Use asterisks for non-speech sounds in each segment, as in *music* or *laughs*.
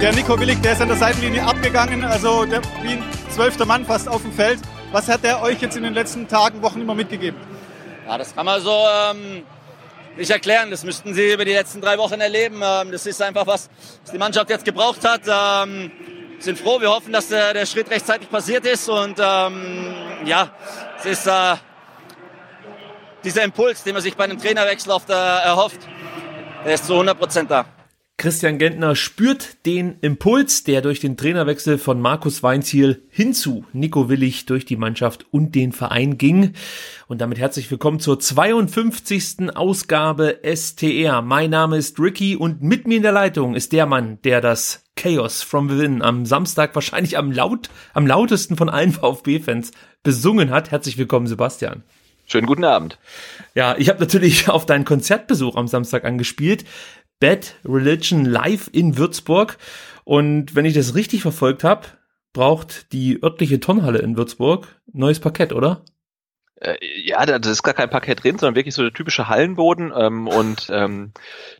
Der Nico Willig, der ist an der Seitenlinie abgegangen, also der, wie ein zwölfter Mann fast auf dem Feld. Was hat er euch jetzt in den letzten Tagen, Wochen immer mitgegeben? Ja, das kann man so ähm, nicht erklären. Das müssten sie über die letzten drei Wochen erleben. Ähm, das ist einfach was, was die Mannschaft jetzt gebraucht hat. Ähm, sind froh. Wir hoffen, dass der, der Schritt rechtzeitig passiert ist. Und ähm, ja, es ist äh, dieser Impuls, den man sich bei einem Trainerwechsel oft äh, erhofft, der ist zu 100 Prozent da. Christian Gentner spürt den Impuls, der durch den Trainerwechsel von Markus Weinziel hinzu Nico Willig durch die Mannschaft und den Verein ging. Und damit herzlich willkommen zur 52. Ausgabe STR. Mein Name ist Ricky und mit mir in der Leitung ist der Mann, der das Chaos from Within am Samstag wahrscheinlich am laut, am lautesten von allen *laughs* VfB-Fans besungen hat. Herzlich willkommen, Sebastian. Schönen guten Abend. Ja, ich habe natürlich auf deinen Konzertbesuch am Samstag angespielt. Bad Religion live in Würzburg. Und wenn ich das richtig verfolgt habe, braucht die örtliche Turnhalle in Würzburg neues Parkett, oder? Äh, ja, da ist gar kein Parkett drin, sondern wirklich so der typische Hallenboden. Ähm, und ähm,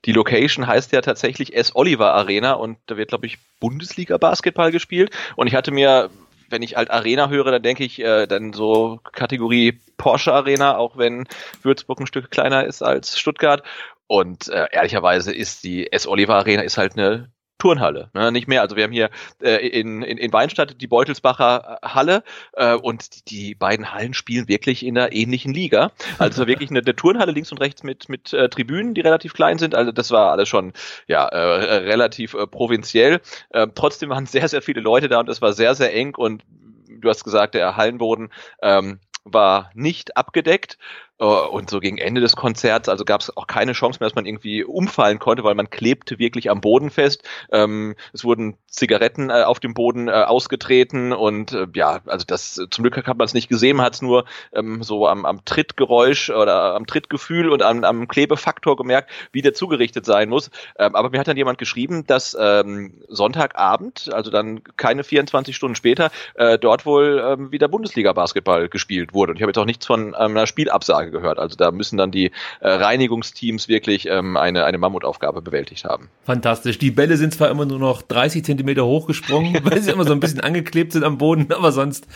die Location heißt ja tatsächlich S. Oliver Arena und da wird, glaube ich, Bundesliga-Basketball gespielt. Und ich hatte mir wenn ich halt Arena höre, dann denke ich äh, dann so Kategorie Porsche Arena, auch wenn Würzburg ein Stück kleiner ist als Stuttgart. Und äh, ehrlicherweise ist die S. Oliver Arena ist halt eine Turnhalle, ne? nicht mehr. Also wir haben hier äh, in, in, in Weinstadt die Beutelsbacher äh, Halle äh, und die, die beiden Hallen spielen wirklich in einer ähnlichen Liga. Also wirklich eine, eine Turnhalle links und rechts mit, mit äh, Tribünen, die relativ klein sind. Also das war alles schon ja äh, relativ äh, provinziell. Äh, trotzdem waren sehr, sehr viele Leute da und es war sehr, sehr eng und du hast gesagt, der Hallenboden ähm, war nicht abgedeckt. Äh, und so gegen Ende des Konzerts, also gab es auch keine Chance mehr, dass man irgendwie umfallen konnte, weil man klebte wirklich am Boden fest. Ähm, es wurden Zigaretten äh, auf dem Boden äh, ausgetreten und äh, ja, also das zum Glück hat man es nicht gesehen, man hat es nur ähm, so am, am Trittgeräusch oder am Trittgefühl und am, am Klebefaktor gemerkt, wie der zugerichtet sein muss. Ähm, aber mir hat dann jemand geschrieben, dass ähm, Sonntagabend, also dann keine 24 Stunden später, äh, dort wohl ähm, wieder Bundesliga-Basketball gespielt wurde. Und ich habe jetzt auch nichts von ähm, einer Spielabsage Gehört. Also da müssen dann die äh, Reinigungsteams wirklich ähm, eine, eine Mammutaufgabe bewältigt haben. Fantastisch. Die Bälle sind zwar immer nur noch 30 Zentimeter hochgesprungen, *laughs* weil sie immer so ein bisschen angeklebt sind am Boden, aber sonst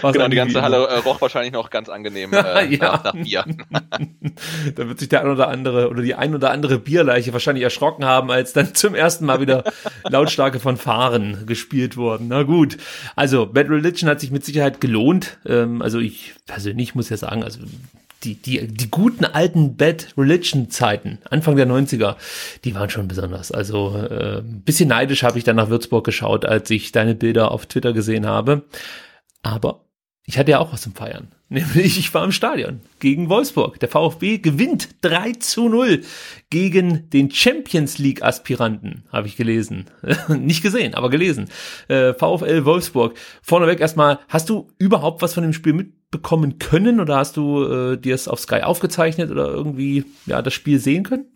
war Genau, die ganze Halle äh, roch wahrscheinlich noch ganz angenehm äh, *laughs* ja. nach, nach Bier. *laughs* da wird sich der ein oder andere oder die ein oder andere Bierleiche wahrscheinlich erschrocken haben, als dann zum ersten Mal wieder lautstarke Fanfaren gespielt wurden. Na gut. Also, Bad Religion hat sich mit Sicherheit gelohnt. Ähm, also ich persönlich muss ja sagen, also die, die, die guten alten Bad Religion Zeiten, Anfang der 90er, die waren schon besonders. Also äh, bisschen neidisch habe ich dann nach Würzburg geschaut, als ich deine Bilder auf Twitter gesehen habe. Aber ich hatte ja auch was zum Feiern. *laughs* Nämlich, ich war im Stadion gegen Wolfsburg. Der VfB gewinnt 3 zu 0 gegen den Champions League Aspiranten, habe ich gelesen. *laughs* Nicht gesehen, aber gelesen. Äh, VfL Wolfsburg. Vorneweg erstmal, hast du überhaupt was von dem Spiel mit bekommen können oder hast du äh, dir es auf Sky aufgezeichnet oder irgendwie ja das Spiel sehen können?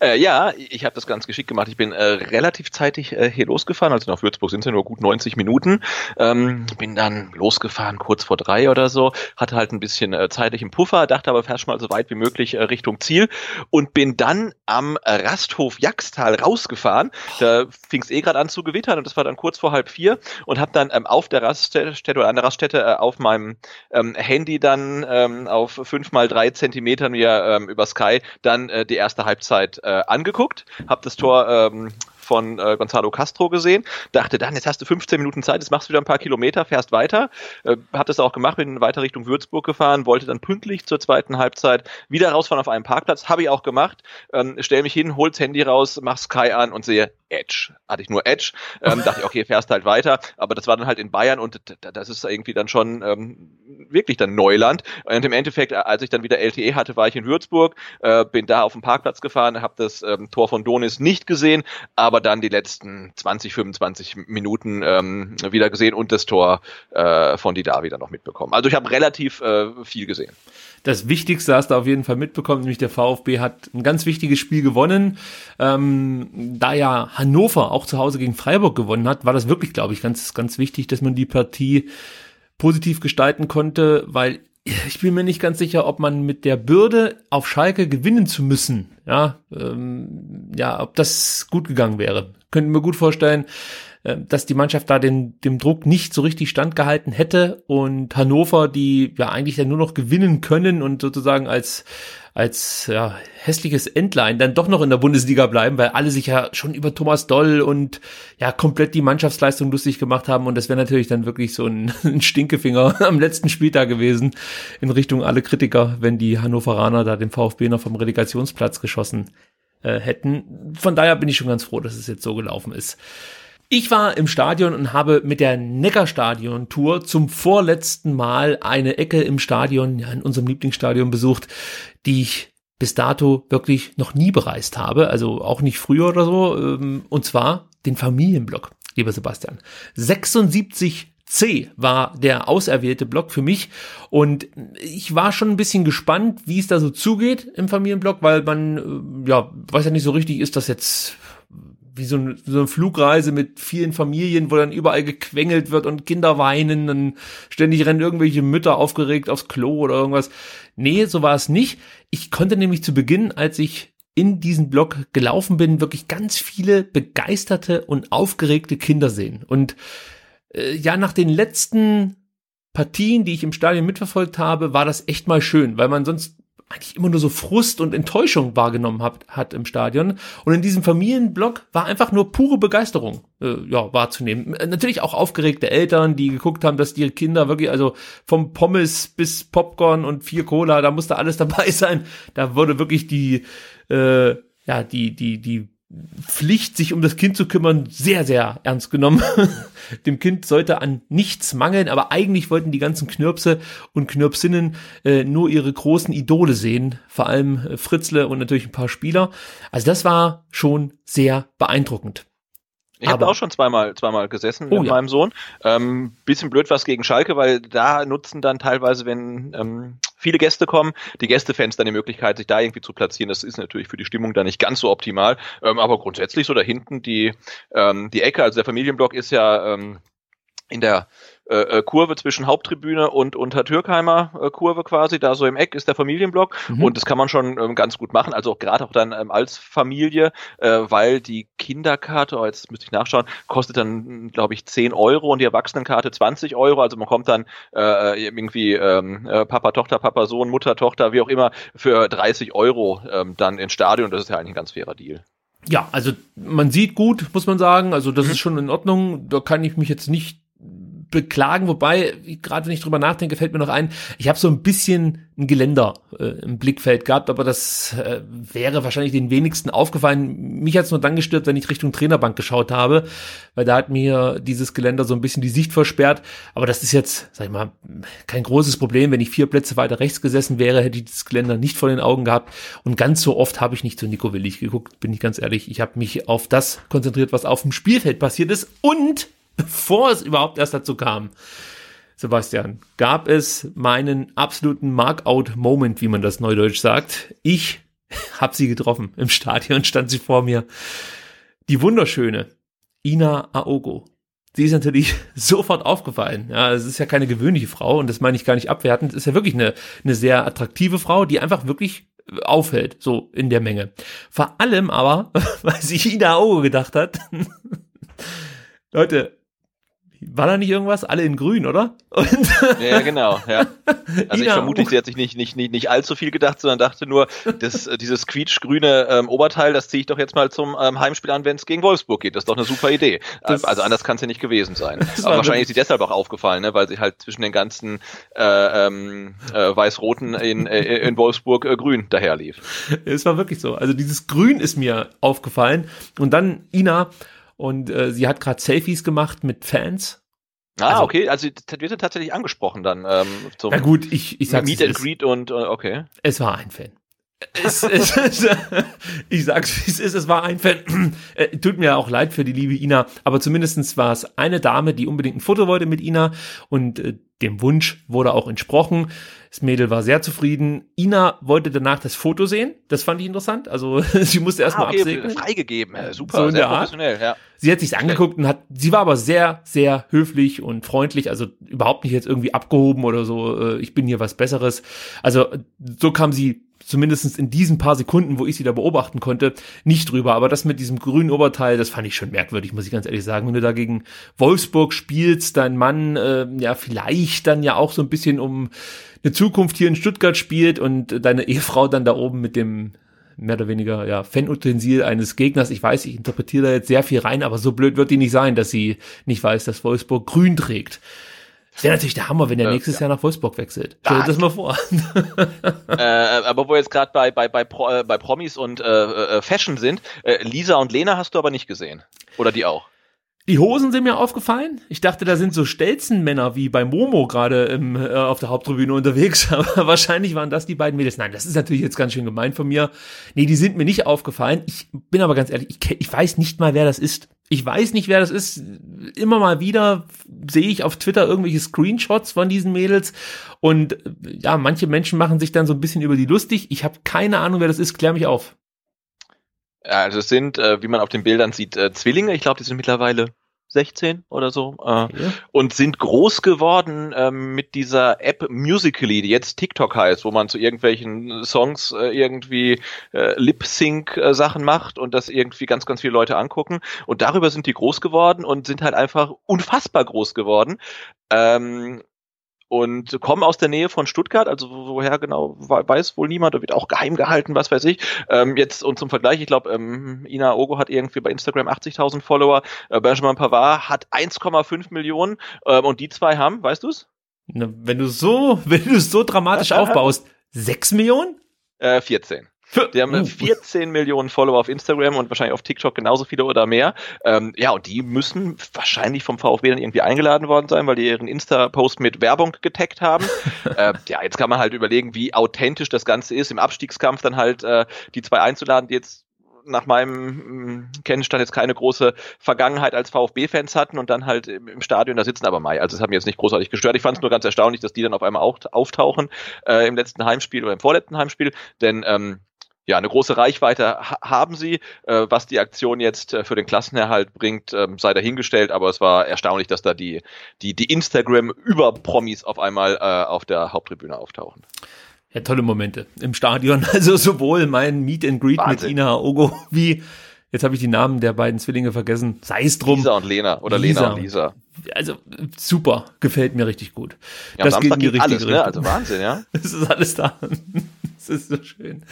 Äh, ja, ich habe das ganz geschickt gemacht. Ich bin äh, relativ zeitig äh, hier losgefahren. Also nach Würzburg sind es ja nur gut 90 Minuten. Ähm, bin dann losgefahren kurz vor drei oder so. Hatte halt ein bisschen äh, zeitlichen Puffer, dachte aber fährst mal so weit wie möglich äh, Richtung Ziel und bin dann am Rasthof Jagstal rausgefahren. Da fing es eh gerade an zu gewittern und das war dann kurz vor halb vier und habe dann ähm, auf der Raststätte oder an der Raststätte äh, auf meinem ähm, Handy dann ähm, auf fünf mal drei Zentimetern mir ähm, über Sky dann äh, die erste Halbzeit äh, angeguckt, habe das Tor ähm, von äh, Gonzalo Castro gesehen, dachte dann, jetzt hast du 15 Minuten Zeit, jetzt machst du wieder ein paar Kilometer, fährst weiter, äh, hab das auch gemacht, bin weiter Richtung Würzburg gefahren, wollte dann pünktlich zur zweiten Halbzeit wieder rausfahren auf einem Parkplatz, habe ich auch gemacht, ähm, stell mich hin, hol's Handy raus, mach Sky an und sehe Edge. Hatte ich nur Edge, ähm, dachte ich, okay, fährst halt weiter, aber das war dann halt in Bayern und das ist irgendwie dann schon ähm, wirklich dann Neuland. Und im Endeffekt, als ich dann wieder LTE hatte, war ich in Würzburg, äh, bin da auf dem Parkplatz gefahren, habe das ähm, Tor von Donis nicht gesehen, aber dann die letzten 20, 25 Minuten ähm, wieder gesehen und das Tor äh, von Dida wieder noch mitbekommen. Also ich habe relativ äh, viel gesehen. Das Wichtigste hast du auf jeden Fall mitbekommen, nämlich der VfB hat ein ganz wichtiges Spiel gewonnen. Ähm, da ja Hannover auch zu Hause gegen Freiburg gewonnen hat, war das wirklich, glaube ich, ganz, ganz wichtig, dass man die Partie positiv gestalten konnte, weil ich bin mir nicht ganz sicher, ob man mit der Bürde auf Schalke gewinnen zu müssen, ja, ähm, ja, ob das gut gegangen wäre. Könnten mir gut vorstellen, äh, dass die Mannschaft da den, dem Druck nicht so richtig standgehalten hätte und Hannover, die ja eigentlich dann nur noch gewinnen können und sozusagen als als ja, hässliches Endline dann doch noch in der Bundesliga bleiben, weil alle sich ja schon über Thomas Doll und ja komplett die Mannschaftsleistung lustig gemacht haben und das wäre natürlich dann wirklich so ein, *laughs* ein Stinkefinger *laughs* am letzten Spieltag gewesen in Richtung alle Kritiker, wenn die Hannoveraner da den VfB noch vom Relegationsplatz geschossen äh, hätten. Von daher bin ich schon ganz froh, dass es jetzt so gelaufen ist. Ich war im Stadion und habe mit der Neckarstadion-Tour zum vorletzten Mal eine Ecke im Stadion, ja, in unserem Lieblingsstadion besucht, die ich bis dato wirklich noch nie bereist habe, also auch nicht früher oder so, ähm, und zwar den Familienblock, lieber Sebastian. 76C war der auserwählte Block für mich und ich war schon ein bisschen gespannt, wie es da so zugeht im Familienblock, weil man, äh, ja, weiß ja nicht so richtig, ist das jetzt wie so, ein, so eine Flugreise mit vielen Familien, wo dann überall gequengelt wird und Kinder weinen, dann ständig rennen irgendwelche Mütter aufgeregt aufs Klo oder irgendwas. Nee, so war es nicht. Ich konnte nämlich zu Beginn, als ich in diesen Blog gelaufen bin, wirklich ganz viele begeisterte und aufgeregte Kinder sehen. Und äh, ja, nach den letzten Partien, die ich im Stadion mitverfolgt habe, war das echt mal schön, weil man sonst eigentlich immer nur so Frust und Enttäuschung wahrgenommen hat, hat im Stadion. Und in diesem Familienblock war einfach nur pure Begeisterung äh, ja, wahrzunehmen. Äh, natürlich auch aufgeregte Eltern, die geguckt haben, dass die Kinder wirklich, also vom Pommes bis Popcorn und vier Cola, da musste alles *laughs* dabei sein. Da wurde wirklich die, äh, ja, die, die, die Pflicht, sich um das Kind zu kümmern, sehr, sehr ernst genommen. *laughs* Dem Kind sollte an nichts mangeln, aber eigentlich wollten die ganzen Knirpse und Knirpsinnen äh, nur ihre großen Idole sehen, vor allem äh, Fritzle und natürlich ein paar Spieler. Also das war schon sehr beeindruckend. Ich habe auch schon zweimal, zweimal gesessen oh, mit ja. meinem Sohn. Ähm, bisschen blöd was gegen Schalke, weil da nutzen dann teilweise, wenn ähm, viele Gäste kommen, die Gästefans dann die Möglichkeit, sich da irgendwie zu platzieren. Das ist natürlich für die Stimmung da nicht ganz so optimal. Ähm, aber grundsätzlich so da hinten die, ähm, die Ecke, also der Familienblock ist ja ähm, in der äh, äh, Kurve zwischen Haupttribüne und Untertürkheimer äh, Kurve quasi, da so im Eck ist der Familienblock mhm. und das kann man schon ähm, ganz gut machen, also auch gerade auch dann ähm, als Familie, äh, weil die Kinderkarte, oh, jetzt müsste ich nachschauen, kostet dann, glaube ich, 10 Euro und die Erwachsenenkarte 20 Euro, also man kommt dann äh, irgendwie ähm, äh, Papa, Tochter, Papa, Sohn, Mutter, Tochter, wie auch immer, für 30 Euro ähm, dann ins Stadion, das ist ja eigentlich ein ganz fairer Deal. Ja, also man sieht gut, muss man sagen. Also das mhm. ist schon in Ordnung. Da kann ich mich jetzt nicht beklagen, wobei, gerade wenn ich drüber nachdenke, fällt mir noch ein, ich habe so ein bisschen ein Geländer äh, im Blickfeld gehabt, aber das äh, wäre wahrscheinlich den wenigsten aufgefallen. Mich hat's nur dann gestört, wenn ich Richtung Trainerbank geschaut habe, weil da hat mir dieses Geländer so ein bisschen die Sicht versperrt. Aber das ist jetzt, sag ich mal, kein großes Problem. Wenn ich vier Plätze weiter rechts gesessen wäre, hätte ich das Geländer nicht vor den Augen gehabt. Und ganz so oft habe ich nicht zu Nico Willig geguckt, bin ich ganz ehrlich. Ich habe mich auf das konzentriert, was auf dem Spielfeld passiert ist und *laughs* bevor es überhaupt erst dazu kam, Sebastian, gab es meinen absoluten Markout-Moment, wie man das neudeutsch sagt. Ich *laughs* hab sie getroffen im Stadion, stand sie vor mir. Die wunderschöne Ina Aogo. Sie ist natürlich *laughs* sofort aufgefallen. Ja, es ist ja keine gewöhnliche Frau und das meine ich gar nicht abwertend. Es ist ja wirklich eine, eine sehr attraktive Frau, die einfach wirklich auffällt, so in der Menge. Vor allem aber, weil sich Ina Aogo gedacht hat, Leute, war da nicht irgendwas? Alle in grün, oder? Und *laughs* ja, genau, ja. Also ich vermute, sie hat sich nicht, nicht, nicht, nicht allzu viel gedacht, sondern dachte nur, das, äh, dieses quietschgrüne ähm, Oberteil, das ziehe ich doch jetzt mal zum ähm, Heimspiel an, wenn es gegen Wolfsburg geht. Das ist doch eine super Idee. Das also anders kann es ja nicht gewesen sein. *laughs* Aber wahrscheinlich ist sie deshalb auch aufgefallen, ne? weil sie halt zwischen den ganzen äh, ähm, äh, Weiß-Roten in, äh, in Wolfsburg äh, grün daherlief. Es war wirklich so. Also dieses Grün ist mir aufgefallen. Und dann Ina und äh, sie hat gerade Selfies gemacht mit Fans. Ah, also, okay, also wird ja tatsächlich angesprochen dann. Ähm, zum na gut, ich, ich sag's Meet and Greet und uh, okay. Es war ein Fan. Es, es, es, *laughs* ich sag's, wie es ist, es war ein Fan. *clears throat* Äh, tut mir auch leid für die liebe Ina, aber zumindestens war es eine Dame, die unbedingt ein Foto wollte mit Ina und äh, dem Wunsch wurde auch entsprochen. Das Mädel war sehr zufrieden. Ina wollte danach das Foto sehen. Das fand ich interessant. Also *laughs* sie musste erstmal ah, okay, absegnen. Freigegeben, ja, super, so sehr professionell. Ja. Sie hat sich angeguckt und hat, sie war aber sehr, sehr höflich und freundlich. Also überhaupt nicht jetzt irgendwie abgehoben oder so. Äh, ich bin hier was Besseres. Also so kam sie zumindestens in diesen paar Sekunden, wo ich sie da beobachten konnte, nicht drüber. Aber das mit diesem grünen Oberteil, das fand ich schon merkwürdig, muss ich ganz ehrlich sagen. Wenn du da gegen Wolfsburg spielst, dein Mann äh, ja vielleicht dann ja auch so ein bisschen um eine Zukunft hier in Stuttgart spielt und deine Ehefrau dann da oben mit dem mehr oder weniger ja Fanutensil eines Gegners. Ich weiß, ich interpretiere da jetzt sehr viel rein, aber so blöd wird die nicht sein, dass sie nicht weiß, dass Wolfsburg grün trägt. Wäre natürlich der Hammer, wenn er nächstes ja. Jahr nach Wolfsburg wechselt. Stell dir das mal vor. *laughs* äh, aber wo wir jetzt gerade bei, bei, bei, Pro, äh, bei Promis und äh, äh, Fashion sind, äh, Lisa und Lena hast du aber nicht gesehen. Oder die auch? Die Hosen sind mir aufgefallen. Ich dachte, da sind so Stelzenmänner wie bei Momo gerade äh, auf der Haupttribüne unterwegs, *laughs* aber wahrscheinlich waren das die beiden Mädels. Nein, das ist natürlich jetzt ganz schön gemein von mir. Nee, die sind mir nicht aufgefallen. Ich bin aber ganz ehrlich, ich, ich weiß nicht mal, wer das ist. Ich weiß nicht, wer das ist. Immer mal wieder sehe ich auf Twitter irgendwelche Screenshots von diesen Mädels und äh, ja, manche Menschen machen sich dann so ein bisschen über die lustig. Ich habe keine Ahnung, wer das ist. Klär mich auf. Also es sind, äh, wie man auf den Bildern sieht, äh, Zwillinge. Ich glaube, die sind mittlerweile 16 oder so äh, ja. und sind groß geworden ähm, mit dieser App Musically, die jetzt TikTok heißt, wo man zu irgendwelchen Songs äh, irgendwie äh, Lip-Sync-Sachen macht und das irgendwie ganz, ganz viele Leute angucken. Und darüber sind die groß geworden und sind halt einfach unfassbar groß geworden. Ähm, und kommen aus der Nähe von Stuttgart, also woher genau weiß wohl niemand, da wird auch geheim gehalten, was weiß ich. Ähm, jetzt und zum Vergleich, ich glaube, ähm, Ina Ogo hat irgendwie bei Instagram 80.000 Follower, äh, Benjamin Pavard hat 1,5 Millionen ähm, und die zwei haben, weißt du's? wenn du so, *laughs* wenn du es so dramatisch *laughs* aufbaust, 6 Millionen? Äh, 14. Die haben 14 uh. Millionen Follower auf Instagram und wahrscheinlich auf TikTok genauso viele oder mehr. Ähm, ja, und die müssen wahrscheinlich vom VfB dann irgendwie eingeladen worden sein, weil die ihren Insta-Post mit Werbung getaggt haben. *laughs* äh, ja, jetzt kann man halt überlegen, wie authentisch das Ganze ist, im Abstiegskampf dann halt äh, die zwei einzuladen, die jetzt nach meinem mm, Kennenstand jetzt keine große Vergangenheit als VfB-Fans hatten und dann halt im Stadion da sitzen, aber Mai, also es hat mich jetzt nicht großartig gestört. Ich fand es nur ganz erstaunlich, dass die dann auf einmal auch auftauchen äh, im letzten Heimspiel oder im vorletzten Heimspiel, denn ähm, ja, eine große Reichweite ha haben sie. Äh, was die Aktion jetzt äh, für den Klassenerhalt bringt, äh, sei dahingestellt, aber es war erstaunlich, dass da die, die, die Instagram-Über-Promis auf einmal äh, auf der Haupttribüne auftauchen. Ja, tolle Momente im Stadion. *laughs* Also sowohl mein Meet and Greet Wahnsinn. mit Ina Ogo wie Jetzt habe ich die Namen der beiden Zwillinge vergessen. Sei es drum. Lisa und Lena oder Lisa. Lena und Lisa. Also super, gefällt mir richtig gut. Ja, das geht in die richtige alles, ne? Richtung. Ne? Also Wahnsinn, ja. *laughs* Es ist alles da. Das ist so schön.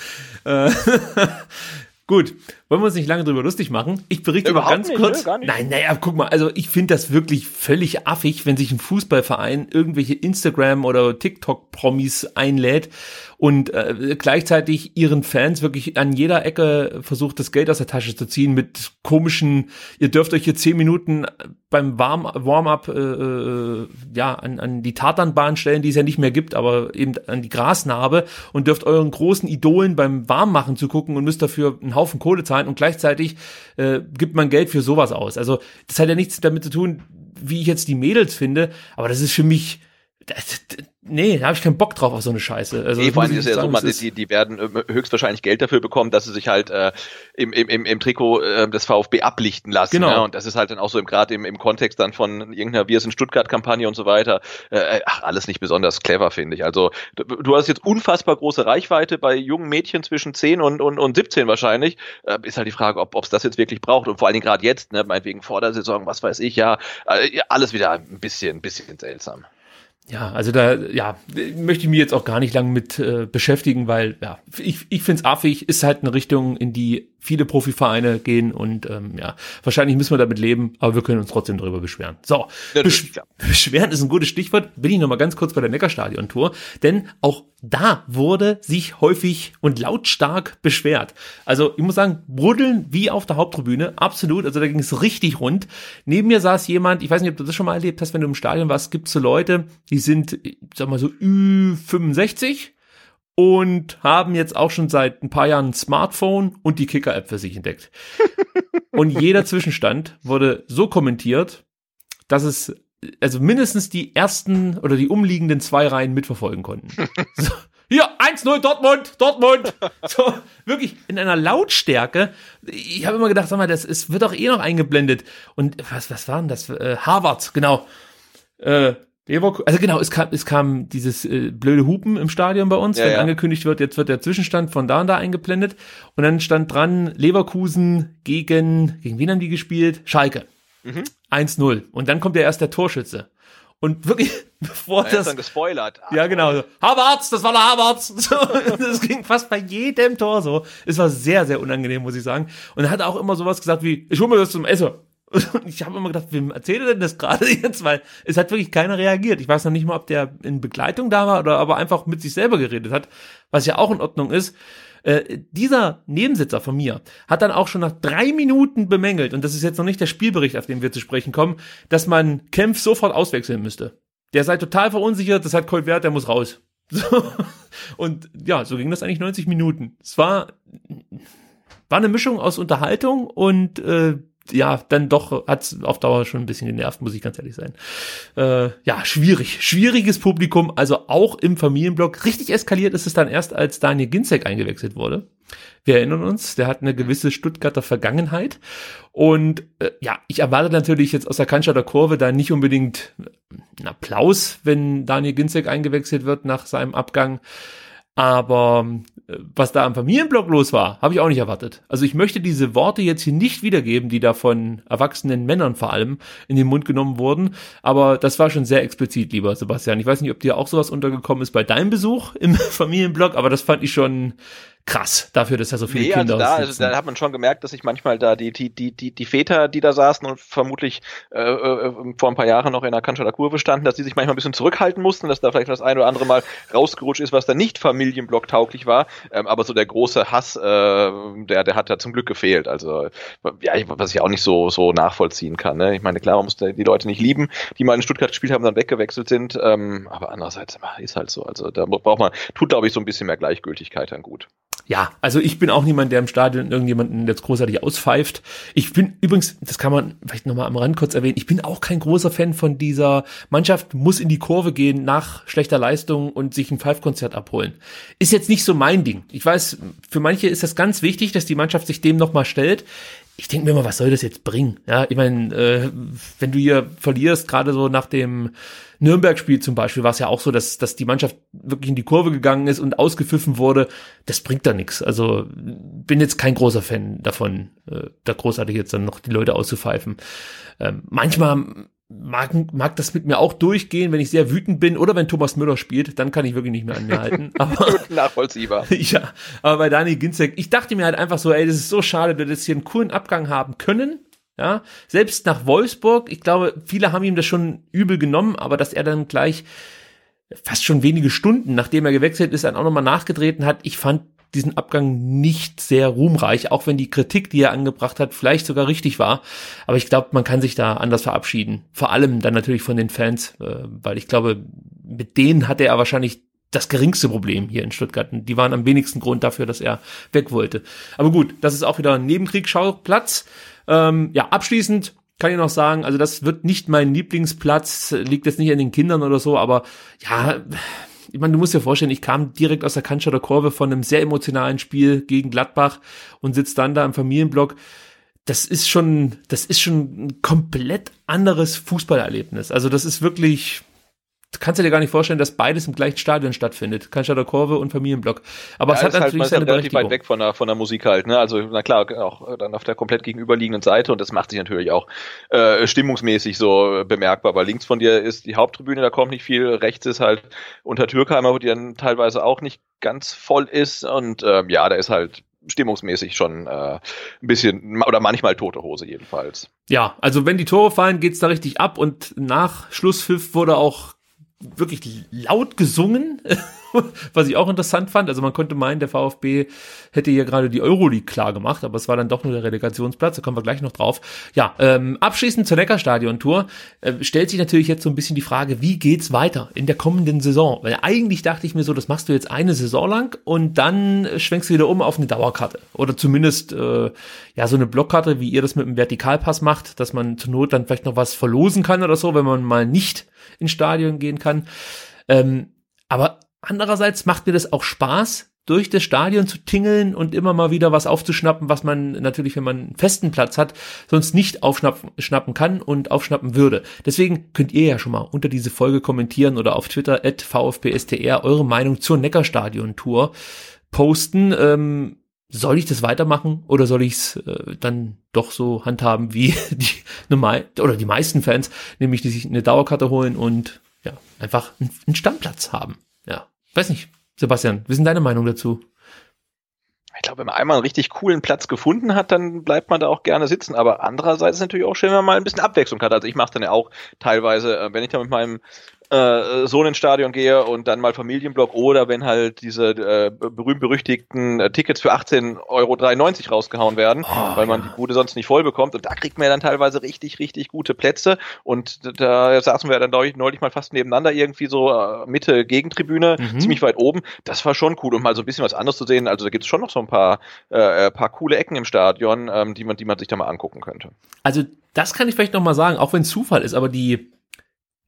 Äh, *laughs* Gut, wollen wir uns nicht lange drüber lustig machen? Ich berichte Überhaupt mal ganz nicht, kurz. Ne? Nein, naja, guck mal, also ich finde das wirklich völlig affig, wenn sich ein Fußballverein irgendwelche Instagram- oder TikTok-Promis einlädt und äh, gleichzeitig ihren Fans wirklich an jeder Ecke versucht, das Geld aus der Tasche zu ziehen mit komischen, ihr dürft euch hier zehn Minuten beim Warm-up äh, äh, ja, an, an die Tatanbahn stellen, die es ja nicht mehr gibt, aber eben an die Grasnarbe und dürft euren großen Idolen beim Warmmachen zu gucken und müsst dafür einen Haufen Kohle zahlen und gleichzeitig äh, gibt man Geld für sowas aus. Also das hat ja nichts damit zu tun, wie ich jetzt die Mädels finde, aber das ist für mich das, nee, da habe ich keinen Bock drauf auf so eine Scheiße. Also, nee, vor allem ist ja so, man, die, die werden äh, höchstwahrscheinlich Geld dafür bekommen, dass sie sich halt äh, im, im, im, Trikot äh, des VfB ablichten lassen. Genau. Ne? Und das ist halt dann auch so im gerade im, im Kontext dann von irgendeiner Wir sind Stuttgart-Kampagne und so weiter. Äh, ach, alles nicht besonders clever, finde ich. Also du, du hast jetzt unfassbar große Reichweite bei jungen Mädchen zwischen 10 und, und, und 17 wahrscheinlich. Äh, ist halt die Frage, ob es das jetzt wirklich braucht. Und vor allen Dingen gerade jetzt, ne, meinetwegen vor der Saison, was weiß ich, ja, äh, ja, alles wieder ein bisschen, ein bisschen seltsam. Ja, also da, ja, möchte ich mich jetzt auch gar nicht lang mit äh, beschäftigen, weil, ja, ich, ich finde es affig, ist halt eine Richtung, in die viele Profivereine gehen und ähm, ja, wahrscheinlich müssen wir damit leben, aber wir können uns trotzdem darüber beschweren. So, Besch klar. *laughs* beschweren ist ein gutes Stichwort. Bin ich noch mal ganz kurz bei der Neckarstadion-Tour, denn auch da wurde sich häufig und lautstark beschwert. Also ich muss sagen, bruddeln wie auf der Haupttribüne, absolut. Also da ging es richtig rund. Neben mir saß jemand, ich weiß nicht, ob du das schon mal erlebt hast, wenn du im Stadion warst, gibt so Leute, die sind, ich sag mal so Ü65 und haben jetzt auch schon seit ein paar Jahren ein Smartphone und die Kicker-App für sich entdeckt. *laughs* und jeder Zwischenstand wurde so kommentiert, dass es also mindestens die ersten oder die umliegenden zwei Reihen mitverfolgen konnten. *laughs* So, hier, 1-0 Dortmund, Dortmund. *laughs* So, wirklich in einer Lautstärke. Ich habe immer gedacht, sag mal, das ist, wird doch eh noch eingeblendet. Und was, was war denn das? Äh, Harvard, genau. Äh, Leverkusen, also genau, es kam, es kam dieses äh, blöde Hupen im Stadion bei uns, Ja, wenn ja. angekündigt wird, jetzt wird der Zwischenstand von da und da eingeblendet. Und dann stand dran, Leverkusen gegen, gegen wen haben die gespielt? Schalke. Mhm. 1-0. Und dann kommt ja erst der Torschütze. Und wirklich, *laughs* bevor ist das, dann gespoilert. ja, genau. So. Havertz, das war der Havertz. *laughs* So, das ging fast bei jedem Tor so. Es war sehr, sehr unangenehm, muss ich sagen. Und er hat auch immer sowas gesagt wie, ich hol mir das zum Essen. Und ich habe immer gedacht, wem erzählt er denn das gerade jetzt? Weil es hat wirklich keiner reagiert. Ich weiß noch nicht mal, ob der in Begleitung da war oder aber einfach mit sich selber geredet hat, was ja auch in Ordnung ist. Äh, dieser Nebensitzer von mir hat dann auch schon nach drei Minuten bemängelt, und das ist jetzt noch nicht der Spielbericht, auf den wir zu sprechen kommen, dass man Kempf sofort auswechseln müsste. Der sei total verunsichert, das hat Colt Wert, der muss raus. *laughs* So. Und ja, so ging das eigentlich 90 Minuten. Es war, war eine Mischung aus Unterhaltung und äh, ja, dann doch hat's auf Dauer schon ein bisschen genervt, muss ich ganz ehrlich sein. Äh, ja, schwierig. Schwieriges Publikum, also auch im Familienblock. Richtig eskaliert ist es dann erst, als Daniel Ginzek eingewechselt wurde. Wir erinnern uns, der hat eine gewisse Stuttgarter Vergangenheit. Und äh, ja, ich erwarte natürlich jetzt aus der Cannstatter Kurve da nicht unbedingt einen Applaus, wenn Daniel Ginzek eingewechselt wird nach seinem Abgang. Aber äh, was da am Familienblock los war, habe ich auch nicht erwartet. Also ich möchte diese Worte jetzt hier nicht wiedergeben, die da von erwachsenen Männern vor allem in den Mund genommen wurden. Aber das war schon sehr explizit, lieber Sebastian. Ich weiß nicht, ob dir auch sowas untergekommen ist bei deinem Besuch im *laughs* Familienblock, aber das fand ich schon krass dafür, dass da so viele Nee, Kinder also da, also da hat man schon gemerkt, dass sich manchmal da die, die, die, die, die Väter, die da saßen und vermutlich äh, äh, vor ein paar Jahren noch in der Cannstatter Kurve standen, dass die sich manchmal ein bisschen zurückhalten mussten, dass da vielleicht das ein oder andere Mal rausgerutscht ist, was da nicht Familienblock tauglich war. Ähm, aber so der große Hass, äh, der, der hat da zum Glück gefehlt. Also ja, ich- was ich auch nicht so, so nachvollziehen kann. Ne? Ich meine, klar, man muss die Leute nicht lieben, die mal in Stuttgart gespielt haben, dann weggewechselt sind. Ähm, aber andererseits ist halt so. Also da braucht man, tut glaube ich so ein bisschen mehr Gleichgültigkeit dann gut. Ja, also ich bin auch niemand, der im Stadion irgendjemanden jetzt großartig auspfeift. Ich bin übrigens, das kann man vielleicht nochmal am Rand kurz erwähnen, ich bin auch kein großer Fan von dieser Mannschaft muss in die Kurve gehen nach schlechter Leistung und sich ein Pfeifkonzert abholen. Ist jetzt nicht so mein Ding. Ich weiß, für manche ist das ganz wichtig, dass die Mannschaft sich dem nochmal stellt. Ich denke mir immer, was soll das jetzt bringen? Ja, ich meine, äh, wenn du hier verlierst, gerade so nach dem Nürnberg-Spiel zum Beispiel, war es ja auch so, dass, dass die Mannschaft wirklich in die Kurve gegangen ist und ausgepfiffen wurde. Das bringt da nichts. Also bin jetzt kein großer Fan davon, äh, da großartig jetzt dann noch die Leute auszupfeifen. Ähm, manchmal mag, mag das mit mir auch durchgehen, wenn ich sehr wütend bin oder wenn Thomas Müller spielt, dann kann ich wirklich nicht mehr an mir halten. *laughs* Aber nachvollziehbar. *laughs* ja, aber bei Dani Ginzek, ich dachte mir halt einfach so, ey, das ist so schade, dass wir jetzt hier einen coolen Abgang haben können. Ja, selbst nach Wolfsburg, ich glaube, viele haben ihm das schon übel genommen, aber dass er dann gleich fast schon wenige Stunden, nachdem er gewechselt ist, dann auch nochmal nachgetreten hat, ich fand diesen Abgang nicht sehr ruhmreich, auch wenn die Kritik, die er angebracht hat, vielleicht sogar richtig war. Aber ich glaube, man kann sich da anders verabschieden. Vor allem dann natürlich von den Fans, äh, weil ich glaube, mit denen hatte er wahrscheinlich das geringste Problem hier in Stuttgart. Die waren am wenigsten Grund dafür, dass er weg wollte. Aber gut, das ist auch wieder ein Nebenkriegsschauplatz. Ähm, ja, abschließend kann ich noch sagen, also das wird nicht mein Lieblingsplatz, liegt jetzt nicht an den Kindern oder so, aber ja, ich meine, du musst dir vorstellen, ich kam direkt aus der Cannstatter Kurve von einem sehr emotionalen Spiel gegen Gladbach und sitze dann da im Familienblock. Das ist schon, das ist schon ein komplett anderes Fußballerlebnis. Also das ist wirklich, kannst du dir gar nicht vorstellen, dass beides im gleichen Stadion stattfindet. Cannstatter Kurve und Familienblock. Aber ja, es hat halt, natürlich halt, seine relativ weit weg von der, von der Musik halt, ne? Also, na klar, auch dann auf der komplett gegenüberliegenden Seite und das macht sich natürlich auch äh, stimmungsmäßig so bemerkbar, weil links von dir ist die Haupttribüne, da kommt nicht viel, rechts ist halt unter Türkheimer, wo die dann teilweise auch nicht ganz voll ist und ähm, ja, da ist halt stimmungsmäßig schon äh, ein bisschen oder manchmal tote Hose jedenfalls. Ja, also wenn die Tore fallen, geht's da richtig ab und nach Schlusspfiff wurde auch wirklich laut gesungen, *laughs* *laughs* was ich auch interessant fand. Also man konnte meinen, der VfB hätte hier gerade die Euroleague klar gemacht, aber es war dann doch nur der Relegationsplatz, da kommen wir gleich noch drauf. Ja, ähm, abschließend zur Neckarstadion-Tour äh, stellt sich natürlich jetzt so ein bisschen die Frage, wie geht's weiter in der kommenden Saison? Weil eigentlich dachte ich mir so, das machst du jetzt eine Saison lang und dann schwenkst du wieder um auf eine Dauerkarte. Oder zumindest äh, ja so eine Blockkarte, wie ihr das mit dem Vertikalpass macht, dass man zur Not dann vielleicht noch was verlosen kann oder so, wenn man mal nicht ins Stadion gehen kann. Ähm, aber andererseits macht mir das auch Spaß, durch das Stadion zu tingeln und immer mal wieder was aufzuschnappen, was man natürlich, wenn man einen festen Platz hat, sonst nicht aufschnappen kann und aufschnappen würde. Deswegen könnt ihr ja schon mal unter diese Folge kommentieren oder auf Twitter at VfBSTR eure Meinung zur Neckarstadion-Tour posten. Ähm, soll ich das weitermachen oder soll ich es äh, dann doch so handhaben wie *laughs* die normal oder die meisten Fans, nämlich die sich eine Dauerkarte holen und ja, einfach einen Stammplatz haben. Weiß nicht. Sebastian, wie sind deine Meinung dazu? Ich glaube, wenn man einmal einen richtig coolen Platz gefunden hat, dann bleibt man da auch gerne sitzen. Aber andererseits ist es natürlich auch schön, wenn man mal ein bisschen Abwechslung hat. Also ich mache dann ja auch teilweise, äh, wenn ich da mit meinem äh, so ins Stadion gehe und dann mal Familienblock oder wenn halt diese äh, berühmt-berüchtigten äh, Tickets für 18,93 Euro rausgehauen werden, oh, weil man ja. die Bude sonst nicht voll bekommt und da kriegt man ja dann teilweise richtig, richtig gute Plätze und da saßen wir dann neulich, neulich mal fast nebeneinander irgendwie so äh, Mitte Gegentribüne, mhm. ziemlich weit oben. Das war schon cool, um mal so ein bisschen was anderes zu sehen. Also da gibt es schon noch so ein paar, äh, äh, paar coole Ecken im Stadion, ähm, die man, die man sich da mal angucken könnte. Also das kann ich vielleicht noch mal sagen, auch wenn es Zufall ist, aber die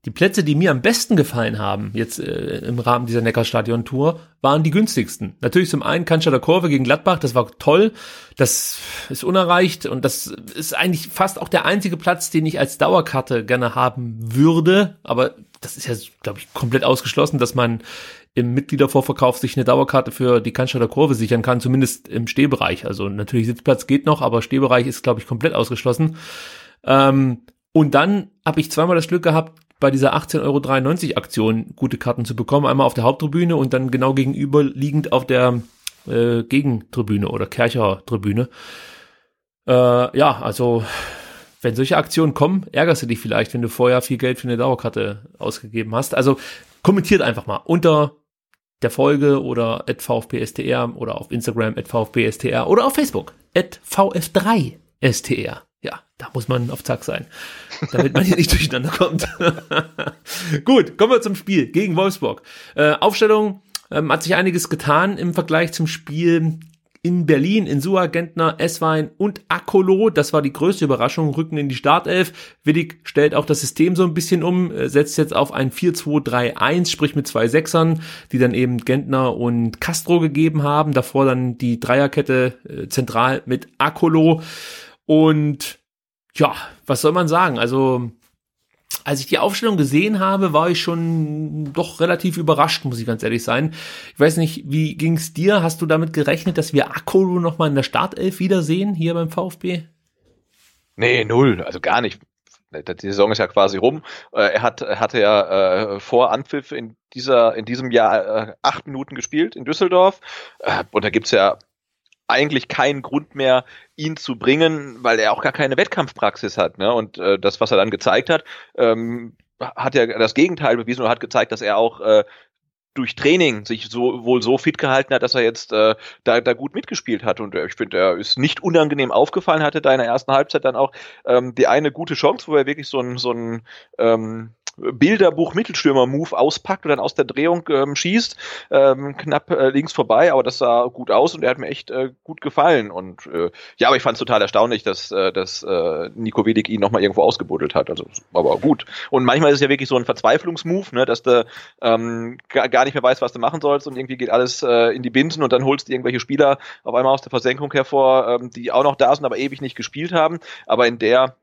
die Plätze, die mir am besten gefallen haben, jetzt äh, im Rahmen dieser Neckarstadion-Tour, waren die günstigsten. Natürlich zum einen Cannstatter Kurve gegen Gladbach, das war toll, das ist unerreicht und das ist eigentlich fast auch der einzige Platz, den ich als Dauerkarte gerne haben würde, aber das ist ja, glaube ich, komplett ausgeschlossen, dass man im Mitgliedervorverkauf sich eine Dauerkarte für die Cannstatter Kurve sichern kann, zumindest im Stehbereich. Also natürlich Sitzplatz geht noch, aber Stehbereich ist, glaube ich, komplett ausgeschlossen. Ähm, und dann habe ich zweimal das Glück gehabt, bei dieser 18,93 Euro Aktion gute Karten zu bekommen. Einmal auf der Haupttribüne und dann genau gegenüberliegend auf der äh, Gegentribüne oder Kercher-Tribüne. Äh, ja, also wenn solche Aktionen kommen, ärgerst du dich vielleicht, wenn du vorher viel Geld für eine Dauerkarte ausgegeben hast. Also kommentiert einfach mal unter der Folge oder at VfBSTR oder auf Instagram at VfBSTR oder auf Facebook at VF3STR. Ja, da muss man auf Zack sein, damit man hier nicht durcheinander kommt. *laughs* Gut, kommen wir zum Spiel gegen Wolfsburg. Äh, Aufstellung ähm, hat sich einiges getan im Vergleich zum Spiel in Berlin, in Sua, Gentner, Esswein und Akolo. Das war die größte Überraschung, rücken in die Startelf. Willig stellt auch das System so ein bisschen um, äh, setzt jetzt auf ein 4-2-3-1, sprich mit zwei Sechsern, die dann eben Gentner und Castro gegeben haben. Davor dann die Dreierkette äh, zentral mit Akolo. Und ja, was soll man sagen? Also, als ich die Aufstellung gesehen habe, war ich schon doch relativ überrascht, muss ich ganz ehrlich sein. Ich weiß nicht, wie ging's dir? Hast du damit gerechnet, dass wir Akolu noch mal in der Startelf wiedersehen hier beim VfB? Nee, null, also gar nicht. Die Saison ist ja quasi rum. Äh, er hat, hatte ja äh, vor Anpfiff in dieser, in diesem Jahr äh, acht Minuten gespielt in Düsseldorf. Äh, und da gibt's ja eigentlich keinen Grund mehr, ihn zu bringen, weil er auch gar keine Wettkampfpraxis hat. Ne? Und äh, das, was er dann gezeigt hat, ähm, hat ja das Gegenteil bewiesen und hat gezeigt, dass er auch äh, durch Training sich so wohl so fit gehalten hat, dass er jetzt äh, da, da gut mitgespielt hat. Und äh, ich finde, er ist nicht unangenehm aufgefallen, hatte da in der ersten Halbzeit dann auch ähm, die eine gute Chance, wo er wirklich so ein, so ein ähm, Bilderbuch-Mittelstürmer-Move auspackt und dann aus der Drehung ähm, schießt, ähm, knapp äh, links vorbei, aber das sah gut aus und er hat mir echt äh, gut gefallen. Und äh, ja, aber ich fand es total erstaunlich, dass, äh, dass äh, Nico Willig ihn nochmal irgendwo ausgebuddelt hat. Also, aber gut. Und manchmal ist es ja wirklich so ein Verzweiflungsmove, ne, dass du ähm, gar nicht mehr weißt, was du machen sollst und irgendwie geht alles äh, in die Binsen und dann holst du irgendwelche Spieler auf einmal aus der Versenkung hervor, ähm, die auch noch da sind, aber ewig nicht gespielt haben. Aber in der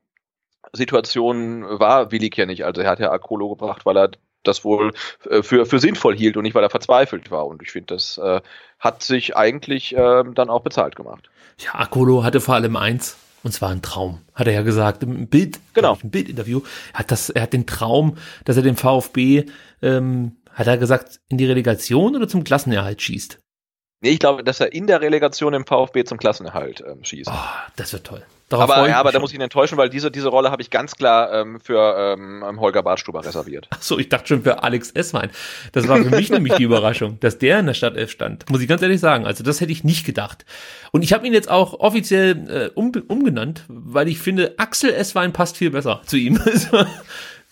Situation war Willig ja nicht. Also er hat ja Akolo gebracht, weil er das wohl äh, für, für sinnvoll hielt und nicht, weil er verzweifelt war. Und ich finde, das äh, hat sich eigentlich äh, dann auch bezahlt gemacht. Ja, Akolo hatte vor allem eins, und zwar ein Traum, hat er ja gesagt im Bild, genau. im Bildinterview. Er hat das, er hat den Traum, dass er den VfB, ähm, hat er gesagt, in die Relegation oder zum Klassenerhalt schießt. Nee, ich glaube, dass er in der Relegation im VfB zum Klassenerhalt ähm, schießt. Oh, das wird toll. Darauf aber ja, aber da muss ich ihn enttäuschen, weil diese, diese Rolle habe ich ganz klar ähm, für ähm, Holger Bartstuber reserviert. Ach so, ich dachte schon für Alex Esswein. Das war für mich nämlich die Überraschung, *laughs* dass der in der Startelf stand. Muss ich ganz ehrlich sagen. Also das hätte ich nicht gedacht. Und ich habe ihn jetzt auch offiziell äh, um, umgenannt, weil ich finde, Axel Esswein passt viel besser zu ihm. *laughs*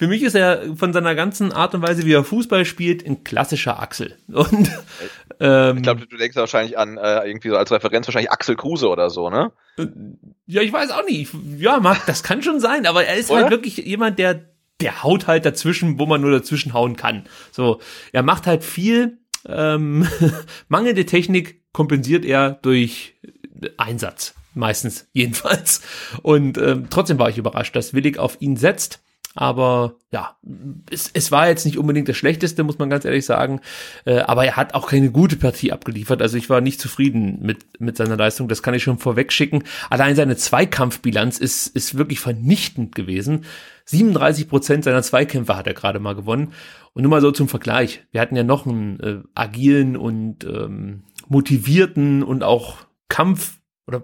Für mich ist er von seiner ganzen Art und Weise, wie er Fußball spielt, ein klassischer Axel. Und, ähm, ich glaube, du denkst wahrscheinlich an äh, irgendwie so als Referenz wahrscheinlich Axel Kruse oder so, ne? Ja, ich weiß auch nicht. Ja, mag, das kann schon sein, aber er ist halt oder? halt wirklich jemand, der der haut halt dazwischen, wo man nur dazwischen hauen kann. So, er macht halt viel. Ähm, *laughs* mangelnde Technik kompensiert er durch Einsatz, meistens jedenfalls. Und ähm, trotzdem war ich überrascht, dass Willig auf ihn setzt. Aber ja, es, es war jetzt nicht unbedingt das Schlechteste, muss man ganz ehrlich sagen. Äh, aber er hat auch keine gute Partie abgeliefert. Also ich war nicht zufrieden mit, mit seiner Leistung. Das kann ich schon vorweg schicken. Allein seine Zweikampfbilanz ist, ist wirklich vernichtend gewesen. 37 Prozent seiner Zweikämpfe hat er gerade mal gewonnen. Und nur mal so zum Vergleich. Wir hatten ja noch einen äh, agilen und ähm, motivierten und auch Kampf oder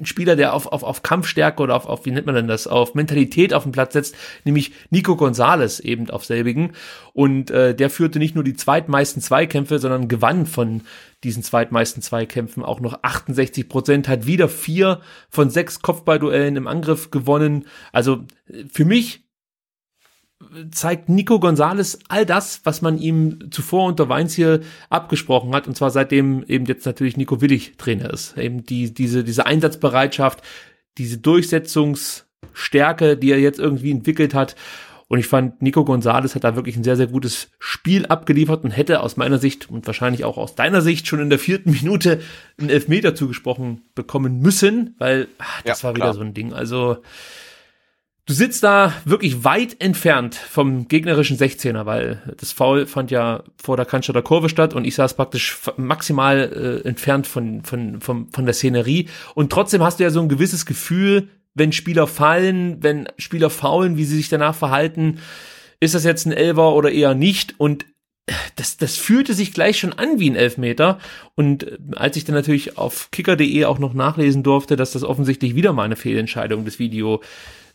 ein Spieler, der auf, auf, auf Kampfstärke oder auf, auf, wie nennt man denn das, auf Mentalität auf den Platz setzt, nämlich Nico Gonzales eben auf selbigen. Und äh, der führte nicht nur die zweitmeisten Zweikämpfe, sondern gewann von diesen zweitmeisten Zweikämpfen auch noch 68 Prozent, hat wieder vier von sechs Kopfballduellen im Angriff gewonnen. Also für mich zeigt Nico Gonzales all das, was man ihm zuvor unter Weins hier abgesprochen hat, und zwar seitdem eben jetzt natürlich Nico Willig Trainer ist. Eben die, diese, diese Einsatzbereitschaft, diese Durchsetzungsstärke, die er jetzt irgendwie entwickelt hat. Und ich fand, Nico Gonzales hat da wirklich ein sehr, sehr gutes Spiel abgeliefert und hätte aus meiner Sicht und wahrscheinlich auch aus deiner Sicht schon in der vierten *laughs* Minute einen Elfmeter zugesprochen bekommen müssen, weil ach, das ja, war wieder klar. so ein Ding. Also Du sitzt da wirklich weit entfernt vom gegnerischen 16er, weil das Foul fand ja vor der Cannstatter Kurve statt und ich saß praktisch maximal äh, entfernt von, von, von, von der Szenerie. Und trotzdem hast du ja so ein gewisses Gefühl, wenn Spieler fallen, wenn Spieler faulen, wie sie sich danach verhalten, ist das jetzt ein Elver oder eher nicht? Und das, das fühlte sich gleich schon an wie ein Elfmeter. Und äh, als ich dann natürlich auf kicker.de auch noch nachlesen durfte, dass das offensichtlich wieder mal eine Fehlentscheidung des Video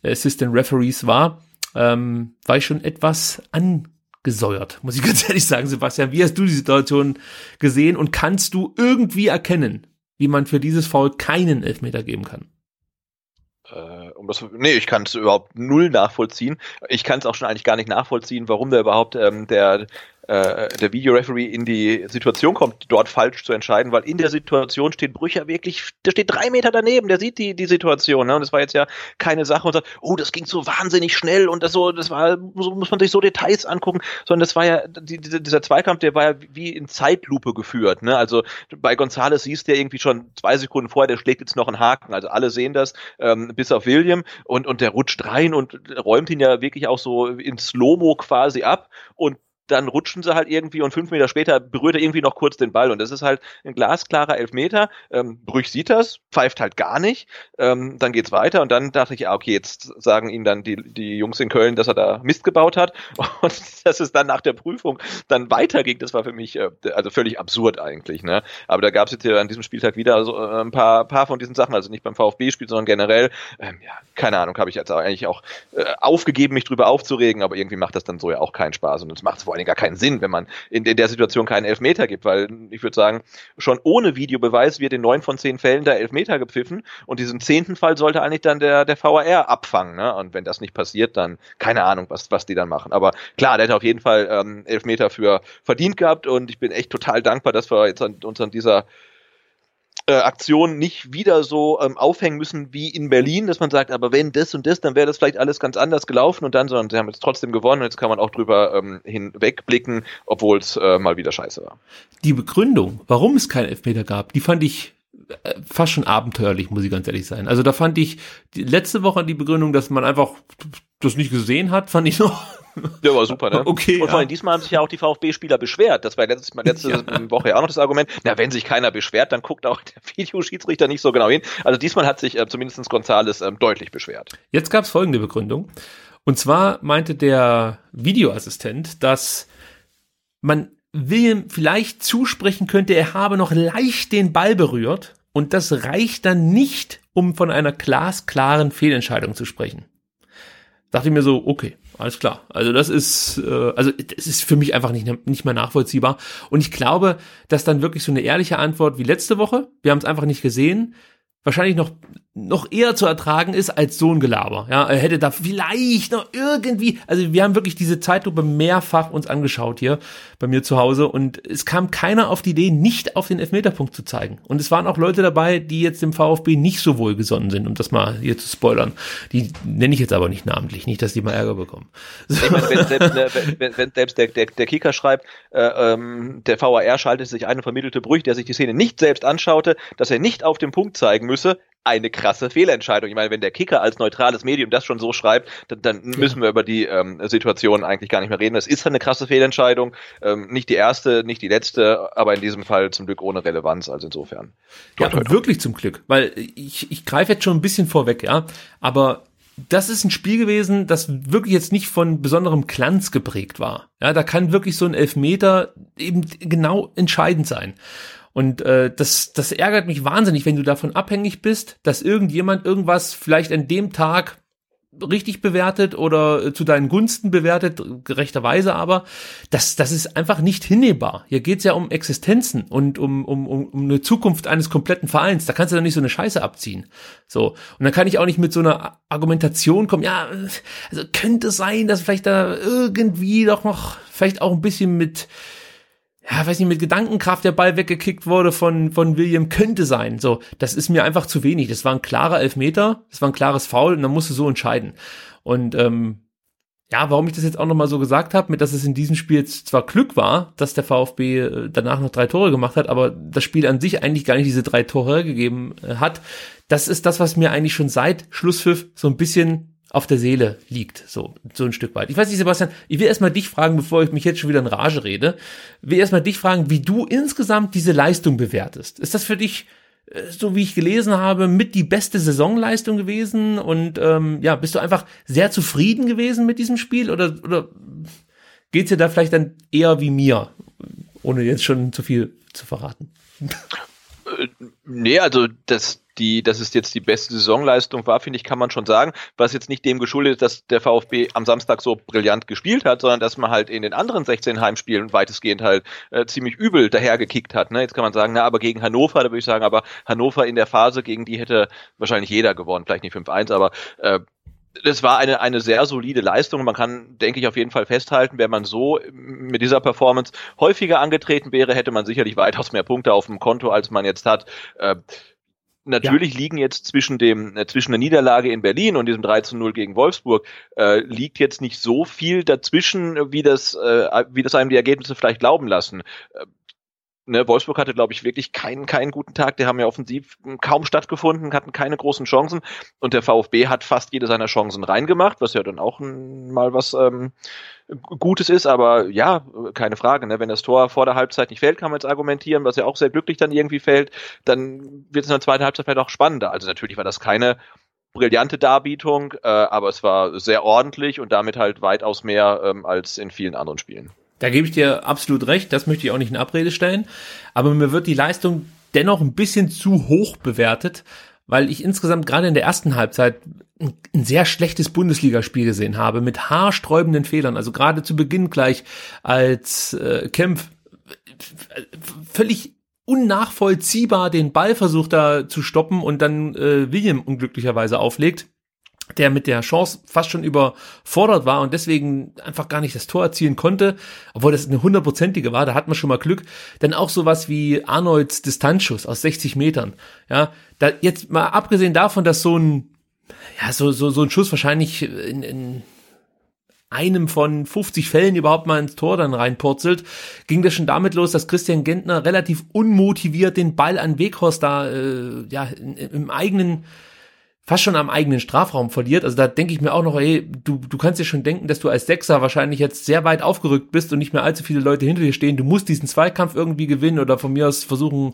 Assistant Referees war, ähm, war ich schon etwas angesäuert, muss ich *laughs* ganz ehrlich sagen, Sebastian. Wie hast du die Situation gesehen und kannst du irgendwie erkennen, wie man für dieses Foul keinen Elfmeter geben kann? Äh, um das, nee, ich kann es überhaupt null nachvollziehen. Ich kann es auch schon eigentlich gar nicht nachvollziehen, warum da überhaupt ähm, der äh, der Videoreferee in die Situation kommt, dort falsch zu entscheiden, weil in der Situation steht Brücher wirklich, der steht drei Meter daneben, der sieht die, die Situation, ne? Und das war jetzt ja keine Sache und sagt, oh, das ging so wahnsinnig schnell und das so, das war, so muss man sich so Details angucken, sondern das war ja, die, dieser Zweikampf, der war ja wie in Zeitlupe geführt, ne? Also bei Gonzales siehst du ja irgendwie schon zwei Sekunden vorher, der schlägt jetzt noch einen Haken, also alle sehen das, ähm, bis auf William und, und der rutscht rein und räumt ihn ja wirklich auch so in Slow-Mo quasi ab und dann rutschen sie halt irgendwie und fünf Meter später berührt er irgendwie noch kurz den Ball. Und das ist halt ein glasklarer Elfmeter. Ähm, Brüch sieht das, pfeift halt gar nicht. Ähm, dann geht's weiter und dann dachte ich, ja, okay, jetzt sagen ihnen dann die, die Jungs in Köln, dass er da Mist gebaut hat. *laughs* Und dass es dann nach der Prüfung dann weiterging, das war für mich äh, also völlig absurd eigentlich. Ne? Aber da gab es jetzt ja an diesem Spieltag wieder so äh, ein paar, paar von diesen Sachen, also nicht beim VfB-Spiel, sondern generell. Ähm, ja, keine Ahnung, habe ich jetzt eigentlich auch äh, aufgegeben, mich drüber aufzuregen, aber irgendwie macht das dann so ja auch keinen Spaß. Und es macht vor Dingen gar keinen Sinn, wenn man in, in der Situation keinen Elfmeter gibt, weil ich würde sagen, schon ohne Videobeweis wird in neun von zehn Fällen da Elfmeter gepfiffen und diesen zehnten Fall sollte eigentlich dann der, der VAR abfangen. Ne? Und wenn das nicht passiert, dann keine Ahnung, was, was die dann machen. Aber klar, der hätte auf jeden Fall ähm, Elfmeter für verdient gehabt und ich bin echt total dankbar, dass wir jetzt an, uns an dieser äh, Aktion nicht wieder so ähm, aufhängen müssen wie in Berlin, dass man sagt, aber wenn das und das, dann wäre das vielleicht alles ganz anders gelaufen und dann, sondern sie haben jetzt trotzdem gewonnen und jetzt kann man auch drüber ähm, hinwegblicken, obwohl es äh, mal wieder scheiße war. Die Begründung, warum es keinen Elfmeter gab, die fand ich fast schon abenteuerlich, muss ich ganz ehrlich sein. Also da fand ich die letzte Woche die Begründung, dass man einfach das nicht gesehen hat, fand ich noch. *laughs* Ja, war super, ne? Okay. Und vor allem diesmal haben sich ja auch die VfB-Spieler beschwert. Das war letztes Mal, *laughs* letzte ja. Woche ja auch noch das Argument. Na, wenn sich keiner beschwert, dann guckt auch *laughs* der Videoschiedsrichter nicht so genau hin. Also diesmal hat sich äh, zumindest Gonzales ähm, deutlich beschwert. Jetzt gab es folgende Begründung. Und zwar meinte der Videoassistent, dass man William vielleicht zusprechen könnte, er habe noch leicht den Ball berührt und das reicht dann nicht, um von einer glasklaren Fehlentscheidung zu sprechen. Dachte ich mir so, okay, alles klar. Also das ist, äh, also das ist für mich einfach nicht, nicht mehr nachvollziehbar. Und ich glaube, dass dann wirklich so eine ehrliche Antwort wie letzte Woche, wir haben es einfach nicht gesehen, wahrscheinlich noch noch eher zu ertragen ist als so ein Gelaber. Ja, er hätte da vielleicht noch irgendwie, also wir haben wirklich diese Zeitlupe mehrfach uns angeschaut hier bei mir zu Hause und es kam keiner auf die Idee, nicht auf den Elfmeterpunkt zu zeigen. Und es waren auch Leute dabei, die jetzt dem VfB nicht so wohlgesonnen sind, um das mal hier zu spoilern. Die nenne ich jetzt aber nicht namentlich, nicht, dass die mal Ärger bekommen. So. Meine, wenn selbst, ne, wenn, wenn selbst der, der, der Kicker schreibt, äh, ähm, der VAR schaltet sich ein und vermittelte Brüch, der sich die Szene nicht selbst anschaute, dass er nicht auf den Punkt zeigen müsse, eine krasse Fehlentscheidung. Ich meine, wenn der Kicker als neutrales Medium das schon so schreibt, dann, dann müssen wir über die ähm, Situation eigentlich gar nicht mehr reden. Es ist eine krasse Fehlentscheidung, ähm, nicht die erste, nicht die letzte, aber in diesem Fall zum Glück ohne Relevanz, also insofern. Ja, und wirklich zum Glück, weil ich, ich greife jetzt schon ein bisschen vorweg, ja, aber das ist ein Spiel gewesen, das wirklich jetzt nicht von besonderem Glanz geprägt war. Ja, da kann wirklich so ein Elfmeter eben genau entscheidend sein. Und äh, das, das ärgert mich wahnsinnig, wenn du davon abhängig bist, dass irgendjemand irgendwas vielleicht an dem Tag richtig bewertet oder äh, zu deinen Gunsten bewertet, gerechterweise aber, das, das ist einfach nicht hinnehmbar. Hier geht's ja um Existenzen und um, um, um, um eine Zukunft eines kompletten Vereins. Da kannst du doch nicht so eine Scheiße abziehen. So. Und dann kann ich auch nicht mit so einer Argumentation kommen, ja, also könnte sein, dass vielleicht da irgendwie doch noch, vielleicht auch ein bisschen mit, ja, weiß nicht, mit Gedankenkraft der Ball weggekickt wurde von, von William, könnte sein. So, das ist mir einfach zu wenig. Das war ein klarer Elfmeter, das war ein klares Foul und dann musst du so entscheiden. Und ähm, ja, warum ich das jetzt auch nochmal so gesagt habe, mit dass es in diesem Spiel jetzt zwar Glück war, dass der VfB äh, danach noch drei Tore gemacht hat, aber das Spiel an sich eigentlich gar nicht diese drei Tore gegeben äh, hat, das ist das, was mir eigentlich schon seit Schlusspfiff so ein bisschen auf der Seele liegt, so, so ein Stück weit. Ich weiß nicht, Sebastian, ich will erstmal dich fragen, bevor ich mich jetzt schon wieder in Rage rede, will erstmal dich fragen, wie du insgesamt diese Leistung bewertest. Ist das für dich, äh, so wie ich gelesen habe, mit die beste Saisonleistung gewesen und ähm, ja, bist du einfach sehr zufrieden gewesen mit diesem Spiel oder, oder geht's dir da vielleicht dann eher wie mir, ohne jetzt schon zu viel zu verraten? Äh, nee, also das die, dass es jetzt die beste Saisonleistung war, finde ich, kann man schon sagen, was jetzt nicht dem geschuldet ist, dass der VfB am Samstag so brillant gespielt hat, sondern dass man halt in den anderen 16 Heimspielen weitestgehend halt äh, ziemlich übel dahergekickt hat. Ne? Jetzt kann man sagen, na, aber gegen Hannover, da würde ich sagen, aber Hannover in der Phase, gegen die hätte wahrscheinlich jeder gewonnen, vielleicht nicht 5-1, aber äh, das war eine, eine sehr solide Leistung. Man kann, denke ich, auf jeden Fall festhalten, wenn man so mit dieser Performance häufiger angetreten wäre, hätte man sicherlich weitaus mehr Punkte auf dem Konto, als man jetzt hat. Äh, natürlich ja. liegen jetzt zwischen dem äh, zwischen der Niederlage in Berlin und diesem 3 zu 0 gegen Wolfsburg äh, liegt jetzt nicht so viel dazwischen, wie das äh, wie das einem die Ergebnisse vielleicht glauben lassen. Ne, Wolfsburg hatte, glaube ich, wirklich keinen, keinen guten Tag. Die haben ja offensiv kaum stattgefunden, hatten keine großen Chancen. Und der VfB hat fast jede seiner Chancen reingemacht, was ja dann auch mal was ähm, Gutes ist. Aber ja, keine Frage. Ne? Wenn das Tor vor der Halbzeit nicht fällt, kann man jetzt argumentieren, was ja auch sehr glücklich dann irgendwie fällt. Dann wird es in der zweiten Halbzeit vielleicht auch spannender. Also natürlich war das keine brillante Darbietung, äh, aber es war sehr ordentlich und damit halt weitaus mehr ähm, als in vielen anderen Spielen. Da gebe ich dir absolut recht, das möchte ich auch nicht in Abrede stellen. Aber mir wird die Leistung dennoch ein bisschen zu hoch bewertet, weil ich insgesamt gerade in der ersten Halbzeit ein, sehr schlechtes Bundesligaspiel gesehen habe mit haarsträubenden Fehlern. Also gerade zu Beginn gleich als äh, Kempf völlig unnachvollziehbar den Ball versucht da zu stoppen und dann äh, William unglücklicherweise auflegt der mit der Chance fast schon überfordert war und deswegen einfach gar nicht das Tor erzielen konnte, obwohl das eine hundertprozentige war, da hat man schon mal Glück. Denn auch sowas wie Arnolds Distanzschuss aus 60 Metern, ja, da jetzt mal abgesehen davon, dass so ein, ja, so, so, so ein Schuss wahrscheinlich in, in einem von 50 Fällen überhaupt mal ins Tor dann reinpurzelt, ging das schon damit los, dass Christian Gentner relativ unmotiviert den Ball an Weghorst da äh, ja in, im eigenen fast schon am eigenen Strafraum verliert. Also da denke ich mir auch noch, ey, du, du kannst dir schon denken, dass du als Sechser wahrscheinlich jetzt sehr weit aufgerückt bist und nicht mehr allzu viele Leute hinter dir stehen. Du musst diesen Zweikampf irgendwie gewinnen oder von mir aus versuchen,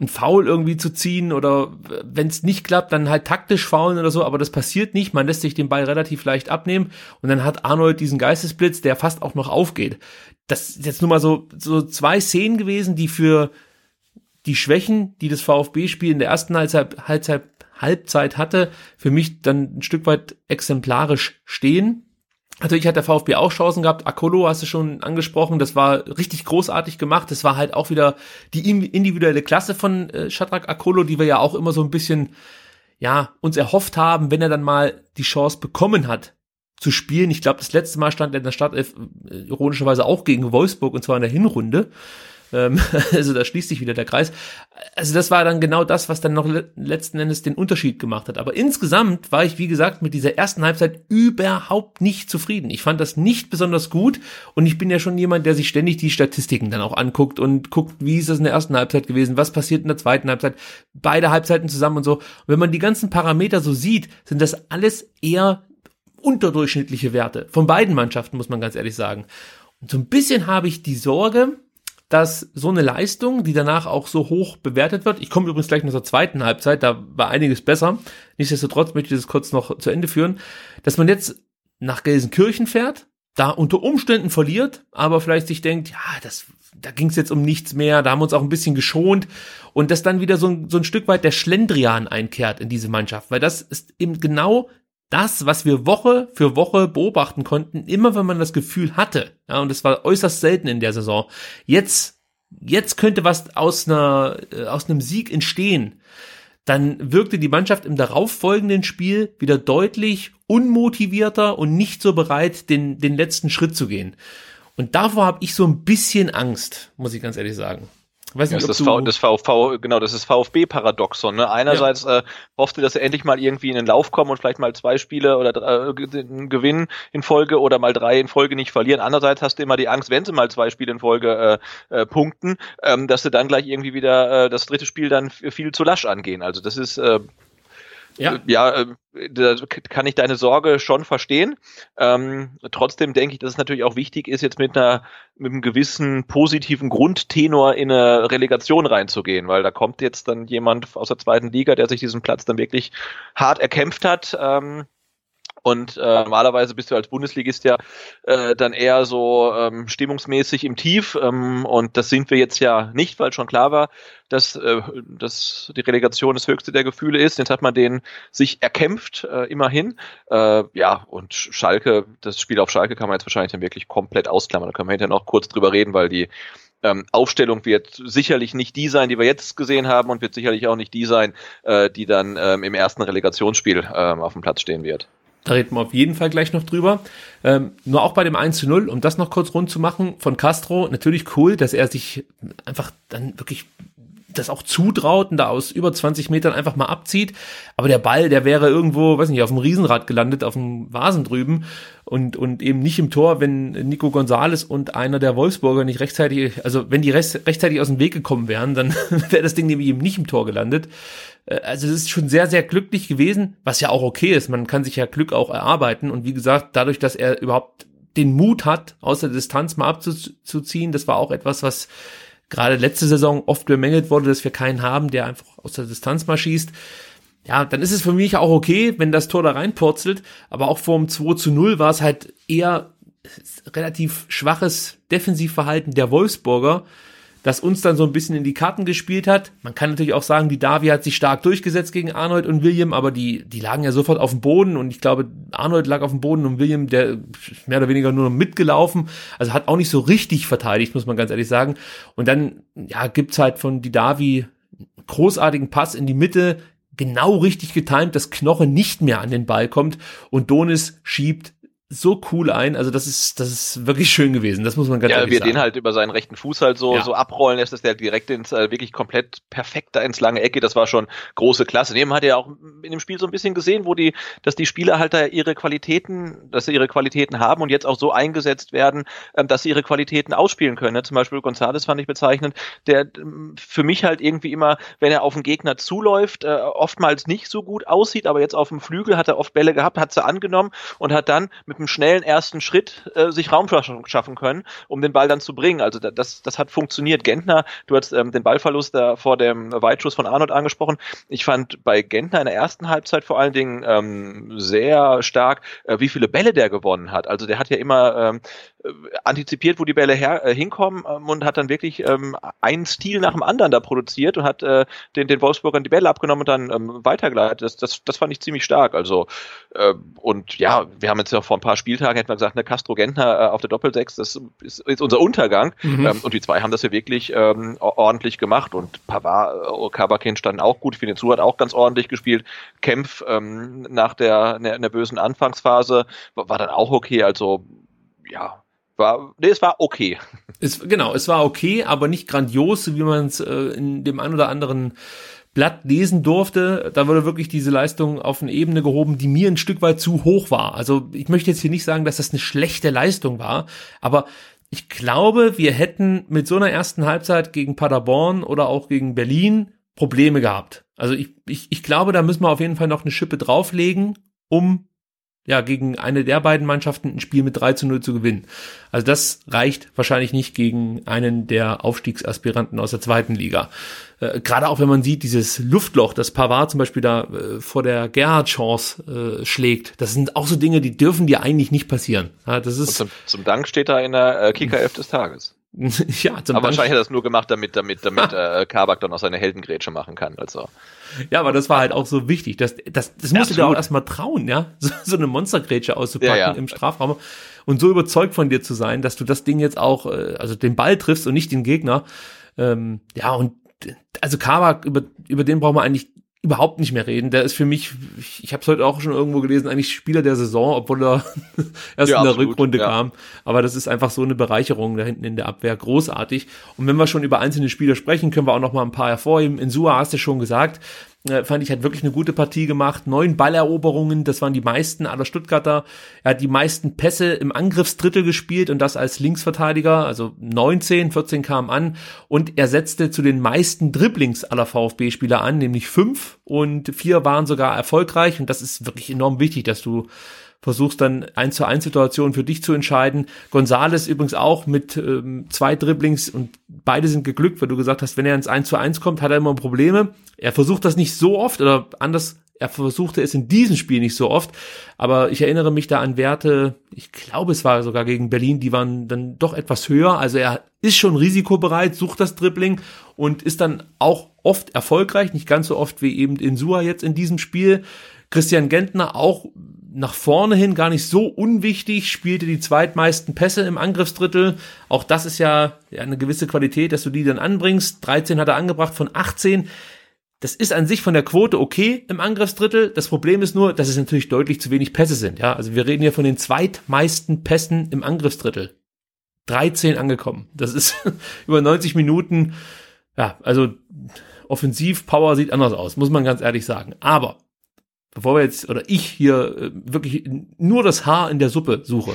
ein Foul irgendwie zu ziehen oder wenn es nicht klappt, dann halt taktisch faulen oder so, aber das passiert nicht. Man lässt sich den Ball relativ leicht abnehmen und dann hat Arnold diesen Geistesblitz, der fast auch noch aufgeht. Das ist jetzt nur mal so, so zwei Szenen gewesen, die für die Schwächen, die das VfB-Spiel in der ersten Halbzeit, Halbzeit Halbzeit hatte, für mich dann ein Stück weit exemplarisch stehen. Natürlich hat der VfB auch Chancen gehabt. Akolo hast du schon angesprochen. Das war richtig großartig gemacht. Das war halt auch wieder die individuelle Klasse von äh, Shadrach Akolo, die wir ja auch immer so ein bisschen, ja, uns erhofft haben, wenn er dann mal die Chance bekommen hat zu spielen. Ich glaube, das letzte Mal stand er in der Startelf äh, ironischerweise auch gegen Wolfsburg und zwar in der Hinrunde. Ähm, *laughs* also da schließt sich wieder der Kreis. Also das war dann genau das, was dann noch letzten Endes den Unterschied gemacht hat. Aber insgesamt war ich, wie gesagt, mit dieser ersten Halbzeit überhaupt nicht zufrieden. Ich fand das nicht besonders gut und ich bin ja schon jemand, der sich ständig die Statistiken dann auch anguckt und guckt, wie ist das in der ersten Halbzeit gewesen, was passiert in der zweiten Halbzeit, beide Halbzeiten zusammen und so. Und wenn man die ganzen Parameter so sieht, sind das alles eher unterdurchschnittliche Werte. Von beiden Mannschaften, muss man ganz ehrlich sagen. Und so ein bisschen habe ich die Sorge, dass so eine Leistung, die danach auch so hoch bewertet wird, ich komme übrigens gleich noch zur zweiten Halbzeit, da war einiges besser, nichtsdestotrotz möchte ich das kurz noch zu Ende führen, dass man jetzt nach Gelsenkirchen fährt, da unter Umständen verliert, aber vielleicht sich denkt, ja, das, da ging es jetzt um nichts mehr, da haben wir uns auch ein bisschen geschont und dass dann wieder so so ein Stück weit der Schlendrian einkehrt in diese Mannschaft, weil das ist eben genau das, was wir Woche für Woche beobachten konnten, immer wenn man das Gefühl hatte, ja, und es war äußerst selten in der Saison, jetzt, jetzt könnte was aus einer, äh, aus einem Sieg entstehen, dann wirkte die Mannschaft im darauffolgenden Spiel wieder deutlich unmotivierter und nicht so bereit, den, den letzten Schritt zu gehen. Und davor habe ich so ein bisschen Angst, muss ich ganz ehrlich sagen. Weiß nicht, ja, das, v, das VV, genau, das ist VfB-Paradoxon. Ne? Einerseits ja. äh, hoffte, dass er endlich mal irgendwie in den Lauf kommen und vielleicht mal zwei Spiele oder äh, gewinnen in Folge oder mal drei in Folge nicht verlieren. Andererseits hast du immer die Angst, wenn sie mal zwei Spiele in Folge äh, äh, punkten, ähm, dass sie dann gleich irgendwie wieder äh, das dritte Spiel dann viel zu lasch angehen. Also das ist äh, ja, ja äh, da kann ich deine Sorge schon verstehen. Ähm, trotzdem denke ich, dass es natürlich auch wichtig ist, jetzt mit einer mit einem gewissen positiven Grundtenor in eine Relegation reinzugehen, weil da kommt jetzt dann jemand aus der zweiten Liga, der sich diesen Platz dann wirklich hart erkämpft hat. Ähm, und äh, normalerweise bist du als Bundesligist ja äh, dann eher so ähm, stimmungsmäßig im Tief. Ähm, und das sind wir jetzt ja nicht, weil schon klar war, dass, äh, dass die Relegation das höchste der Gefühle ist. Jetzt hat man den sich erkämpft, äh, immerhin. Äh, ja, und Schalke, das Spiel auf Schalke kann man jetzt wahrscheinlich dann wirklich komplett ausklammern. Da können wir hinterher noch kurz drüber reden, weil die ähm, Aufstellung wird sicherlich nicht die sein, die wir jetzt gesehen haben und wird sicherlich auch nicht die sein, äh, die dann ähm, im ersten Relegationsspiel ähm, auf dem Platz stehen wird. Da reden wir auf jeden Fall gleich noch drüber. Ähm, nur auch bei dem 1 zu 0, um das noch kurz rund zu machen, von Castro, natürlich cool, dass er sich einfach dann wirklich das auch zutraut und da aus über 20 Metern einfach mal abzieht. Aber der Ball, der wäre irgendwo, weiß nicht, auf dem Riesenrad gelandet, auf dem Vasen drüben und, und eben nicht im Tor, wenn Nico Gonzales und einer der Wolfsburger nicht rechtzeitig, also wenn die rechtzeitig aus dem Weg gekommen wären, dann *laughs* wäre das Ding nämlich eben nicht im Tor gelandet. Äh, also es ist schon sehr, sehr glücklich gewesen, was ja auch okay ist. Man kann sich ja Glück auch erarbeiten. Und wie gesagt, dadurch, dass er überhaupt den Mut hat, aus der Distanz mal abzuziehen, das war auch etwas, was gerade letzte Saison oft bemängelt wurde, dass wir keinen haben, der einfach aus der Distanz mal schießt. Ja, dann ist es für mich auch okay, wenn das Tor da reinpurzelt, aber auch vor dem 2 zu 0 war es halt eher relativ schwaches Defensivverhalten der Wolfsburger, das uns dann so ein bisschen in die Karten gespielt hat. Man kann natürlich auch sagen, die Davi hat sich stark durchgesetzt gegen Arnold und William, aber die, die lagen ja sofort auf dem Boden und ich glaube, Arnold lag auf dem Boden und William, der mehr oder weniger nur noch mitgelaufen, also hat auch nicht so richtig verteidigt, muss man ganz ehrlich sagen. Und dann, ja, gibt's halt von die Davi großartigen Pass in die Mitte, genau richtig getimt, dass Knoche nicht mehr an den Ball kommt und Donis schiebt so cool ein. Also das ist, das ist wirklich schön gewesen. Das muss man ganz ja, ehrlich wir sagen. den halt über seinen rechten Fuß halt so, Ja. so abrollen lässt, dass der direkt ins, äh, wirklich komplett perfekt da ins lange Ecke. Das war schon große Klasse. Neben hat er auch in dem Spiel so ein bisschen gesehen, wo die, dass die Spieler halt da ihre Qualitäten, dass sie ihre Qualitäten haben und jetzt auch so eingesetzt werden, ähm, dass sie ihre Qualitäten ausspielen können. Ne? Zum Beispiel González fand ich bezeichnend, der ähm, für mich halt irgendwie immer, wenn er auf den Gegner zuläuft, äh, oftmals nicht so gut aussieht, aber jetzt auf dem Flügel hat er oft Bälle gehabt, hat sie angenommen und hat dann mit einem schnellen ersten Schritt äh, sich Raum schaffen können, um den Ball dann zu bringen. Also da- das, das hat funktioniert. Gentner, du hast ähm, den Ballverlust da vor dem Weitschuss von Arnold angesprochen. Ich fand bei Gentner in der ersten Halbzeit vor allen Dingen ähm, sehr stark, äh, wie viele Bälle der gewonnen hat. Also der hat ja immer ähm, äh, antizipiert, wo die Bälle her, äh, hinkommen ähm, und hat dann wirklich ähm, einen Stil nach dem anderen da produziert und hat äh, den, den Wolfsburgern die Bälle abgenommen und dann ähm, weitergeleitet. Das, das, das fand ich ziemlich stark. Also äh, und ja, wir haben jetzt ja vor ein paar Spieltagen hätten wir gesagt, ne, Castro Gentner äh, auf der Doppelsechs, das ist, ist unser Untergang. Mhm. Ähm, und die zwei haben das ja wirklich ähm, ordentlich gemacht und Pavard, äh, Kabakin standen auch gut. Ich finde, Zu hat auch ganz ordentlich gespielt. Kempf ähm, nach der ner- nervösen Anfangsphase war, war dann auch okay. Also ja, war, nee, es war okay. Es, genau, es war okay, aber nicht grandios, wie man es äh, in dem ein oder anderen Blatt lesen durfte. Da wurde wirklich diese Leistung auf eine Ebene gehoben, die mir ein Stück weit zu hoch war. Also ich möchte jetzt hier nicht sagen, dass das eine schlechte Leistung war, aber ich glaube, wir hätten mit so einer ersten Halbzeit gegen Paderborn oder auch gegen Berlin Probleme gehabt. Also ich, ich, ich glaube, da müssen wir auf jeden Fall noch eine Schippe drauflegen, um ja, gegen eine der beiden Mannschaften ein Spiel mit 3 zu 0 zu gewinnen. Also das reicht wahrscheinlich nicht gegen einen der Aufstiegsaspiranten aus der zweiten Liga. Äh, Gerade auch wenn man sieht, dieses Luftloch, das Pavard zum Beispiel da äh, vor der Gerhard-Chance äh, schlägt, das sind auch so Dinge, die dürfen dir eigentlich nicht passieren. Ja, das Und ist, zum, zum Dank steht da in der äh, Kicker-F des Tages. *laughs* ja, zum Aber Dank- wahrscheinlich hat er das nur gemacht, damit, damit, *laughs* damit äh, Kabak dann auch seine Heldengrätsche machen kann. Also Ja, aber das war halt auch so wichtig. Das, das, das musst du dir auch erstmal trauen, ja, *laughs* so, so eine Monstergrätsche auszupacken Ja, ja. im Strafraum und so überzeugt von dir zu sein, dass du das Ding jetzt auch, äh, also den Ball triffst und nicht den Gegner. Ähm, ja, und also Kabak, über, über den brauchen wir eigentlich überhaupt nicht mehr reden. Der ist für mich, ich, ich habe es heute auch schon irgendwo gelesen, eigentlich Spieler der Saison, obwohl er *laughs* erst Ja, in der absolut, Rückrunde ja. kam. Aber das ist einfach so eine Bereicherung da hinten in der Abwehr, großartig. Und wenn wir schon über einzelne Spieler sprechen, können wir auch noch mal ein paar hervorheben. In Sua hast du schon gesagt, äh, fand ich, hat wirklich eine gute Partie gemacht. Neun Balleroberungen, das waren die meisten aller Stuttgarter. Er hat die meisten Pässe im Angriffsdrittel gespielt und das als Linksverteidiger, also 19, 14 kamen an. Und er setzte zu den meisten Dribblings aller VfB-Spieler an, nämlich fünf und vier waren sogar erfolgreich. Und das ist wirklich enorm wichtig, dass du versuchst dann eins zu eins Situationen für dich zu entscheiden. Gonzales übrigens auch mit ähm, zwei Dribblings und beide sind geglückt, weil du gesagt hast, wenn er ins 1 zu 1 kommt, hat er immer Probleme. Er versucht das nicht so oft oder anders, er versuchte es in diesem Spiel nicht so oft, aber ich erinnere mich da an Werte, ich glaube es war sogar gegen Berlin, die waren dann doch etwas höher, also er ist schon risikobereit, sucht das Dribbling und ist dann auch oft erfolgreich, nicht ganz so oft wie eben in Sua jetzt in diesem Spiel. Christian Gentner auch nach vorne hin gar nicht so unwichtig, spielte die zweitmeisten Pässe im Angriffsdrittel. Auch das ist ja, eine gewisse Qualität, dass du die dann anbringst. 13 hat er angebracht von 18. Das ist an sich von der Quote okay im Angriffsdrittel. Das Problem ist nur, dass es natürlich deutlich zu wenig Pässe sind. Ja, also wir reden hier von den zweitmeisten Pässen im Angriffsdrittel. 13 angekommen. Das ist *laughs* über 90 Minuten. Ja, also Offensivpower sieht anders aus, muss man ganz ehrlich sagen. Aber bevor wir jetzt oder ich hier äh, wirklich nur das Haar in der Suppe suche,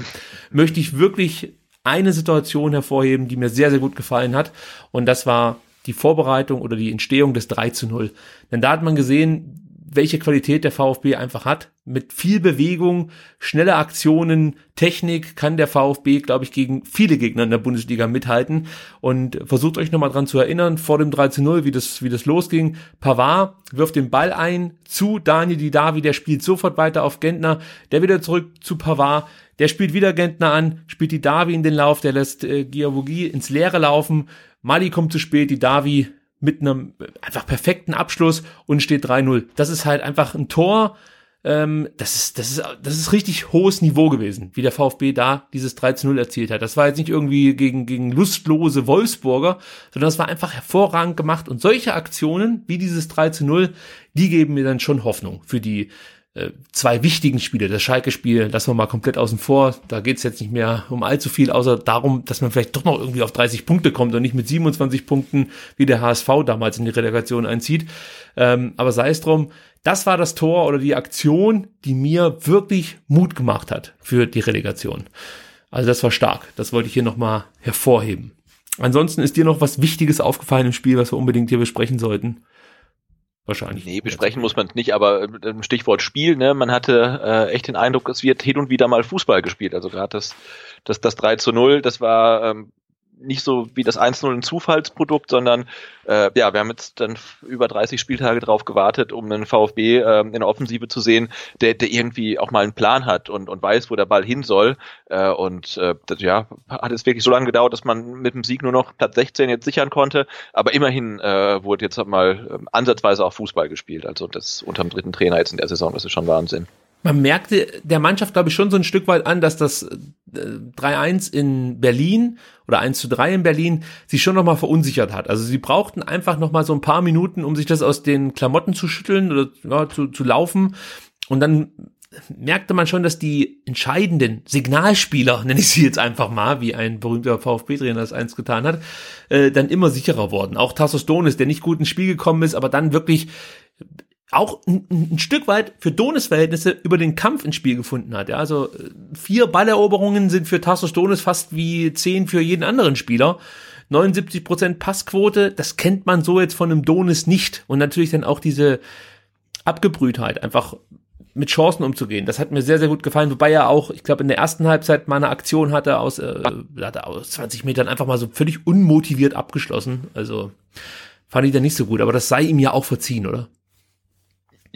möchte ich wirklich eine Situation hervorheben, die mir sehr, sehr gut gefallen hat. Und das war die Vorbereitung oder die Entstehung des 3 zu 0. Denn da hat man gesehen, welche Qualität der VfB einfach hat. Mit viel Bewegung, schnelle Aktionen, Technik kann der VfB, glaube ich, gegen viele Gegner in der Bundesliga mithalten. Und versucht euch nochmal dran zu erinnern, vor dem 3 zu 0, wie das, wie das losging. Pavard wirft den Ball ein zu Daniel Didavi, der spielt sofort weiter auf Gentner, der wieder zurück zu Pavard. Der spielt wieder Gentner an, spielt die Davi in den Lauf, der lässt äh, Giavogi ins Leere laufen. Mali kommt zu spät, die Davi mit einem einfach perfekten Abschluss und steht 3-0. Das ist halt einfach ein Tor, ähm, das ist, das ist, das ist richtig hohes Niveau gewesen, wie der VfB da dieses 3 0 erzielt hat. Das war jetzt nicht irgendwie gegen, gegen lustlose Wolfsburger, sondern das war einfach hervorragend gemacht. Und solche Aktionen wie dieses 3 0, die geben mir dann schon Hoffnung für die zwei wichtigen Spiele. Das Schalke-Spiel lassen wir mal komplett außen vor. Da geht es jetzt nicht mehr um allzu viel, außer darum, dass man vielleicht doch noch irgendwie auf 30 Punkte kommt und nicht mit 27 Punkten, wie der HSV damals in die Relegation einzieht. Ähm, aber sei es drum, das war das Tor oder die Aktion, die mir wirklich Mut gemacht hat für die Relegation. Also das war stark. Das wollte ich hier nochmal hervorheben. Ansonsten ist dir noch was Wichtiges aufgefallen im Spiel, was wir unbedingt hier besprechen sollten? Wahrscheinlich. Nee, besprechen muss man nicht, aber äh, Stichwort Spiel, ne, man hatte äh, echt den Eindruck, es wird hin und wieder mal Fußball gespielt. Also gerade das, das, das 3 zu 0, das war ähm, nicht so wie das 1-0 ein Zufallsprodukt, sondern äh, ja, wir haben jetzt dann über 30 Spieltage drauf gewartet, um einen VfB äh, in der Offensive zu sehen, der, der irgendwie auch mal einen Plan hat und, und weiß, wo der Ball hin soll. Äh, und äh, das, ja, hat es wirklich so lange gedauert, dass man mit dem Sieg nur noch Platz 16 jetzt sichern konnte. Aber immerhin äh, wurde jetzt mal äh, ansatzweise auch Fußball gespielt. Also das unterm dritten Trainer jetzt in der Saison, das ist schon Wahnsinn man merkte der Mannschaft, glaube ich, schon so ein Stück weit an, dass das 3-1 äh, in Berlin oder 1 zu 3 in Berlin sich schon nochmal verunsichert hat. Also sie brauchten einfach nochmal so ein paar Minuten, um sich das aus den Klamotten zu schütteln oder ja, zu, zu laufen. Und dann merkte man schon, dass die entscheidenden Signalspieler, *laughs* nenne ich sie jetzt einfach mal, wie ein berühmter VfB-Trainer das eins getan hat, äh, dann immer sicherer worden. Auch Tassos Donis, der nicht gut ins Spiel gekommen ist, aber dann wirklich auch ein, ein, Stück weit für Donis Verhältnisse über den Kampf ins Spiel gefunden hat. Ja, also äh, vier Balleroberungen sind für Tassos Donis fast wie zehn für jeden anderen Spieler. 79% Passquote, das kennt man so jetzt von einem Donis nicht. Und natürlich dann auch diese Abgebrühtheit, einfach mit Chancen umzugehen. Das hat mir sehr, sehr gut gefallen, wobei er auch, ich glaube, in der ersten Halbzeit mal eine Aktion hatte aus, äh, hatte aus 20 Metern einfach mal so völlig unmotiviert abgeschlossen. Also fand ich da nicht so gut, aber das sei ihm ja auch verziehen, oder?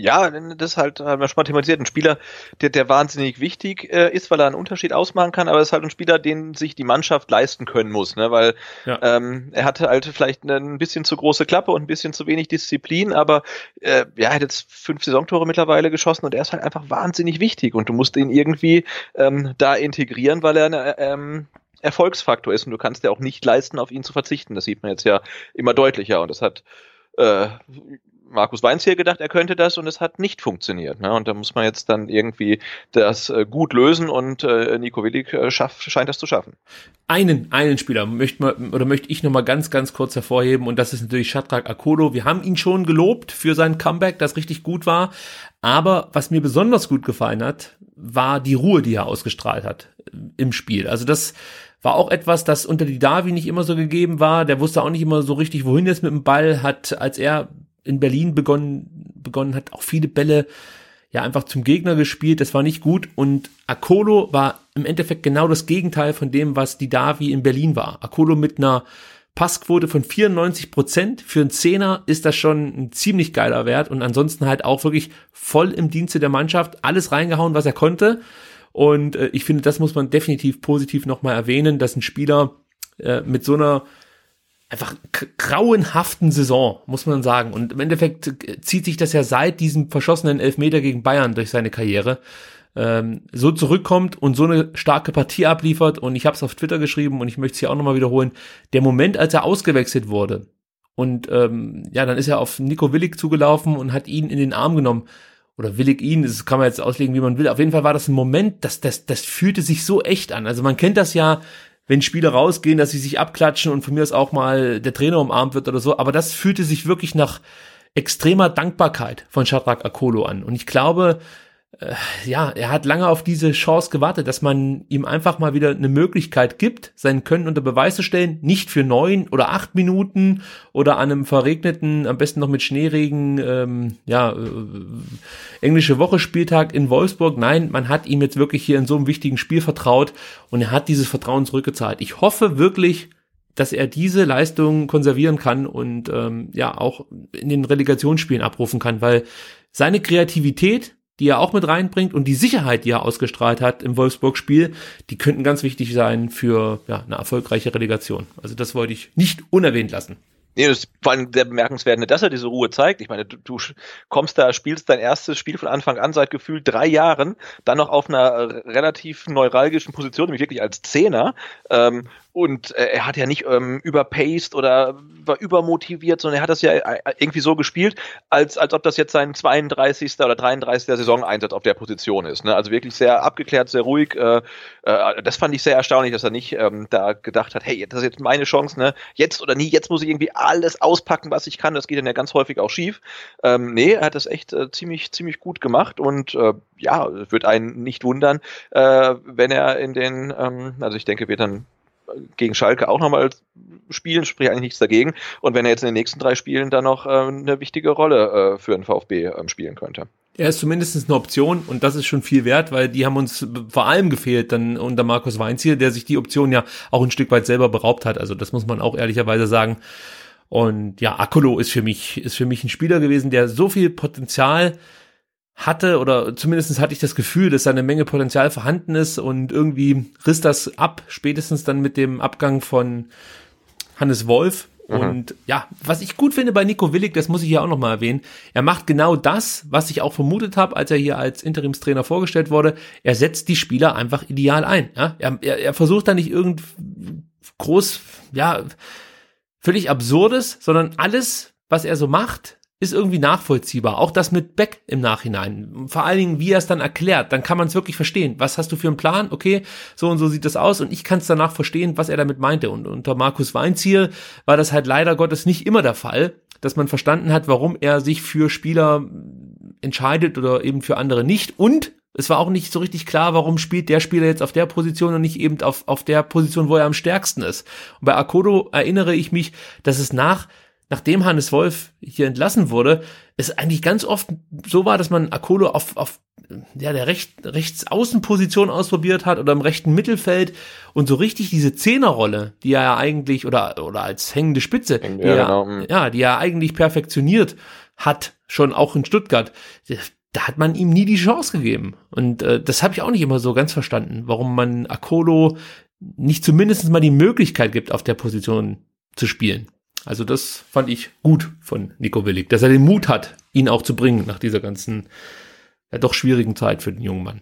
Ja, das ist halt, haben wir schon mal thematisiert, ein Spieler, der, der wahnsinnig wichtig äh, ist, weil er einen Unterschied ausmachen kann, aber es ist halt ein Spieler, den sich die Mannschaft leisten können muss, ne? weil ja. ähm, er hatte halt vielleicht ein bisschen zu große Klappe und ein bisschen zu wenig Disziplin, aber äh, ja, er hat jetzt fünf Saisontore mittlerweile geschossen und er ist halt einfach wahnsinnig wichtig und du musst ihn irgendwie ähm, da integrieren, weil er eine, ähm, Erfolgsfaktor ist und du kannst dir auch nicht leisten, auf ihn zu verzichten. Das sieht man jetzt ja immer deutlicher und das hat äh, Markus Weinz hier gedacht, er könnte das und es hat nicht funktioniert. Ne? Und da muss man jetzt dann irgendwie das äh, gut lösen und äh, Nico Willig äh, schaff, scheint das zu schaffen. Einen, einen Spieler möchte man, oder möchte ich nochmal ganz, ganz kurz hervorheben und das ist natürlich Shadrach Akolo. Wir haben ihn schon gelobt für sein Comeback, das richtig gut war. Aber was mir besonders gut gefallen hat, war die Ruhe, die er ausgestrahlt hat äh, im Spiel. Also das war auch etwas, das unter die Davi nicht immer so gegeben war. Der wusste auch nicht immer so richtig, wohin jetzt mit dem Ball hat, als er in Berlin begonnen, begonnen hat, auch viele Bälle ja einfach zum Gegner gespielt. Das war nicht gut. Und Akolo war im Endeffekt genau das Gegenteil von dem, was die Davi in Berlin war. Akolo mit einer Passquote von 94 Prozent. Für einen Zehner ist das schon ein ziemlich geiler Wert und ansonsten halt auch wirklich voll im Dienste der Mannschaft alles reingehauen, was er konnte. Und äh, ich finde, das muss man definitiv positiv nochmal erwähnen, dass ein Spieler äh, mit so einer einfach grauenhaften Saison, muss man sagen. Und im Endeffekt äh, zieht sich das ja seit diesem verschossenen Elfmeter gegen Bayern durch seine Karriere. Ähm, so zurückkommt und so eine starke Partie abliefert. Und ich habe es auf Twitter geschrieben und ich möchte es hier auch nochmal wiederholen. Der Moment, als er ausgewechselt wurde und ähm, ja, dann ist er auf Nico Willig zugelaufen und hat ihn in den Arm genommen. Oder Willig ihn, das kann man jetzt auslegen, wie man will. Auf jeden Fall war das ein Moment, das, das, das fühlte sich so echt an. Also man kennt das ja, wenn Spieler rausgehen, dass sie sich abklatschen und von mir aus auch mal der Trainer umarmt wird oder so. Aber das fühlte sich wirklich nach extremer Dankbarkeit von Shadrach Akolo an. Und ich glaube, ja, er hat lange auf diese Chance gewartet, dass man ihm einfach mal wieder eine Möglichkeit gibt, sein Können unter Beweis zu stellen, nicht für neun oder acht Minuten oder an einem verregneten, am besten noch mit Schneeregen, ähm, ja, äh, englische Woche Spieltag in Wolfsburg. Nein, man hat ihm jetzt wirklich hier in so einem wichtigen Spiel vertraut und er hat dieses Vertrauen zurückgezahlt. Ich hoffe wirklich, dass er diese Leistung konservieren kann und ähm, ja auch in den Relegationsspielen abrufen kann, weil seine Kreativität die er auch mit reinbringt und die Sicherheit, die er ausgestrahlt hat im Wolfsburg-Spiel, die könnten ganz wichtig sein für ja, eine erfolgreiche Relegation. Also das wollte ich nicht unerwähnt lassen. Nee, das ist vor allem sehr bemerkenswert, dass er diese Ruhe zeigt. Ich meine, du, du kommst da, spielst dein erstes Spiel von Anfang an seit gefühlt drei Jahren, dann noch auf einer relativ neuralgischen Position, nämlich wirklich als Zehner. Ähm, und äh, er hat ja nicht ähm, überpaced oder war übermotiviert, sondern er hat das ja äh, irgendwie so gespielt, als, als ob das jetzt sein 32. oder 33. Saisoneinsatz auf der Position ist. Ne? Also wirklich sehr abgeklärt, sehr ruhig. Äh, äh, das fand ich sehr erstaunlich, dass er nicht ähm, da gedacht hat, hey, das ist jetzt meine Chance, ne? Jetzt oder nie, jetzt muss ich irgendwie alles auspacken, was ich kann. Das geht dann ja ganz häufig auch schief. Ähm, nee, er hat das echt äh, ziemlich, ziemlich gut gemacht und äh, ja, wird einen nicht wundern, äh, wenn er in den, ähm, also ich denke, wird dann gegen Schalke auch nochmal spielen, sprich eigentlich nichts dagegen. Und wenn er jetzt in den nächsten drei Spielen dann noch äh, eine wichtige Rolle äh, für den VfB äh, spielen könnte. Er ist zumindest eine Option und das ist schon viel wert, weil die haben uns vor allem gefehlt dann unter Markus Weinz hier, der sich die Option ja auch ein Stück weit selber beraubt hat. Also das muss man auch ehrlicherweise sagen. Und ja, Akolo ist für mich, ist für mich ein Spieler gewesen, der so viel Potenzial hatte oder zumindest hatte ich das Gefühl, dass da eine Menge Potenzial vorhanden ist und irgendwie riss das ab, spätestens dann mit dem Abgang von Hannes Wolf. Mhm. Und ja, was ich gut finde bei Nico Willig, das muss ich hier auch nochmal erwähnen, er macht genau das, was ich auch vermutet habe, als er hier als Interimstrainer vorgestellt wurde. Er setzt die Spieler einfach ideal ein. Ja? Er, er, er versucht da nicht irgend groß, ja, völlig absurdes, sondern alles, was er so macht, ist irgendwie nachvollziehbar. Auch das mit Beck im Nachhinein. Vor allen Dingen, wie er es dann erklärt, dann kann man es wirklich verstehen. Was hast du für einen Plan? Okay, so und so sieht das aus und ich kann es danach verstehen, was er damit meinte. Und unter Markus Weinz hier war das halt leider Gottes nicht immer der Fall, dass man verstanden hat, warum er sich für Spieler entscheidet oder eben für andere nicht. Und es war auch nicht so richtig klar, warum spielt der Spieler jetzt auf der Position und nicht eben auf, auf der Position, wo er am stärksten ist. Und bei Akodo erinnere ich mich, dass es nach nachdem Hannes Wolf hier entlassen wurde, es eigentlich ganz oft so war, dass man Akolo auf, auf ja, der Recht, Rechtsaußenposition ausprobiert hat oder im rechten Mittelfeld und so richtig diese Zehnerrolle, die er ja eigentlich, oder, oder als hängende Spitze, ja, die er, genau. Hm. ja, die er eigentlich perfektioniert hat, schon auch in Stuttgart, da hat man ihm nie die Chance gegeben. Und äh, das habe ich auch nicht immer so ganz verstanden, warum man Akolo nicht zumindest mal die Möglichkeit gibt, auf der Position zu spielen. Also das fand ich gut von Nico Willig, dass er den Mut hat, ihn auch zu bringen nach dieser ganzen, ja doch schwierigen Zeit für den jungen Mann.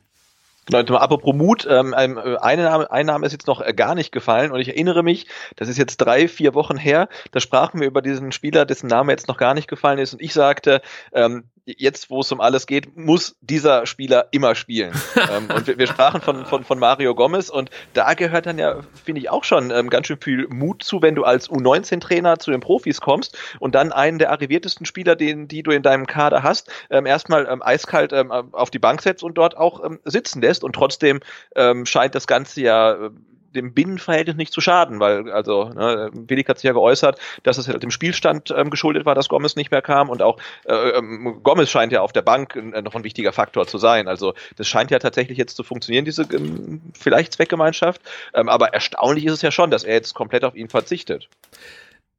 Genau, apropos Mut, ähm, äh, eine Name, ein Name ist jetzt noch äh, gar nicht gefallen und ich erinnere mich, das ist jetzt drei, vier Wochen her, da sprachen wir über diesen Spieler, dessen Name jetzt noch gar nicht gefallen ist und ich sagte, ähm, jetzt, wo es um alles geht, muss dieser Spieler immer spielen. *laughs* ähm, und wir, wir, sprachen von, von, von Mario Gomez und da gehört dann ja, finde ich, auch schon ähm, ganz schön viel Mut zu, wenn du als U19-Trainer zu den Profis kommst und dann einen der arriviertesten Spieler, den, die du in deinem Kader hast, ähm, erstmal ähm, eiskalt ähm, auf die Bank setzt und dort auch ähm, sitzen lässt und trotzdem ähm, scheint das Ganze ja äh, dem Binnenverhältnis nicht zu schaden, weil also ne, Willig hat sich ja geäußert, dass es dem Spielstand ähm, geschuldet war, dass Gomez nicht mehr kam und auch äh, ähm, Gomez scheint ja auf der Bank äh, noch ein wichtiger Faktor zu sein. Also das scheint ja tatsächlich jetzt zu funktionieren, diese ähm, vielleicht Zweckgemeinschaft. Ähm, aber erstaunlich ist es ja schon, dass er jetzt komplett auf ihn verzichtet.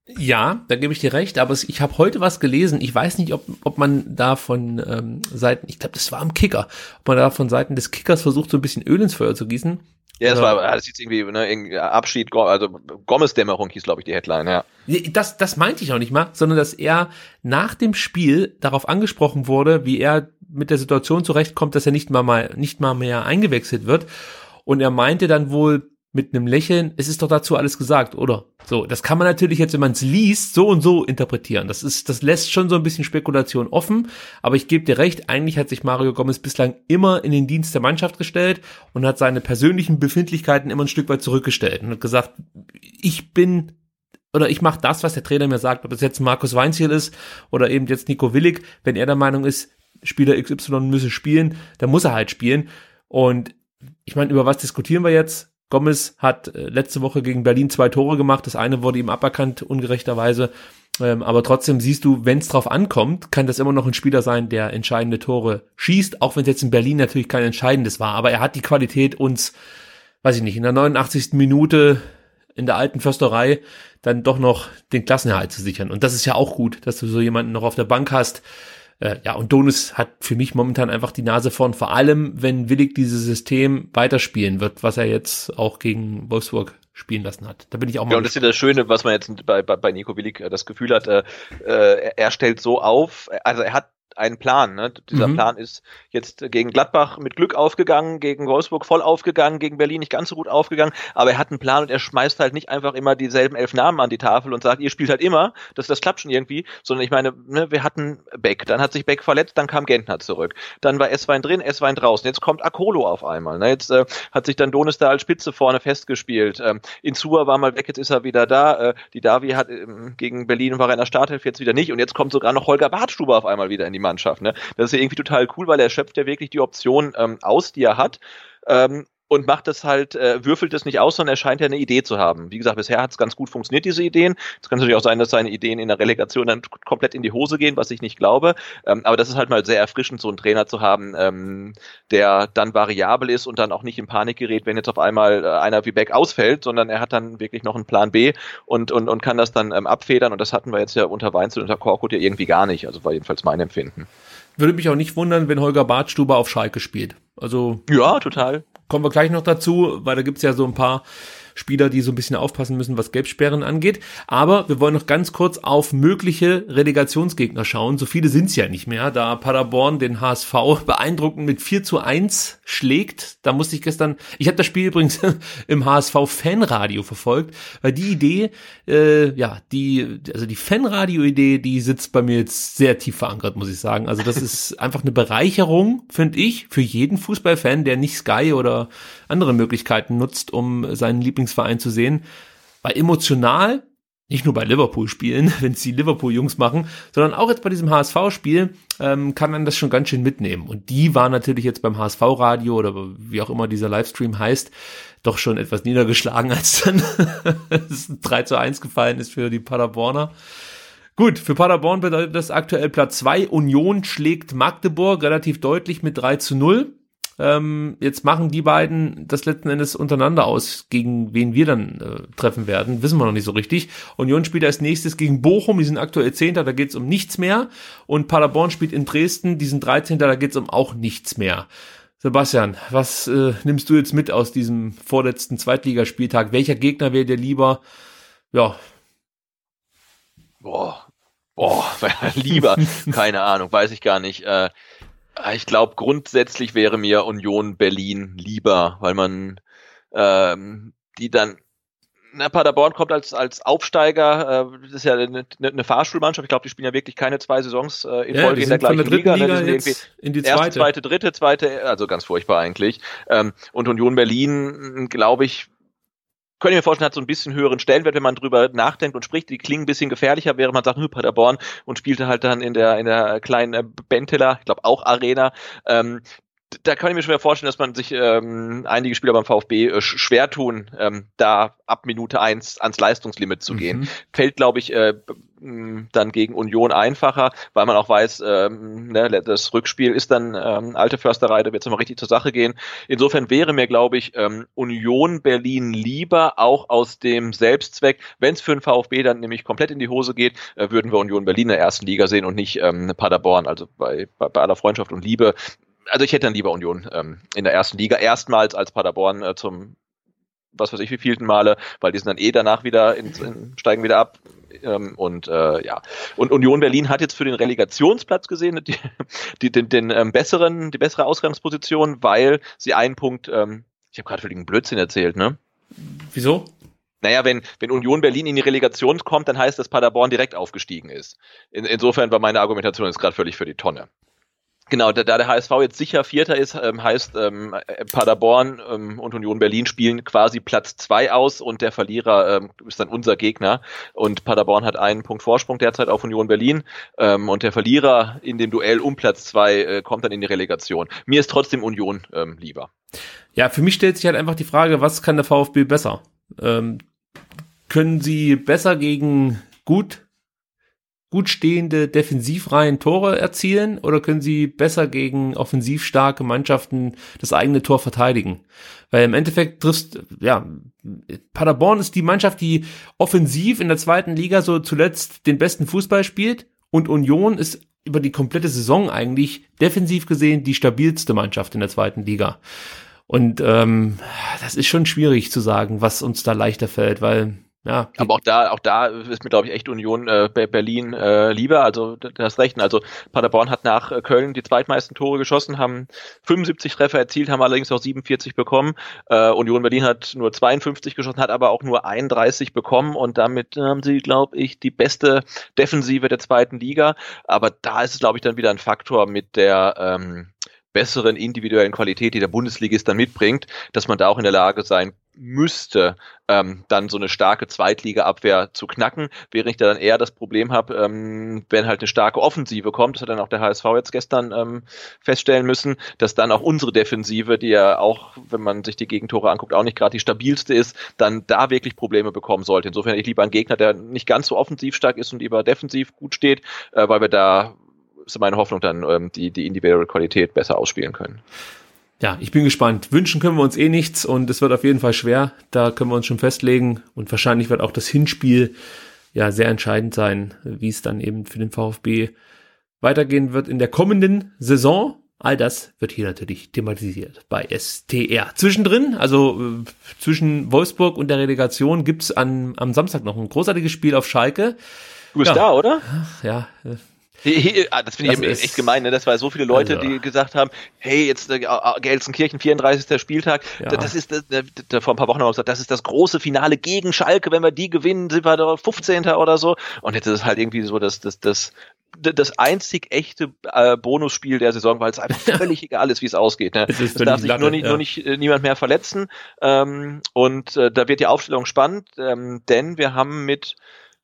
Ja, da gebe ich dir recht, aber ich habe heute was gelesen. Ich weiß nicht, ob, ob man da von ähm, Seiten, ich glaube, das war am Kicker, ob man da von Seiten des Kickers versucht, so ein bisschen Öl ins Feuer zu gießen. Ja, das war, das ist irgendwie, ne, Abschied, also Gomez-Dämmerung hieß, glaube ich, die Headline, ja. Das, das meinte ich auch nicht mal, sondern dass er nach dem Spiel darauf angesprochen wurde, wie er mit der Situation zurechtkommt, dass er nicht mal, mal, nicht mal mehr eingewechselt wird. Und er meinte dann wohl, mit einem Lächeln, es ist doch dazu alles gesagt, oder? So, das kann man natürlich jetzt, wenn man es liest, so und so interpretieren. Das ist, das lässt schon so ein bisschen Spekulation offen, aber ich gebe dir recht, eigentlich hat sich Mario Gomez bislang immer in den Dienst der Mannschaft gestellt und hat seine persönlichen Befindlichkeiten immer ein Stück weit zurückgestellt und hat gesagt, ich bin oder ich mache das, was der Trainer mir sagt, ob es jetzt Markus Weinziel ist oder eben jetzt Nico Willig, wenn er der Meinung ist, Spieler XY müsse spielen, dann muss er halt spielen. Und ich meine, über was diskutieren wir jetzt? Gomez hat äh, letzte Woche gegen Berlin zwei Tore gemacht. Das eine wurde ihm aberkannt, ungerechterweise. Ähm, aber trotzdem siehst du, wenn es drauf ankommt, kann das immer noch ein Spieler sein, der entscheidende Tore schießt, auch wenn es jetzt in Berlin natürlich kein entscheidendes war. Aber er hat die Qualität, uns, weiß ich nicht, in der 89. Minute in der alten Försterei dann doch noch den Klassenerhalt zu sichern. Und das ist ja auch gut, dass du so jemanden noch auf der Bank hast, Äh, ja, und Donis hat für mich momentan einfach die Nase vorn, vor allem wenn Willig dieses System weiterspielen wird, was er jetzt auch gegen Wolfsburg spielen lassen hat. Da bin ich auch mal. Ja, und das ist ja das Schöne, was man jetzt bei, bei, bei Nico Willig äh, das Gefühl hat, äh, äh, er stellt so auf, also er hat einen Plan. Ne? Dieser mhm. Plan ist jetzt gegen Gladbach mit Glück aufgegangen, gegen Wolfsburg voll aufgegangen, gegen Berlin nicht ganz so gut aufgegangen, aber er hat einen Plan und er schmeißt halt nicht einfach immer dieselben elf Namen an die Tafel und sagt, ihr spielt halt immer, das, das klappt schon irgendwie, sondern ich meine, ne, wir hatten Beck, dann hat sich Beck verletzt, dann kam Gentner zurück, dann war Esswein drin, Esswein draußen, jetzt kommt Akolo auf einmal, ne? jetzt äh, hat sich dann Donis da als Spitze vorne festgespielt, ähm, Insua war mal weg, jetzt ist er wieder da, äh, die Davi hat ähm, gegen Berlin war er in der Starthilfe jetzt wieder nicht und jetzt kommt sogar noch Holger Bartstuber auf einmal wieder in die Mannschaft. Ne? Das ist ja irgendwie total cool, weil er schöpft ja wirklich die Option ähm, aus, die er hat. Ähm, und macht das halt, äh, würfelt es nicht aus, sondern er scheint ja eine Idee zu haben. Wie gesagt, bisher hat es ganz gut funktioniert, diese Ideen. Es kann natürlich auch sein, dass seine Ideen in der Relegation dann komplett in die Hose gehen, was ich nicht glaube. Ähm, aber das ist halt mal sehr erfrischend, so einen Trainer zu haben, ähm, der dann variabel ist und dann auch nicht in Panik gerät, wenn jetzt auf einmal äh, einer wie Beck ausfällt, sondern er hat dann wirklich noch einen Plan B und, und, und kann das dann ähm, abfedern. Und das hatten wir jetzt ja unter Weinzel und unter Korkut ja irgendwie gar nicht. Also war jedenfalls mein Empfinden. Würde mich auch nicht wundern, wenn Holger Bartstuber auf Schalke spielt. Also. Ja, total. Kommen wir gleich noch dazu, weil da gibt's ja so ein paar Spieler, die so ein bisschen aufpassen müssen, was Gelbsperren angeht. Aber wir wollen noch ganz kurz auf mögliche Relegationsgegner schauen. So viele sind es ja nicht mehr, da Paderborn den HSV beeindruckend mit 4 zu 1 schlägt. Da musste ich gestern, ich habe das Spiel übrigens *laughs* im HSV Fanradio verfolgt, weil die Idee, äh, ja, die, also die Fanradio-Idee, die sitzt bei mir jetzt sehr tief verankert, muss ich sagen. Also das ist *laughs* einfach eine Bereicherung, finde ich, für jeden Fußballfan, der nicht Sky oder andere Möglichkeiten nutzt, um seinen Lieblingsverein zu sehen. Weil emotional, nicht nur bei Liverpool-Spielen, *laughs* wenn es die Liverpool-Jungs machen, sondern auch jetzt bei diesem HSV-Spiel ähm, kann man das schon ganz schön mitnehmen. Und die war natürlich jetzt beim HSV-Radio oder wie auch immer dieser Livestream heißt, doch schon etwas niedergeschlagen, *laughs* als dann es 3 zu 1 gefallen ist für die Paderborner. Gut, für Paderborn bedeutet das aktuell Platz 2. Union schlägt Magdeburg relativ deutlich mit 3 zu 0. Ähm, jetzt machen die beiden das letzten Endes untereinander aus, gegen wen wir dann äh, treffen werden. Wissen wir noch nicht so richtig. Union spielt als nächstes gegen Bochum, die sind aktuell Zehnter, da geht's um nichts mehr. Und Paderborn spielt in Dresden, die sind 13. Da geht's um auch nichts mehr. Sebastian, was äh, nimmst du jetzt mit aus diesem vorletzten Zweitligaspieltag? Welcher Gegner wäre dir lieber? Ja. Boah, boah, *laughs* lieber, keine Ahnung, weiß ich gar nicht. Äh, ich glaube, grundsätzlich wäre mir Union Berlin lieber, weil man ähm, die dann na, Paderborn kommt als, als Aufsteiger, äh, das ist ja eine, eine Fahrschulmannschaft, ich glaube, die spielen ja wirklich keine zwei Saisons äh, in ja, Folge in der gleichen der Liga. Liga ne? in die zweite. Erste, zweite, dritte, zweite, also ganz furchtbar eigentlich. Ähm, und Union Berlin, glaube ich, könnte ich mir vorstellen, hat so ein bisschen höheren Stellenwert, wenn man drüber nachdenkt und spricht. Die klingen ein bisschen gefährlicher, während man sagt, hm, Paderborn und spielte halt dann in der in der kleinen Benteler, ich glaube auch Arena. Ähm, da kann ich mir schon mal vorstellen, dass man sich ähm, einige Spieler beim VfB äh, schwer tun, ähm, da ab Minute eins ans Leistungslimit zu gehen. Mhm. Fällt, glaube ich, äh, dann gegen Union einfacher, weil man auch weiß, ähm, ne, das Rückspiel ist dann ähm, alte Försterei, da wird es nochmal richtig zur Sache gehen. Insofern wäre mir, glaube ich, ähm, Union Berlin lieber, auch aus dem Selbstzweck, wenn es für den VfB dann nämlich komplett in die Hose geht, äh, würden wir Union Berlin in der ersten Liga sehen und nicht ähm, Paderborn. Also bei, bei, bei aller Freundschaft und Liebe also ich hätte dann lieber Union ähm, in der ersten Liga erstmals als Paderborn äh, zum was weiß ich wie vielten Male, weil die sind dann eh danach wieder in, in, steigen wieder ab. Ähm, und äh, ja, und Union Berlin hat jetzt für den Relegationsplatz gesehen die, die, den, den ähm, besseren, die bessere Ausgangsposition, weil sie einen Punkt, ähm, ich habe gerade völligen Blödsinn erzählt, ne? Wieso? Naja, wenn, wenn Union Berlin in die Relegation kommt, dann heißt das, Paderborn direkt aufgestiegen ist. In, insofern war meine Argumentation jetzt gerade völlig für die Tonne. Genau, da, da der HSV jetzt sicher Vierter ist, ähm, heißt ähm, Paderborn ähm, und Union Berlin spielen quasi Platz zwei aus und der Verlierer ähm, ist dann unser Gegner. Und Paderborn hat einen Punkt Vorsprung derzeit auf Union Berlin ähm, und der Verlierer in dem Duell um Platz zwei äh, kommt dann in die Relegation. Mir ist trotzdem Union ähm, lieber. Ja, für mich stellt sich halt einfach die Frage, was kann der VfB besser? Ähm, können sie besser gegen gut gut stehende Defensivreihen Tore erzielen oder können sie besser gegen offensiv starke Mannschaften das eigene Tor verteidigen? Weil im Endeffekt triffst, ja, Paderborn ist die Mannschaft, die offensiv in der zweiten Liga so zuletzt den besten Fußball spielt Und Union ist über die komplette Saison eigentlich defensiv gesehen die stabilste Mannschaft in der zweiten Liga. Und ähm, das ist schon schwierig zu sagen, was uns da leichter fällt, weil ja, aber auch da, auch da ist mir, glaube ich, echt Union äh, Berlin äh, lieber. Also du hast recht. Also Paderborn hat nach äh, Köln die zweitmeisten Tore geschossen, haben 75 Treffer erzielt, haben allerdings auch 47 bekommen. Äh, Union Berlin hat nur 52 geschossen, hat aber auch nur 31 bekommen und damit haben sie, glaube ich, die beste Defensive der zweiten Liga. Aber da ist es, glaube ich, dann wieder ein Faktor mit der ähm, besseren individuellen Qualität, die der Bundesligist dann mitbringt, dass man da auch in der Lage sein müsste, ähm, dann so eine starke Zweitliga-Abwehr zu knacken, während ich da dann eher das Problem habe, ähm, wenn halt eine starke Offensive kommt, das hat dann auch der HSV jetzt gestern ähm, feststellen müssen, dass dann auch unsere Defensive, die ja auch, wenn man sich die Gegentore anguckt, auch nicht gerade die stabilste ist, dann da wirklich Probleme bekommen sollte. Insofern ich lieber einen Gegner, der nicht ganz so offensiv stark ist und lieber defensiv gut steht, äh, weil wir da ist meine Hoffnung dann, ähm, die, die individuelle Qualität besser ausspielen können. Ja, ich bin gespannt. Wünschen können wir uns eh nichts und es wird auf jeden Fall schwer. Da können wir uns schon festlegen und wahrscheinlich wird auch das Hinspiel ja sehr entscheidend sein, wie es dann eben für den VfB weitergehen wird in der kommenden Saison. All das wird hier natürlich thematisiert bei STR. Zwischendrin, also äh, zwischen Wolfsburg und der Relegation, gibt's an, am Samstag noch ein großartiges Spiel auf Schalke. Du bist ja. da, oder? Ja, äh, das finde ich echt gemein, ne? Das war so viele Leute, also. die gesagt haben, hey, jetzt äh, Gelsenkirchen, 34. Spieltag, ja. das ist das, da, vor ein paar Wochen haben wir gesagt, das ist das große Finale gegen Schalke, wenn wir die gewinnen, sind wir da 15. oder so. Und jetzt ist es halt irgendwie so, dass das, das, das einzig echte äh, Bonusspiel der Saison, weil es einfach *laughs* völlig egal ist, wie es ausgeht. Ne? Es, es darf sich Latte, nur nicht, ja. nur nicht äh, niemand mehr verletzen. Ähm, und äh, da wird die Aufstellung spannend, ähm, denn wir haben mit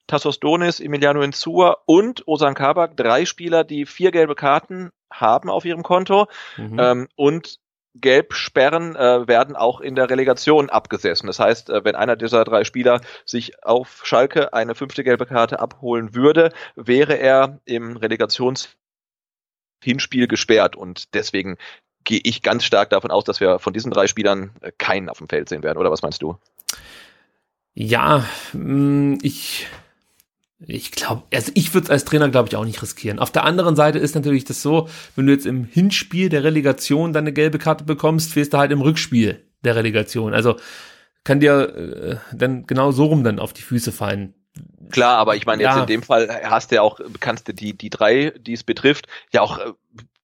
Tassos Donis, Emiliano Insua und Osan Kabak, drei Spieler, die vier gelbe Karten haben auf ihrem Konto mhm. ähm, und Gelbsperren äh, werden auch in der Relegation abgesessen. Das heißt, äh, wenn einer dieser drei Spieler sich auf Schalke eine fünfte gelbe Karte abholen würde, wäre er im Relegationshinspiel gesperrt und deswegen gehe ich ganz stark davon aus, dass wir von diesen drei Spielern äh, keinen auf dem Feld sehen werden. Oder was meinst du? Ja, mm, ich ich glaube, also ich würde es als Trainer, glaube ich, auch nicht riskieren. Auf der anderen Seite ist natürlich das so, wenn du jetzt im Hinspiel der Relegation deine gelbe Karte bekommst, fehlst du halt im Rückspiel der Relegation. Also kann dir äh, dann genau so rum dann auf die Füße fallen. Klar, aber ich meine, jetzt ja. in dem Fall hast du ja auch, kannst du die, die drei, die es betrifft, ja auch äh,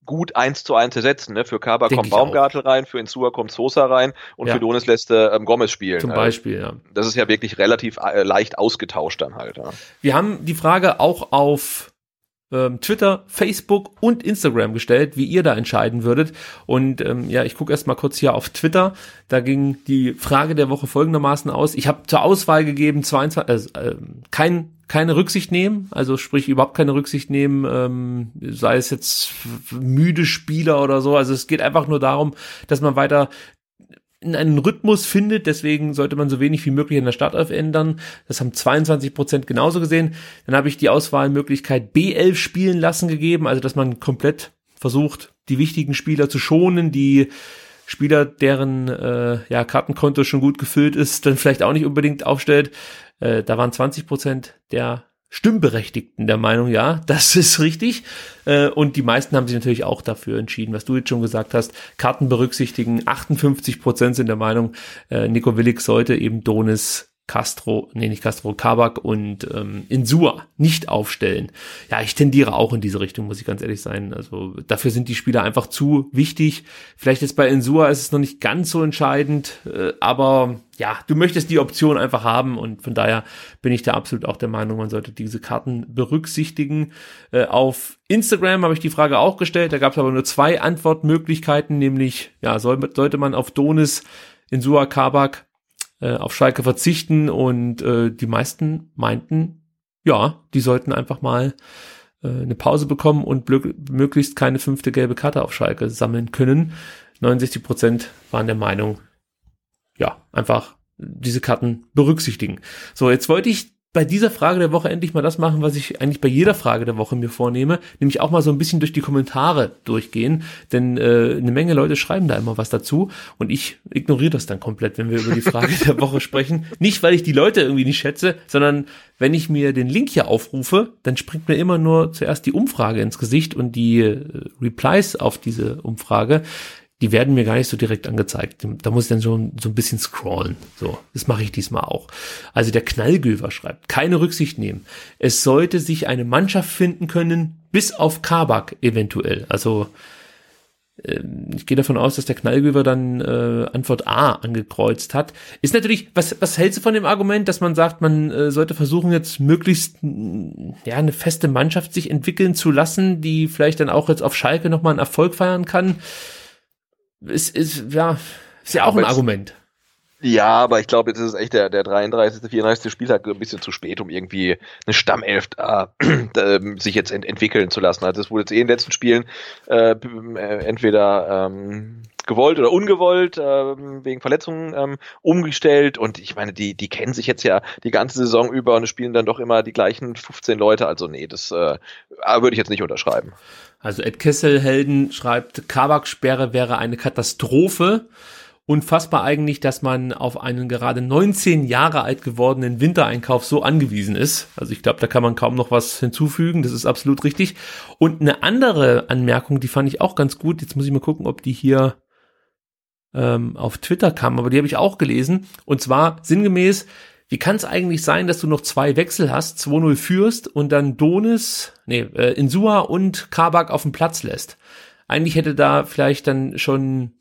gut eins zu eins ersetzen. Ne? Für Kaba kommt Baumgartel auch. rein, für Insua kommt Sosa rein und ja. für Donis lässt äh, ähm, Gomez spielen. Zum Beispiel, ja. Das ist ja wirklich relativ äh, leicht ausgetauscht dann halt. Ja. Wir haben die Frage auch auf ähm, Twitter, Facebook und Instagram gestellt, wie ihr da entscheiden würdet. Und ähm, ja, ich gucke erst mal kurz hier auf Twitter. Da ging die Frage der Woche folgendermaßen aus. Ich habe zur Auswahl gegeben 22, äh, äh, kein keine Rücksicht nehmen, also sprich überhaupt keine Rücksicht nehmen, ähm, sei es jetzt müde Spieler oder so. Also es geht einfach nur darum, dass man weiter in einen Rhythmus findet, deswegen sollte man so wenig wie möglich in der Startelf ändern. Das haben 22 Prozent genauso gesehen. Dann habe ich die Auswahlmöglichkeit B11 spielen lassen gegeben, also dass man komplett versucht, die wichtigen Spieler zu schonen, die Spieler, deren äh, ja, Kartenkonto schon gut gefüllt ist, dann vielleicht auch nicht unbedingt aufstellt. Äh, da waren 20 Prozent der Stimmberechtigten der Meinung, ja, *laughs* das ist richtig. Äh, und die meisten haben sich natürlich auch dafür entschieden, was du jetzt schon gesagt hast. Karten berücksichtigen. 58 Prozent sind der Meinung, äh, Nico Willig sollte eben Donis Castro, nee, nicht Castro, Kabak und ähm, Insua nicht aufstellen. Ja, ich tendiere auch in diese Richtung, muss ich ganz ehrlich sein. Also dafür sind die Spieler einfach zu wichtig. Vielleicht ist bei Insua ist es noch nicht ganz so entscheidend, äh, aber ja, du möchtest die Option einfach haben und von daher bin ich da absolut auch der Meinung, man sollte diese Karten berücksichtigen. Äh, auf Instagram habe ich die Frage auch gestellt, da gab es aber nur zwei Antwortmöglichkeiten, nämlich ja, soll, sollte man auf Donis Insua Kabak äh, auf Schalke verzichten und äh, die meisten meinten, ja, die sollten einfach mal äh, eine Pause bekommen und möglichst keine fünfte gelbe Karte auf Schalke sammeln können. 69 Prozent waren der Meinung, ja, einfach diese Karten berücksichtigen. So, jetzt wollte ich bei dieser Frage der Woche endlich mal das machen, was ich eigentlich bei jeder Frage der Woche mir vornehme, nämlich auch mal so ein bisschen durch die Kommentare durchgehen, denn äh, eine Menge Leute schreiben da immer was dazu und ich ignoriere das dann komplett, wenn wir über die Frage der Woche sprechen. Nicht, weil ich die Leute irgendwie nicht schätze, sondern wenn ich mir den Link hier aufrufe, dann springt mir immer nur zuerst die Umfrage ins Gesicht und die äh, Replies auf diese Umfrage die werden mir gar nicht so direkt angezeigt. Da muss ich dann schon so ein bisschen scrollen. So, das mache ich diesmal auch. Also der Knallgöver schreibt, keine Rücksicht nehmen. Es sollte sich eine Mannschaft finden können, bis auf Kabak eventuell. Also ähm, ich gehe davon aus, dass der Knallgöver dann äh, Antwort A angekreuzt hat. Ist natürlich, was, was hältst du von dem Argument, dass man sagt, man äh, sollte versuchen, jetzt möglichst ja eine feste Mannschaft sich entwickeln zu lassen, die vielleicht dann auch jetzt auf Schalke nochmal einen Erfolg feiern kann? Ist, ist, ja, ist ja auch ein Argument. Ja, aber ich glaube, jetzt ist echt der, der 33., 34. Spieltag ein bisschen zu spät, um irgendwie eine Stammelf *clears throat* äh, sich jetzt ent entwickeln zu lassen. Also es wurde jetzt eh in den letzten Spielen äh, äh entweder ähm, gewollt oder ungewollt äh, wegen Verletzungen ähm, umgestellt und ich meine, die, die kennen sich jetzt ja die ganze Saison über und spielen dann doch immer die gleichen 15 Leute. Also nee, das äh, würde ich jetzt nicht unterschreiben. Also Ed Kesselhelden schreibt, Kabak-Sperre wäre eine Katastrophe. Unfassbar eigentlich, dass man auf einen gerade 19 Jahre alt gewordenen Wintereinkauf so angewiesen ist. Also ich glaube, da kann man kaum noch was hinzufügen. Das ist absolut richtig. Und eine andere Anmerkung, die fand ich auch ganz gut. Jetzt muss ich mal gucken, ob die hier ähm, auf Twitter kam, aber die habe ich auch gelesen. Und zwar sinngemäß, wie kann es eigentlich sein, dass du noch zwei Wechsel hast, 2-0 führst und dann Donis, nee, äh, Insua und Kabak auf dem Platz lässt? Eigentlich hätte da vielleicht dann schon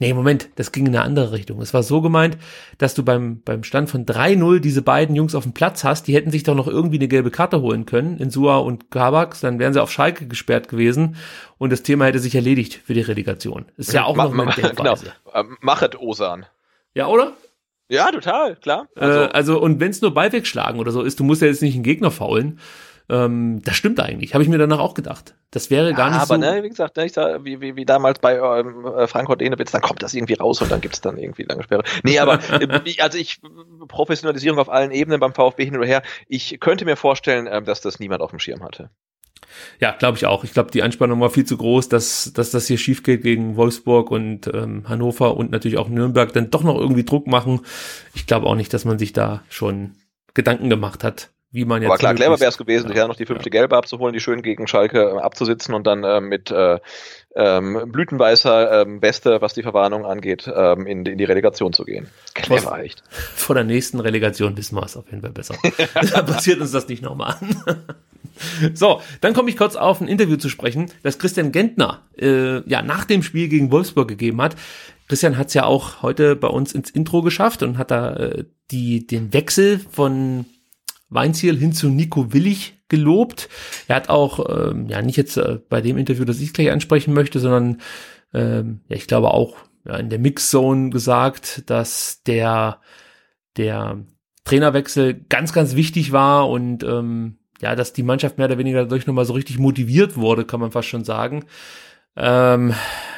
Nee, Moment, das ging in eine andere Richtung. Es war so gemeint, dass du beim, beim Stand von 3-0 diese beiden Jungs auf dem Platz hast, die hätten sich doch noch irgendwie eine gelbe Karte holen können, in Sua und Kabak, dann wären sie auf Schalke gesperrt gewesen und das Thema hätte sich erledigt für die Relegation. Ist ja auch ma, noch Denkweise. Genau. Ähm, machet Osan. Ja, oder? Ja, total, klar. Also, äh, also und wenn es nur Ball wegschlagen oder so ist, du musst ja jetzt nicht einen Gegner faulen, ähm, das stimmt eigentlich, habe ich mir danach auch gedacht. Das wäre gar ja, nicht aber so. Aber ne, wie gesagt, ne, ich sag, wie, wie, wie damals bei ähm, äh, Frankfurt Enewitz, dann kommt das irgendwie raus und dann gibt's dann irgendwie lange Sperre. Nee, aber *laughs* äh, also ich Professionalisierung auf allen Ebenen beim VfB hin oder her. Ich könnte mir vorstellen, äh, dass das niemand auf dem Schirm hatte. Ja, glaube ich auch. Ich glaube, die Anspannung war viel zu groß, dass, dass das hier schief geht gegen Wolfsburg und ähm, Hannover und natürlich auch Nürnberg dann doch noch irgendwie Druck machen. Ich glaube auch nicht, dass man sich da schon Gedanken gemacht hat, wie man jetzt. Aber klar, clever wäre es gewesen, ja. ja noch die fünfte Gelbe abzuholen, die schön gegen Schalke äh, abzusitzen und dann äh, mit äh, ähm, blütenweißer ähm, Weste, was die Verwarnung angeht, ähm, in, in die Relegation zu gehen. Clever, echt. Vor der nächsten Relegation wissen wir es auf jeden Fall besser. *laughs* da passiert uns das nicht nochmal an. *laughs* so, dann komme ich kurz auf ein Interview zu sprechen, das Christian Gentner äh, ja nach dem Spiel gegen Wolfsburg gegeben hat. Christian hat es ja auch heute bei uns ins Intro geschafft und hat da äh, die, den Wechsel von Weinziel hin zu Nico Willig gelobt. Er hat auch, ähm, ja, nicht jetzt äh, bei dem Interview, das ich gleich ansprechen möchte, sondern ähm, ja, ich glaube auch ja, in der Mixzone gesagt, dass der, der Trainerwechsel ganz, ganz wichtig war und ähm, ja, dass die Mannschaft mehr oder weniger dadurch nochmal so richtig motiviert wurde, kann man fast schon sagen. Ähm,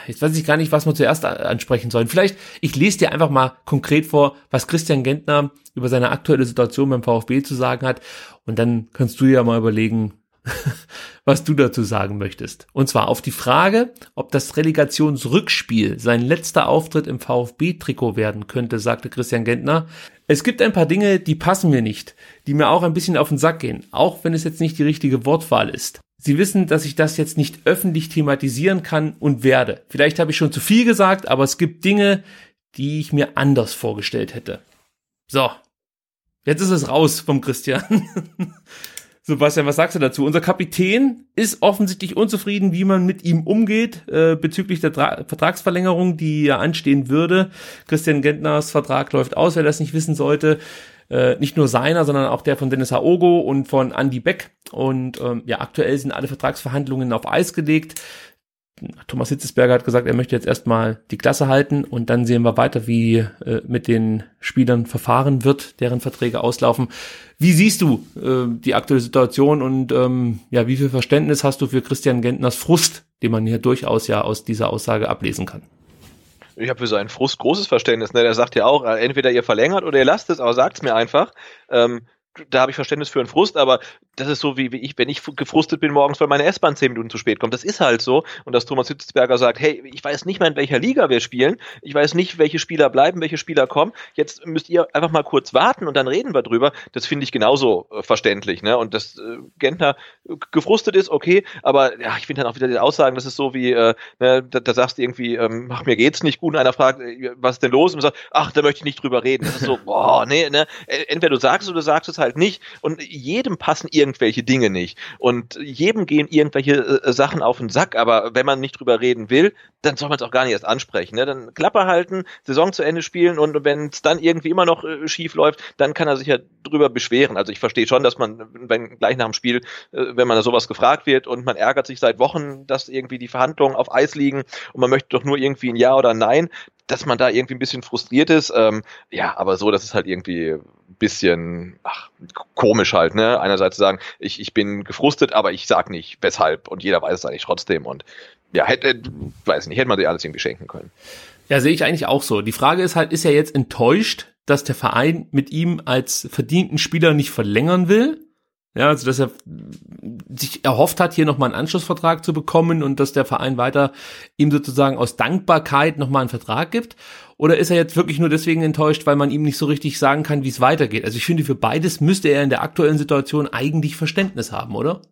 jetzt weiß ich gar nicht, was wir zuerst ansprechen sollen. Vielleicht, ich lese dir einfach mal konkret vor, was Christian Gentner über seine aktuelle Situation beim VfB zu sagen hat. Und dann kannst du ja mal überlegen, *laughs* was du dazu sagen möchtest. Und zwar auf die Frage, ob das Relegationsrückspiel sein letzter Auftritt im VfB-Trikot werden könnte, sagte Christian Gentner. Es gibt ein paar Dinge, die passen mir nicht, die mir auch ein bisschen auf den Sack gehen, auch wenn es jetzt nicht die richtige Wortwahl ist. Sie wissen, dass ich das jetzt nicht öffentlich thematisieren kann und werde. Vielleicht habe ich schon zu viel gesagt, aber es gibt Dinge, die ich mir anders vorgestellt hätte. So, jetzt ist es raus vom Christian. *laughs* Sebastian, was sagst du dazu? Unser Kapitän ist offensichtlich unzufrieden, wie man mit ihm umgeht äh, bezüglich der Tra Vertragsverlängerung, die ja anstehen würde. Christian Gentners Vertrag läuft aus, wer das nicht wissen sollte. Äh, nicht nur seiner, sondern auch der von Dennis Haogo und von Andy Beck. Und ähm, ja, aktuell sind alle Vertragsverhandlungen auf Eis gelegt. Thomas Hitzesberger hat gesagt, er möchte jetzt erstmal die Klasse halten und dann sehen wir weiter, wie äh, mit den Spielern verfahren wird, deren Verträge auslaufen. Wie siehst du äh, die aktuelle Situation und ähm, ja, wie viel Verständnis hast du für Christian Gentners Frust, den man hier durchaus ja aus dieser Aussage ablesen kann? Ich habe für seinen Frust großes Verständnis. Ne? Der sagt ja auch, äh, entweder ihr verlängert oder ihr lasst es, aber sagt es mir einfach. Ähm, da habe ich Verständnis für einen Frust, aber das ist so wie, wie ich, wenn ich gefrustet bin morgens, weil meine S-Bahn zehn Minuten zu spät kommt. Das ist halt so. Und dass Thomas Hitzberger sagt, hey, ich weiß nicht mehr, in welcher Liga wir spielen. Ich weiß nicht, welche Spieler bleiben, welche Spieler kommen. Jetzt müsst ihr einfach mal kurz warten und dann reden wir drüber. Das finde ich genauso äh, verständlich. Ne? Und dass äh, Gentner gefrustet ist, okay. Aber ja, ich finde dann auch wieder die Aussagen, das ist so wie, äh, ne, da, da sagst du irgendwie, ähm, ach, mir geht's nicht gut. Und einer fragt, äh, was ist denn los? Und sagt, ach, da möchte ich nicht drüber reden. Das ist so, *laughs* boah, nee, ne. Entweder du sagst es oder du sagst es halt nicht. Und jedem passen irgendwelche Dinge nicht. Und jedem gehen irgendwelche äh, Sachen auf den Sack. Aber wenn man nicht drüber reden will, dann soll man es auch gar nicht erst ansprechen. Ne? Dann Klappe halten, Saison zu Ende spielen und wenn es dann irgendwie immer noch äh, schief läuft, dann kann er sich ja drüber beschweren. Also ich verstehe schon, dass man, wenn gleich nach dem Spiel, äh, wenn man da sowas gefragt wird und man ärgert sich seit Wochen, dass irgendwie die Verhandlungen auf Eis liegen und man möchte doch nur irgendwie ein Ja oder ein Nein, dass man da irgendwie ein bisschen frustriert ist. Ähm, ja, aber so, das ist halt irgendwie ein bisschen ach, komisch halt, ne? Einerseits zu sagen, ich, ich bin gefrustet, aber ich sag nicht, weshalb und jeder weiß es eigentlich trotzdem und ja, hätte, weiß nicht, hätte man sich alles irgendwie schenken können. Ja, sehe ich eigentlich auch so. Die Frage ist halt, ist er jetzt enttäuscht, dass der Verein mit ihm als verdienten Spieler nicht verlängern will? Ja, also dass er sich erhofft hat, hier nochmal einen Anschlussvertrag zu bekommen und dass der Verein weiter ihm sozusagen aus Dankbarkeit nochmal einen Vertrag gibt? Oder ist er jetzt wirklich nur deswegen enttäuscht, weil man ihm nicht so richtig sagen kann, wie es weitergeht? Also ich finde, für beides müsste er in der aktuellen Situation eigentlich Verständnis haben, oder?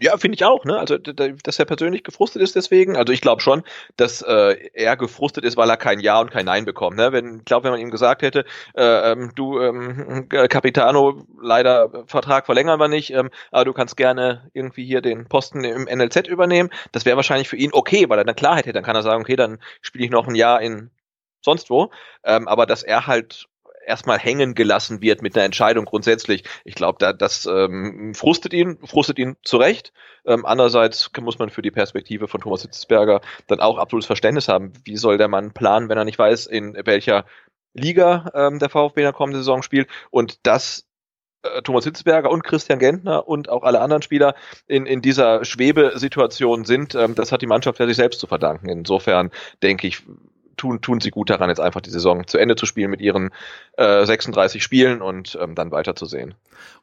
Ja, finde ich auch, ne? Also, dass er persönlich gefrustet ist deswegen. Also ich glaube schon, dass äh, er gefrustet ist, weil er kein Ja und kein Nein bekommt. Ne? Wenn, ich glaube, wenn man ihm gesagt hätte, äh, ähm, du ähm, Capitano, leider Vertrag verlängern wir nicht, ähm, aber du kannst gerne irgendwie hier den Posten im NLZ übernehmen, das wäre wahrscheinlich für ihn okay, weil er dann Klarheit hätte. Dann kann er sagen, okay, dann spiele ich noch ein Jahr in sonst wo. Ähm, aber dass er halt erstmal hängen gelassen wird mit einer Entscheidung grundsätzlich. Ich glaube, da, das ähm, frustet ihn, frustet ihn zurecht. Ähm, andererseits muss man für die Perspektive von Thomas Hitzberger dann auch absolutes Verständnis haben. Wie soll der Mann planen, wenn er nicht weiß, in welcher Liga ähm, der VfB in der kommenden Saison spielt und das äh, Thomas Hitzberger und Christian Gentner und auch alle anderen Spieler in, in dieser Schwebesituation sind, ähm, das hat die Mannschaft ja sich selbst zu verdanken. Insofern denke ich, tun, tun sie gut daran, jetzt einfach die Saison zu Ende zu spielen mit ihren äh, 36 Spielen und ähm, dann weiterzusehen.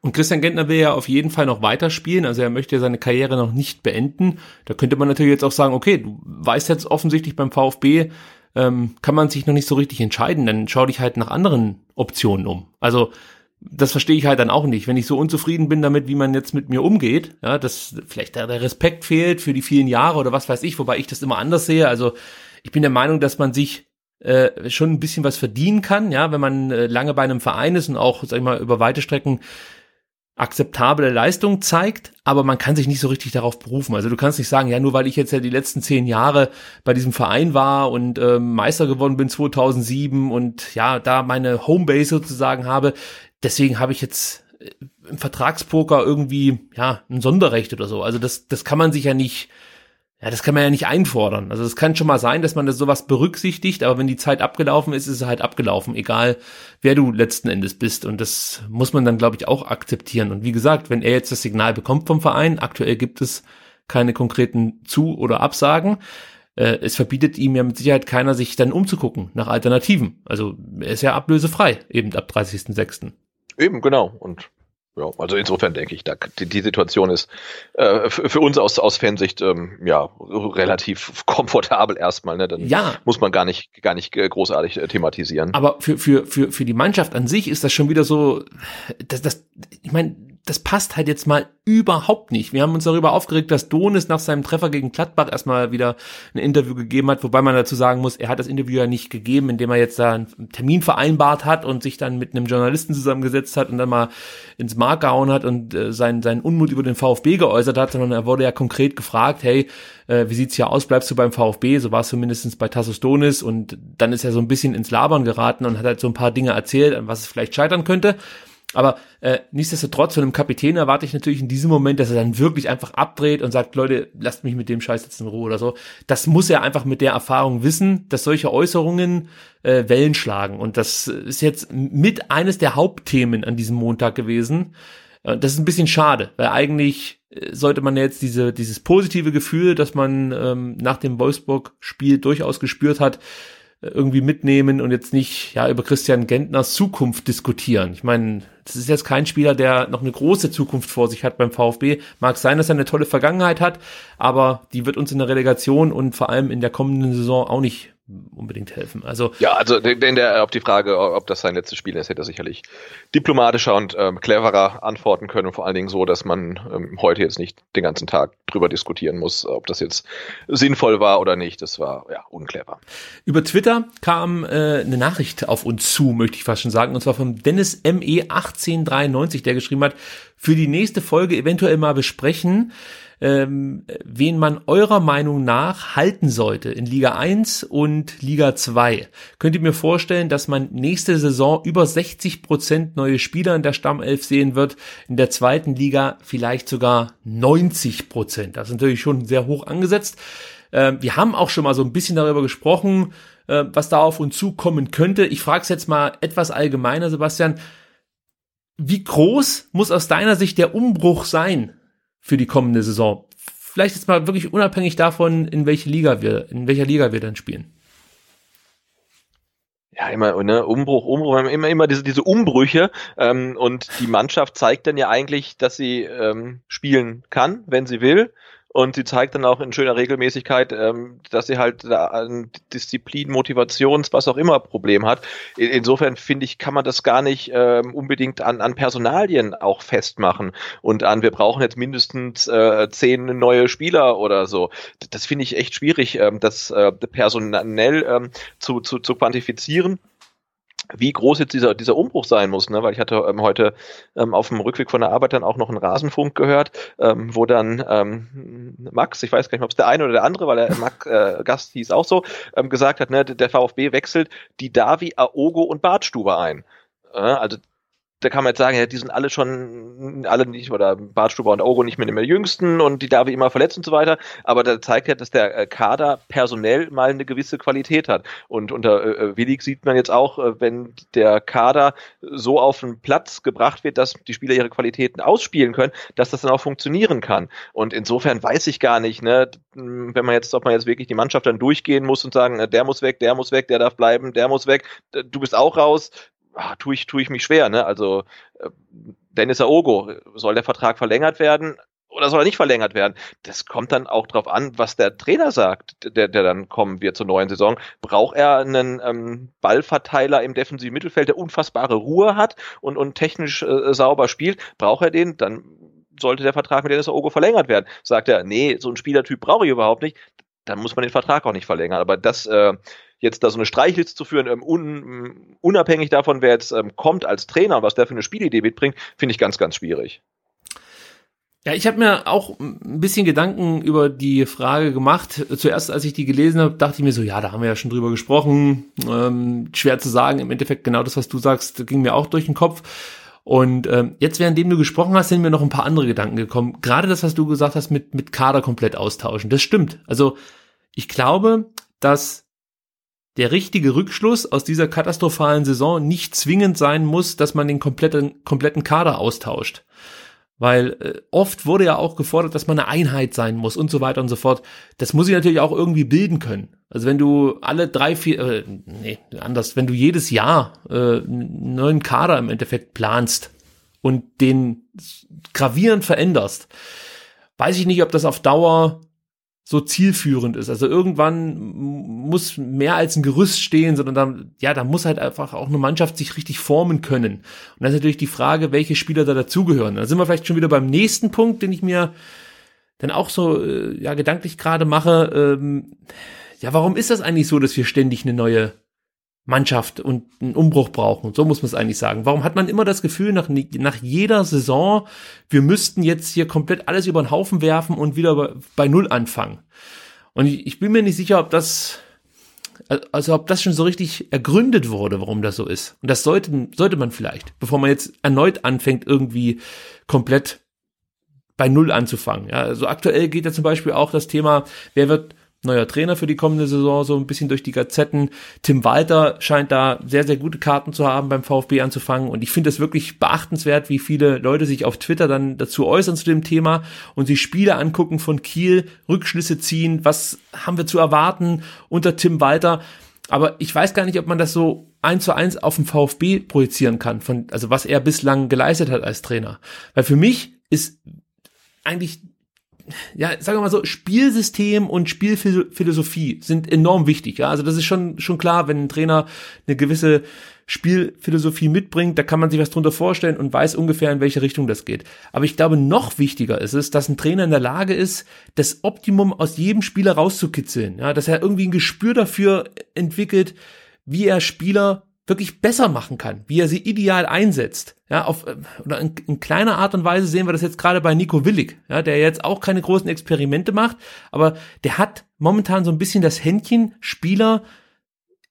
Und Christian Gentner will ja auf jeden Fall noch weiterspielen, also er möchte seine Karriere noch nicht beenden. Da könnte man natürlich jetzt auch sagen, okay, du weißt jetzt offensichtlich beim VfB, ähm, kann man sich noch nicht so richtig entscheiden, dann schau dich halt nach anderen Optionen um. Also das verstehe ich halt dann auch nicht. Wenn ich so unzufrieden bin damit, wie man jetzt mit mir umgeht, ja, dass vielleicht der Respekt fehlt für die vielen Jahre oder was weiß ich, wobei ich das immer anders sehe. Also ich bin der Meinung, dass man sich äh, schon ein bisschen was verdienen kann, ja, wenn man äh, lange bei einem Verein ist und auch, sag ich mal, über weite Strecken akzeptable Leistung zeigt, aber man kann sich nicht so richtig darauf berufen. Also du kannst nicht sagen, ja, nur weil ich jetzt ja die letzten zehn Jahre bei diesem Verein war und ähm, Meister geworden bin 2007 und ja, da meine Homebase sozusagen habe, deswegen habe ich jetzt äh, im Vertragspoker irgendwie ja ein Sonderrecht oder so. Also das das kann man sich ja nicht ja, das kann man ja nicht einfordern. Also es kann schon mal sein, dass man das sowas berücksichtigt, aber wenn die Zeit abgelaufen ist, ist es halt abgelaufen, egal wer du letzten Endes bist. Und das muss man dann, glaube ich, auch akzeptieren. Und wie gesagt, wenn er jetzt das Signal bekommt vom Verein, aktuell gibt es keine konkreten Zu- oder Absagen, äh, es verbietet ihm ja mit Sicherheit keiner, sich dann umzugucken nach Alternativen. Also er ist ja ablösefrei, eben ab 30.06. Eben, genau. Und ja, also insofern denke ich, da, die, die Situation ist äh, für uns aus, aus Fansicht ähm, ja relativ komfortabel erstmal. Ne? Dann ja. muss man gar nicht gar nicht großartig äh, thematisieren. Aber für für für für die Mannschaft an sich ist das schon wieder so, dass das ich meine das passt halt jetzt mal überhaupt nicht. Wir haben uns darüber aufgeregt, dass Donis nach seinem Treffer gegen Gladbach erstmal wieder ein Interview gegeben hat, wobei man dazu sagen muss, er hat das Interview ja nicht gegeben, indem er jetzt da einen Termin vereinbart hat und sich dann mit einem Journalisten zusammengesetzt hat und dann mal ins Mark gehauen hat und äh, seinen, seinen Unmut über den VfB geäußert hat, sondern er wurde ja konkret gefragt, hey, äh, wie sieht's hier aus, bleibst du beim VfB? So war es zumindest bei Tassos Donis und dann ist er so ein bisschen ins Labern geraten und hat halt so ein paar Dinge erzählt, an was es vielleicht scheitern könnte. Aber äh, nichtsdestotrotz, von einem Kapitän erwarte ich natürlich in diesem Moment, dass er dann wirklich einfach abdreht und sagt, Leute, lasst mich mit dem Scheiß jetzt in Ruhe oder so. Das muss er einfach mit der Erfahrung wissen, dass solche Äußerungen äh, Wellen schlagen. Und das ist jetzt mit eines der Hauptthemen an diesem Montag gewesen. Äh, das ist ein bisschen schade, weil eigentlich äh, sollte man jetzt diese, dieses positive Gefühl, das man ähm, nach dem Wolfsburg-Spiel durchaus gespürt hat, irgendwie mitnehmen und jetzt nicht ja über Christian Gentners Zukunft diskutieren. Ich meine, Das ist jetzt kein Spieler, der noch eine große Zukunft vor sich hat beim VfB. Mag sein, dass er eine tolle Vergangenheit hat, aber die wird uns in der Relegation und vor allem in der kommenden Saison auch nicht unbedingt helfen. Also ja, also wenn der auf die Frage, ob das sein letztes Spiel ist, hätte er sicherlich diplomatischer und ähm, cleverer antworten können und vor allen Dingen so, dass man ähm, heute jetzt nicht den ganzen Tag drüber diskutieren muss, ob das jetzt sinnvoll war oder nicht. Das war ja unclever. Über Twitter kam äh, eine Nachricht auf uns zu, möchte ich fast schon sagen, und zwar von Dennis ME 1893, der geschrieben hat, für die nächste Folge eventuell mal besprechen ähm, wen man eurer Meinung nach halten sollte in Liga 1 und Liga 2. Könnt ihr mir vorstellen, dass man nächste Saison über 60 Prozent neue Spieler in der Stammelf sehen wird, in der zweiten Liga vielleicht sogar 90 Prozent. Das ist natürlich schon sehr hoch angesetzt. Ähm, wir haben auch schon mal so ein bisschen darüber gesprochen, äh, was da auf uns zukommen könnte. Ich frage es jetzt mal etwas allgemeiner, Sebastian. Wie groß muss aus deiner Sicht der Umbruch sein für die kommende Saison. Vielleicht jetzt mal wirklich unabhängig davon, in welche Liga wir, in welcher Liga wir dann spielen. Ja, immer, ne, Umbruch, Umbruch, immer, immer diese, diese Umbrüche, ähm, und die Mannschaft zeigt dann ja eigentlich, dass sie ähm, spielen kann, wenn sie will. Und sie zeigt dann auch in schöner Regelmäßigkeit, ähm, dass sie halt ein Disziplin, Motivations, was auch immer Problem hat. insofern finde ich, kann man das gar nicht ähm, unbedingt an, an Personalien auch festmachen und an, wir brauchen jetzt mindestens äh, zehn neue Spieler oder so. Das finde ich echt schwierig, ähm, das äh, personell ähm, zu, zu, zu quantifizieren wie groß jetzt dieser, dieser Umbruch sein muss, ne? weil ich hatte ähm, heute ähm, auf dem Rückweg von der Arbeit dann auch noch einen Rasenfunk gehört, ähm, wo dann ähm, Max, ich weiß gar nicht, ob es der eine oder der andere, weil der Max äh, Gast hieß auch so, ähm, gesagt hat, ne, der VfB wechselt die Davi, Aogo und Bartstube ein. Äh, also da kann man jetzt sagen, ja, die sind alle schon, alle nicht, oder Bartstuber und Oro nicht mehr, mehr jüngsten und die Davi immer verletzt und so weiter. Aber da zeigt ja, dass der äh, Kader personell mal eine gewisse Qualität hat. Und unter äh, äh, Willig sieht man jetzt auch, äh, wenn der Kader so auf den Platz gebracht wird, dass die Spieler ihre Qualitäten ausspielen können, dass das dann auch funktionieren kann. Und insofern weiß ich gar nicht, ne, wenn man jetzt, ob man jetzt wirklich die Mannschaft dann durchgehen muss und sagen, der muss weg, der muss weg, der darf bleiben, der muss weg, du bist auch raus, ah, tue ich, tue ich mich schwer. Ne? Also äh, Dennis Aogo, soll der Vertrag verlängert werden? Oder soll er nicht verlängert werden? Das kommt dann auch drauf an, was der Trainer sagt, der, der dann kommen wird zur neuen Saison. Braucht er einen ähm, Ballverteiler im defensiven Mittelfeld, der unfassbare Ruhe hat und, und technisch äh, sauber spielt? Braucht er den? Dann sollte der Vertrag mit Dennis Aogo verlängert werden. Sagt er, nee, so ein Spielertyp brauche ich überhaupt nicht. Dann muss man den Vertrag auch nicht verlängern. Aber das äh, jetzt da so eine Streichliste zu führen, ähm, un, unabhängig davon, wer jetzt ähm, kommt als Trainer, was der für eine Spielidee mitbringt, finde ich ganz, ganz schwierig. Ja, ich habe mir auch ein bisschen Gedanken über die Frage gemacht. Zuerst, als ich die gelesen habe, dachte ich mir so, ja, da haben wir ja schon drüber gesprochen. Ähm, schwer zu sagen. Im Endeffekt genau das, was du sagst, ging mir auch durch den Kopf. Und ähm, jetzt, währenddem du gesprochen hast, sind mir noch ein paar andere Gedanken gekommen. Gerade das, was du gesagt hast, mit, mit Kader komplett austauschen. Das stimmt. Also ich glaube, dass der richtige Rückschluss aus dieser katastrophalen Saison nicht zwingend sein muss, dass man den kompletten, kompletten Kader austauscht. Weil äh, oft wurde ja auch gefordert, dass man eine Einheit sein muss und so weiter und so fort. Das muss ich natürlich auch irgendwie bilden können. Also wenn du alle drei, vier, äh, nee, anders, wenn du jedes Jahr äh, einen neuen Kader im Endeffekt planst und den gravierend veränderst, weiß ich nicht, ob das auf Dauer so zielführend ist. Also irgendwann muss mehr als ein Gerüst stehen, sondern dann, ja, da muss halt einfach auch eine Mannschaft sich richtig formen können. Und das ist natürlich die Frage, welche Spieler da dazugehören. Da sind wir vielleicht schon wieder beim nächsten Punkt, den ich mir dann auch so, äh, ja, gedanklich gerade mache. Ähm, ja, warum ist das eigentlich so, dass wir ständig eine neue Mannschaft und einen Umbruch brauchen. So muss man es eigentlich sagen. Warum hat man immer das Gefühl, nach, nach jeder Saison, wir müssten jetzt hier komplett alles über den Haufen werfen und wieder bei, bei Null anfangen? Und ich, ich bin mir nicht sicher, ob das, also ob das schon so richtig ergründet wurde, warum das so ist. Und das sollte, sollte man vielleicht, bevor man jetzt erneut anfängt, irgendwie komplett bei Null anzufangen. Ja, also aktuell geht ja zum Beispiel auch das Thema, wer wird neuer Trainer für die kommende Saison, so ein bisschen durch die Gazetten. Tim Walter scheint da sehr, sehr gute Karten zu haben, beim VfB anzufangen. Und ich finde es wirklich beachtenswert, wie viele Leute sich auf Twitter dann dazu äußern zu dem Thema und sich Spiele angucken von Kiel, Rückschlüsse ziehen, was haben wir zu erwarten unter Tim Walter. Aber ich weiß gar nicht, ob man das so eins zu eins auf den VfB projizieren kann, von, also was er bislang geleistet hat als Trainer. Weil für mich ist eigentlich, ja, sagen wir mal so, Spielsystem und Spielphilosophie sind enorm wichtig. Ja, also das ist schon, schon klar, wenn ein Trainer eine gewisse Spielphilosophie mitbringt, da kann man sich was drunter vorstellen und weiß ungefähr, in welche Richtung das geht. Aber ich glaube, noch wichtiger ist es, dass ein Trainer in der Lage ist, das Optimum aus jedem Spieler rauszukitzeln. Ja, dass er irgendwie ein Gespür dafür entwickelt, wie er Spieler wirklich besser machen kann, wie er sie ideal einsetzt. Ja, auf oder in, in kleiner Art und Weise sehen wir das jetzt gerade bei Nico Willig, ja, der jetzt auch keine großen Experimente macht, aber der hat momentan so ein bisschen das Händchen, Spieler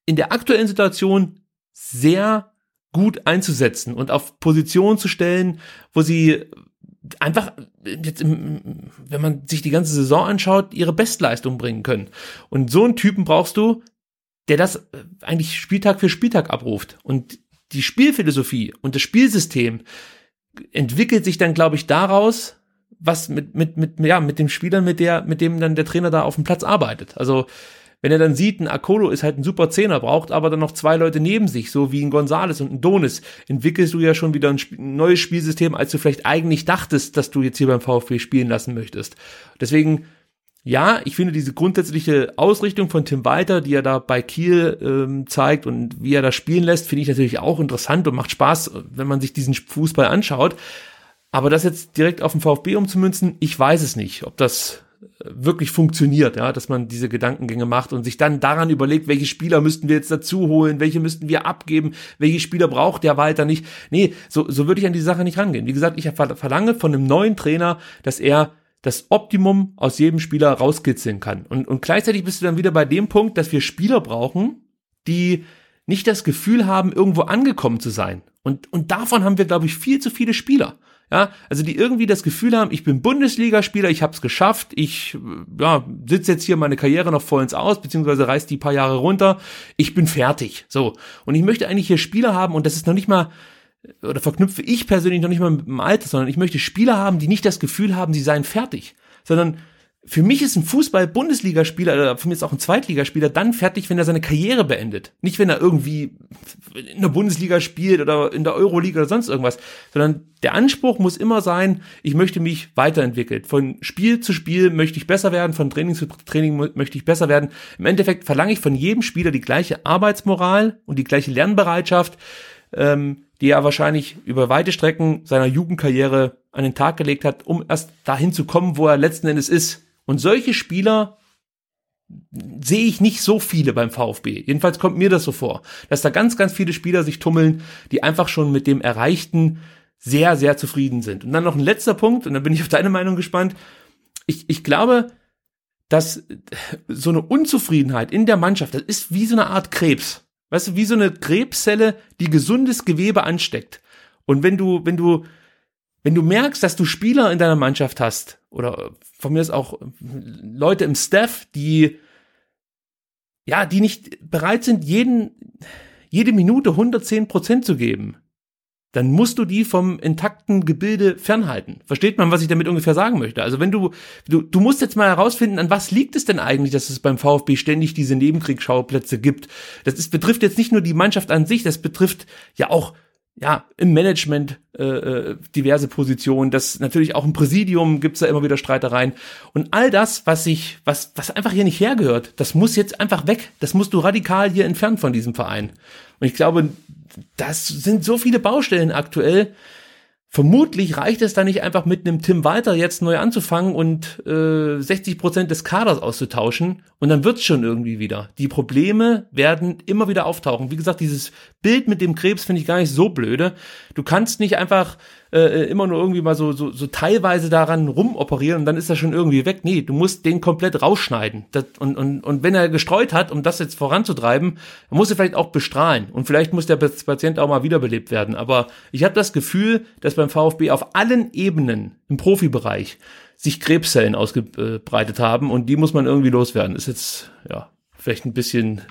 in der aktuellen Situation sehr gut einzusetzen und auf Positionen zu stellen, wo sie einfach jetzt im, wenn man sich die ganze Saison anschaut, ihre Bestleistung bringen können. Und so einen Typen brauchst du, der das eigentlich Spieltag für Spieltag abruft. Und die Spielphilosophie und das Spielsystem entwickelt sich dann, glaube ich, daraus, was mit, mit, mit, ja, mit dem Spielern, mit der, mit dem dann der Trainer da auf dem Platz arbeitet. Also, wenn er dann sieht, ein Akolo ist halt ein super Zehner, braucht aber dann noch zwei Leute neben sich, so wie ein Gonzales und ein Donis, entwickelst du ja schon wieder ein, Sp ein neues Spielsystem, als du vielleicht eigentlich dachtest, dass du jetzt hier beim VfB spielen lassen möchtest. Deswegen, ja, ich finde diese grundsätzliche Ausrichtung von Tim Walter, die er da bei Kiel ähm, zeigt und wie er da spielen lässt, finde ich natürlich auch interessant und macht Spaß, wenn man sich diesen Fußball anschaut. Aber das jetzt direkt auf den VfB umzumünzen, ich weiß es nicht, ob das wirklich funktioniert, ja, dass man diese Gedankengänge macht und sich dann daran überlegt, welche Spieler müssten wir jetzt dazu holen, welche müssten wir abgeben, welche Spieler braucht der Walter nicht. Nee, so, so würde ich an die Sache nicht rangehen. Wie gesagt, ich verlange von einem neuen Trainer, dass er das Optimum aus jedem Spieler rauskitzeln kann. Und, und gleichzeitig bist du dann wieder bei dem Punkt, dass wir Spieler brauchen, die nicht das Gefühl haben, irgendwo angekommen zu sein. Und, und davon haben wir, glaube ich, viel zu viele Spieler. Ja, also die irgendwie das Gefühl haben, ich bin Bundesligaspieler, ich habe es geschafft, ich ja, sitze jetzt hier meine Karriere noch vollends aus, beziehungsweise reiß die paar Jahre runter, ich bin fertig. So. Und ich möchte eigentlich hier Spieler haben, und das ist noch nicht mal, oder verknüpfe ich persönlich noch nicht mal mit dem Alter, sondern ich möchte Spieler haben, die nicht das Gefühl haben, sie seien fertig, sondern für mich ist ein Fußball-Bundesligaspieler oder für mich ist auch ein Zweitligaspieler dann fertig, wenn er seine Karriere beendet. Nicht, wenn er irgendwie in der Bundesliga spielt oder in der Euroliga oder sonst irgendwas, sondern der Anspruch muss immer sein, ich möchte mich weiterentwickeln. Von Spiel zu Spiel möchte ich besser werden, von Training zu Training möchte ich besser werden. Im Endeffekt verlange ich von jedem Spieler die gleiche Arbeitsmoral und die gleiche Lernbereitschaft, ähm, die er wahrscheinlich über weite Strecken seiner Jugendkarriere an den Tag gelegt hat, um erst dahin zu kommen, wo er letzten Endes ist. Und solche Spieler sehe ich nicht so viele beim VfB. Jedenfalls kommt mir das so vor, dass da ganz, ganz viele Spieler sich tummeln, die einfach schon mit dem Erreichten sehr, sehr zufrieden sind. Und dann noch ein letzter Punkt, und dann bin ich auf deine Meinung gespannt. Ich, ich glaube, dass so eine Unzufriedenheit in der Mannschaft, das ist wie so eine Art Krebs. Weißt du, wie so eine Krebszelle, die gesundes Gewebe ansteckt. Und wenn du, wenn du wenn du merkst, dass du Spieler in deiner Mannschaft hast, oder von mir ist auch Leute im Staff, die, ja, die nicht bereit sind, jeden, jede Minute 110 Prozent zu geben, dann musst du die vom intakten Gebilde fernhalten. Versteht man, was ich damit ungefähr sagen möchte? Also wenn du, du, du musst jetzt mal herausfinden, an was liegt es denn eigentlich, dass es beim VfB ständig diese Nebenkriegsschauplätze gibt. Das ist, betrifft jetzt nicht nur die Mannschaft an sich, das betrifft ja auch ja, im Management äh, äh, diverse Positionen, das natürlich auch im Präsidium gibt's da immer wieder Streitereien. Und all das, was sich, was, was einfach hier nicht hergehört, das muss jetzt einfach weg. Das musst du radikal hier entfernen von diesem Verein. Und ich glaube, das sind so viele Baustellen aktuell, Vermutlich reicht es da nicht einfach mit einem Tim Walter jetzt neu anzufangen und äh, 60 Prozent des Kaders auszutauschen und dann wird's schon irgendwie wieder. Die Probleme werden immer wieder auftauchen. Wie gesagt, dieses Bild mit dem Krebs finde ich gar nicht so blöde. Du kannst nicht einfach äh, immer nur irgendwie mal so, so, so teilweise daran rumoperieren und dann ist er schon irgendwie weg. Nee, du musst den komplett rausschneiden. Das, und, und, und wenn er gestreut hat, um das jetzt voranzutreiben, muss er vielleicht auch bestrahlen. Und vielleicht muss der Patient auch mal wiederbelebt werden. Aber ich habe das Gefühl, dass beim VfB auf allen Ebenen im Profibereich sich Krebszellen ausgebreitet haben und die muss man irgendwie loswerden. Ist jetzt, ja, vielleicht ein bisschen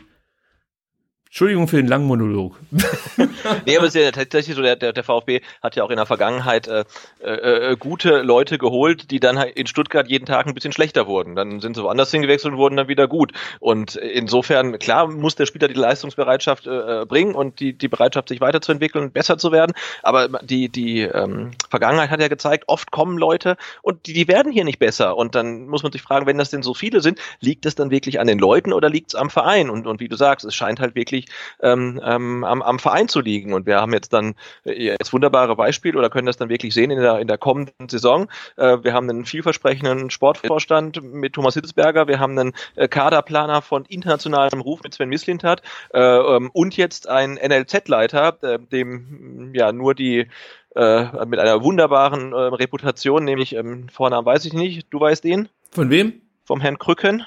Entschuldigung für den langen Monolog. *laughs* nee, aber es ist ja tatsächlich so, der, der, der VfB hat ja auch in der Vergangenheit äh, äh, äh, gute Leute geholt, die dann halt in Stuttgart jeden Tag ein bisschen schlechter wurden. Dann sind sie woanders hingewechselt und wurden dann wieder gut. Und insofern, klar, muss der Spieler die Leistungsbereitschaft äh, bringen und die, die Bereitschaft, sich weiterzuentwickeln und besser zu werden. Aber die, die ähm, Vergangenheit hat ja gezeigt, oft kommen Leute und die, die werden hier nicht besser. Und dann muss man sich fragen, wenn das denn so viele sind, liegt das dann wirklich an den Leuten oder liegt es am Verein? Und, und wie du sagst, es scheint halt wirklich ähm, ähm, am, am Verein zu liegen. Und wir haben jetzt dann äh, jetzt wunderbare Beispiele oder können das dann wirklich sehen in der, in der kommenden Saison. Äh, wir haben einen vielversprechenden Sportvorstand mit Thomas Hitzberger, wir haben einen äh, Kaderplaner von internationalem Ruf mit Sven Mislintat äh, ähm, und jetzt einen NLZ-Leiter, äh, dem ja nur die äh, mit einer wunderbaren äh, Reputation, nämlich ähm, Vornamen weiß ich nicht, du weißt ihn? Von wem? Vom Herrn Krücken.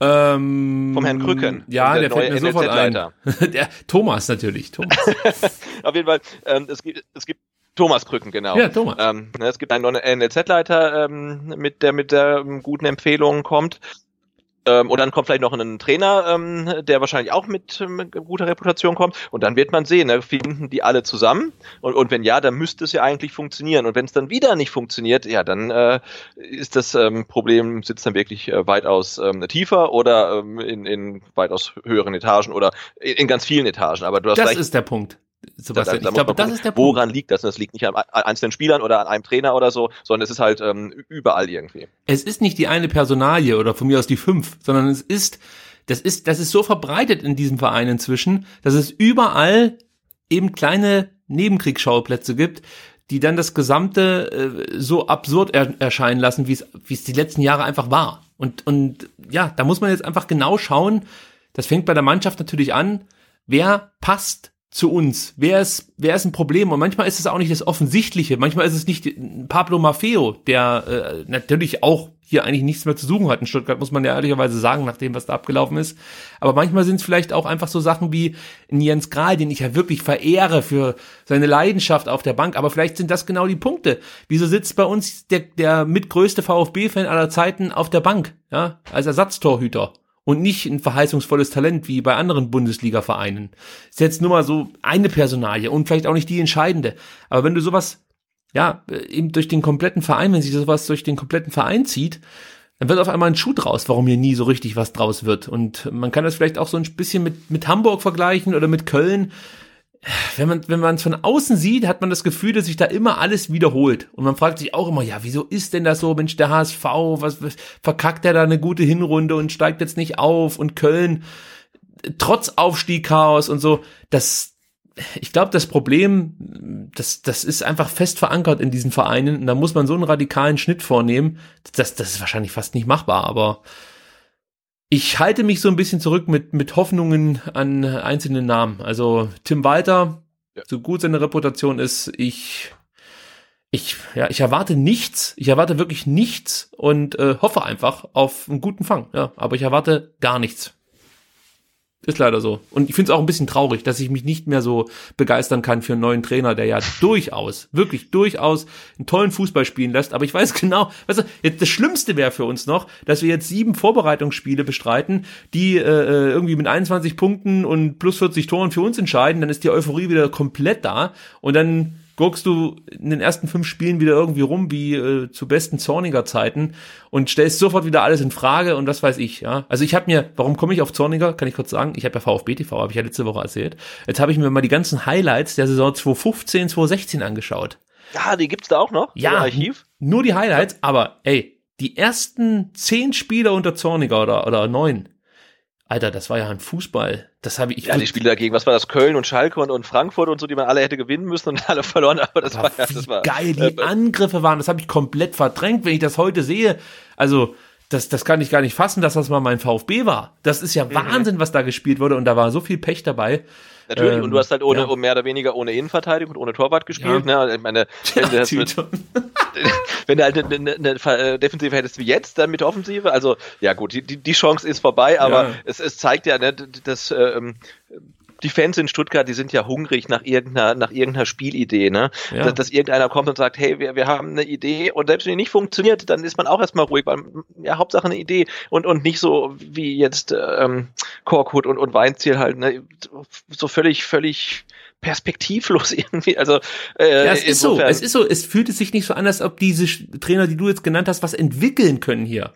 Ähm, Vom Herrn Krücken. Ja, der, der fällt mir sofort ein. *laughs* der Thomas natürlich. Thomas. *laughs* Auf jeden Fall, ähm, es gibt, es gibt Thomas Krücken, genau. Ja, Thomas. Ähm, ne, es gibt einen NLZ-Leiter, ähm, mit der mit der ähm, guten Empfehlung kommt. Ähm, und dann kommt vielleicht noch ein Trainer, ähm, der wahrscheinlich auch mit, mit guter Reputation kommt. Und dann wird man sehen, ne, finden die alle zusammen. Und, und wenn ja, dann müsste es ja eigentlich funktionieren. Und wenn es dann wieder nicht funktioniert, ja, dann äh, ist das ähm, Problem, sitzt dann wirklich äh, weitaus ähm, tiefer oder ähm, in, in weitaus höheren Etagen oder in, in ganz vielen Etagen. Aber du hast das ist der Punkt. Sebastian, da, da ich glaube, das ist der woran Punkt. liegt das? Das liegt nicht an einzelnen Spielern oder an einem Trainer oder so, sondern es ist halt ähm, überall irgendwie. Es ist nicht die eine Personalie oder von mir aus die fünf, sondern es ist, das ist, das ist so verbreitet in diesem Verein inzwischen, dass es überall eben kleine Nebenkriegsschauplätze gibt, die dann das Gesamte äh, so absurd er erscheinen lassen, wie es wie es die letzten Jahre einfach war. Und, und ja, da muss man jetzt einfach genau schauen, das fängt bei der Mannschaft natürlich an, wer passt zu uns? Wer ist, wer ist ein Problem? Und manchmal ist es auch nicht das Offensichtliche. Manchmal ist es nicht Pablo Maffeo, der äh, natürlich auch hier eigentlich nichts mehr zu suchen hat in Stuttgart, muss man ja ehrlicherweise sagen, nach dem, was da abgelaufen ist. Aber manchmal sind es vielleicht auch einfach so Sachen wie Jens Grahl, den ich ja wirklich verehre für seine Leidenschaft auf der Bank. Aber vielleicht sind das genau die Punkte. Wieso sitzt bei uns der, der mitgrößte VfB-Fan aller Zeiten auf der Bank, ja, als Ersatztorhüter? Und nicht ein verheißungsvolles Talent wie bei anderen Bundesliga-Vereinen. Ist jetzt nur mal so eine Personalie und vielleicht auch nicht die entscheidende. Aber wenn du sowas, ja, eben durch den kompletten Verein, wenn sich sowas durch den kompletten Verein zieht, dann wird auf einmal ein Schuh draus, warum hier nie so richtig was draus wird. Und man kann das vielleicht auch so ein bisschen mit, mit Hamburg vergleichen oder mit Köln wenn man wenn man es von außen sieht, hat man das Gefühl, dass sich da immer alles wiederholt. Und man fragt sich auch immer, ja, wieso ist denn das so, Mensch, der HSV, was, was verkackt der da eine gute Hinrunde und steigt jetzt nicht auf? Und Köln trotz Aufstieg Chaos und so, das ich glaube, das Problem, das, das ist einfach fest verankert in diesen Vereinen. Und da muss man so einen radikalen Schnitt vornehmen, das, das ist wahrscheinlich fast nicht machbar, aber ich halte mich so ein bisschen zurück mit, mit Hoffnungen an einzelne Namen. Also Tim Walter, ja. so gut seine Reputation ist, ich, ich, ja, ich erwarte nichts. Ich erwarte wirklich nichts und äh, hoffe einfach auf einen guten Fang. Ja, aber ich erwarte gar nichts. Ist leider so. Und ich finde es auch ein bisschen traurig, dass ich mich nicht mehr so begeistern kann für einen neuen Trainer, der ja *laughs* durchaus, wirklich durchaus einen tollen Fußball spielen lässt. Aber ich weiß *laughs* genau, weißt du, jetzt das Schlimmste wäre für uns noch, dass wir jetzt sieben Vorbereitungsspiele bestreiten, die äh, irgendwie mit 21 Punkten und plus 40 Toren für uns entscheiden. Dann ist die Euphorie wieder komplett da. Und dann guckst du in den ersten fünf Spielen wieder irgendwie rum wie äh, zu besten Zorniger Zeiten und stellst sofort wieder alles in Frage und was weiß ich, ja. Also ich habe mir, warum komme ich auf Zorniger, kann ich kurz sagen, ich habe ja VfB TV, habe ich ja letzte Woche erzählt. Jetzt habe ich mir mal die ganzen Highlights der Saison 2015, 2016 angeschaut. Ja, die gibt's da auch noch? Ja, Archiv? nur die Highlights, aber ey, die ersten zehn Spieler unter Zorniger oder, oder neun, Alter, das war ja ein Fußball. Das habe ich. Ja, die Spiele dagegen, was war das? Köln und Schalke und, und Frankfurt und so, die man alle hätte gewinnen müssen und *laughs* alle verloren. Aber das aber war ja, das war geil. Die äh, Angriffe waren, das habe ich komplett verdrängt, wenn ich das heute sehe. Also das, das kann ich gar nicht fassen, dass das mal mein VfB war. Das ist ja mhm. Wahnsinn, was da gespielt wurde und da war so viel Pech dabei. Natürlich, ähm, und du hast halt ohne, ja. mehr oder weniger ohne Innenverteidigung und ohne Torwart gespielt. Ja. Ne? Ich meine, *laughs* wenn, ja, du mit, *laughs* wenn du halt eine, eine, eine, Defensive hättest wie jetzt, dann mit Offensive, also ja gut, die, die Chance ist vorbei, aber es, es zeigt ja, ne, dass ähm, die Fans in Stuttgart, die sind ja hungrig nach irgendeiner, nach irgendeiner Spielidee, ne? Ja. Dass, dass irgendeiner kommt und sagt, hey, wir, wir haben eine Idee und selbst wenn die nicht funktioniert, dann ist man auch erstmal ruhig, weil ja, Hauptsache eine Idee und, und nicht so wie jetzt ähm, Korkut und, und Weinziel halt, ne? So völlig, völlig perspektivlos *laughs* irgendwie. Also äh, Ja, es ist so, es ist so, es fühlt es sich nicht so an, als ob diese Trainer, die du jetzt genannt hast, was entwickeln können hier.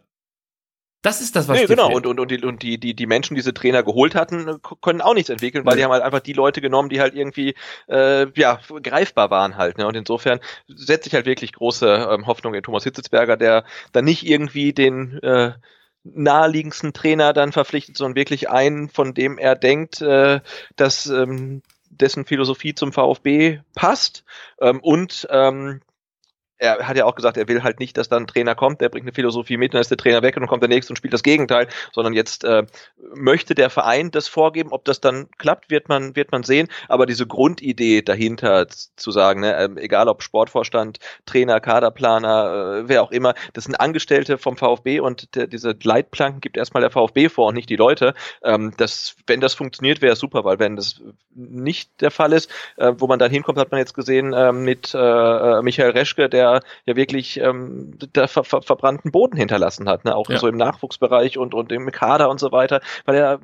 Das ist das, was Nee, genau. Und, und, und, die, und die, die, die Menschen, die diese Trainer geholt hatten, äh, können auch nichts entwickeln, weil Nee. die haben halt einfach die Leute genommen, die halt irgendwie äh, ja, greifbar waren halt. Ne? Und insofern setze ich halt wirklich große ähm, Hoffnung in Thomas Hitzelsberger, der dann nicht irgendwie den äh, naheliegendsten Trainer dann verpflichtet, sondern wirklich einen, von dem er denkt, äh, dass ähm, dessen Philosophie zum VfB passt ähm, und ähm, er hat ja auch gesagt, er will halt nicht, dass dann ein Trainer kommt, der bringt eine Philosophie mit, dann ist der Trainer weg und dann kommt der nächste und spielt das Gegenteil, sondern jetzt äh, möchte der Verein das vorgeben, ob das dann klappt, wird man wird man sehen, aber diese Grundidee dahinter zu sagen, ne, ähm, egal ob Sportvorstand, Trainer, Kaderplaner, äh, wer auch immer, das sind Angestellte vom VfB und der, diese Leitplanken gibt erstmal der VfB vor und nicht die Leute. Ähm, das, wenn das funktioniert, wäre super, weil wenn das nicht der Fall ist, äh, wo man dann hinkommt, hat man jetzt gesehen äh, mit äh, äh, Michael Reschke, der ja wirklich ähm, da ver ver verbrannten Boden hinterlassen hat, ne? auch Ja. so im Nachwuchsbereich und, und im Kader und so weiter, weil er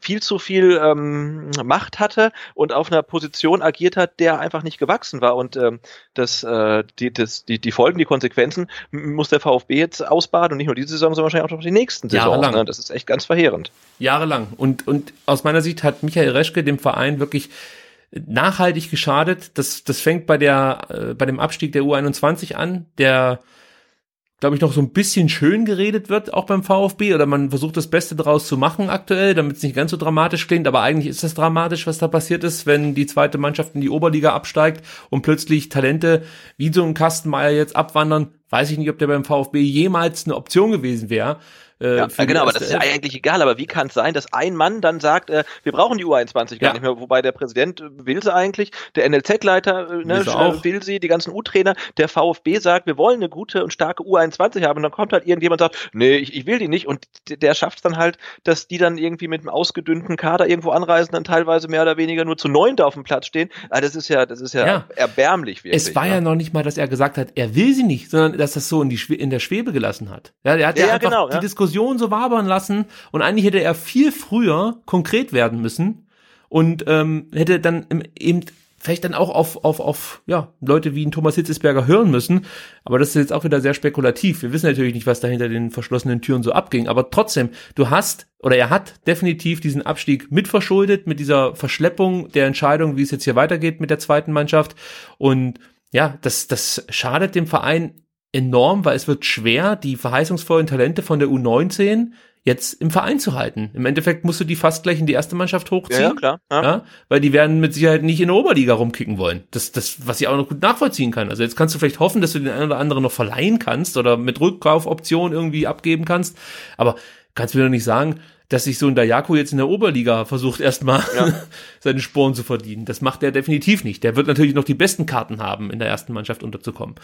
viel zu viel ähm, Macht hatte und auf einer Position agiert hat, der einfach nicht gewachsen war. Und ähm, das, äh, die, das, die, die Folgen, die Konsequenzen muss der VfB jetzt ausbaden und nicht nur diese Saison, sondern wahrscheinlich auch noch die nächsten. Jahrelang. Ne? Das ist echt ganz verheerend. Jahrelang. Und, und aus meiner Sicht hat Michael Reschke dem Verein wirklich nachhaltig geschadet. Das, das fängt bei der, äh, bei dem Abstieg der U21 an, der, glaube ich, noch so ein bisschen schön geredet wird, auch beim VfB, oder man versucht das Beste daraus zu machen aktuell, damit es nicht ganz so dramatisch klingt, aber eigentlich ist das dramatisch, was da passiert ist, wenn die zweite Mannschaft in die Oberliga absteigt und plötzlich Talente wie so ein Kastenmeier jetzt abwandern. Weiß ich nicht, ob der beim VfB jemals eine Option gewesen wäre. Äh, Ja, genau, aber das ist ja eigentlich egal. Aber wie kann es sein, dass ein Mann dann sagt, äh, wir brauchen die U21 gar Ja. nicht mehr, wobei der Präsident äh, will sie eigentlich, der NLZ-Leiter äh, ne, Will sie auch. will sie, die ganzen U-Trainer, der VfB sagt, wir wollen eine gute und starke U21 haben und dann kommt halt irgendjemand und sagt, nee, ich, ich will die nicht und der schafft es dann halt, dass die dann irgendwie mit einem ausgedünnten Kader irgendwo anreisen, dann teilweise mehr oder weniger nur zu neun da auf dem Platz stehen. Ah, das ist ja, das ist ja, Ja. erbärmlich wirklich. Es war ne? ja noch nicht mal, dass er gesagt hat, er will sie nicht, sondern dass das so in, die in der Schwebe gelassen hat. Ja, er hat ja, Ja, einfach genau, die ja. Diskussion so wabern lassen und eigentlich hätte er viel früher konkret werden müssen und ähm, hätte dann eben vielleicht dann auch auf, auf, auf ja, Leute wie ein Thomas Hitzesberger hören müssen. Aber das ist jetzt auch wieder sehr spekulativ. Wir wissen natürlich nicht, was da hinter den verschlossenen Türen so abging. Aber trotzdem, du hast oder er hat definitiv diesen Abstieg mitverschuldet mit dieser Verschleppung der Entscheidung, wie es jetzt hier weitergeht mit der zweiten Mannschaft. Und ja, das, das schadet dem Verein enorm, weil es wird schwer, die verheißungsvollen Talente von der U19 jetzt im Verein zu halten. Im Endeffekt musst du die fast gleich in die erste Mannschaft hochziehen. Ja, ja, klar. Ja. Ja, weil die werden mit Sicherheit nicht in der Oberliga rumkicken wollen. Das, das, was ich auch noch gut nachvollziehen kann. Also jetzt kannst du vielleicht hoffen, dass du den einen oder anderen noch verleihen kannst oder mit Rückkaufoption irgendwie abgeben kannst. Aber kannst mir doch nicht sagen, dass sich so ein Dayako jetzt in der Oberliga versucht, erstmal *laughs* seine Sporen zu verdienen. Das macht er definitiv nicht. Der wird natürlich noch die besten Karten haben, in der ersten Mannschaft unterzukommen.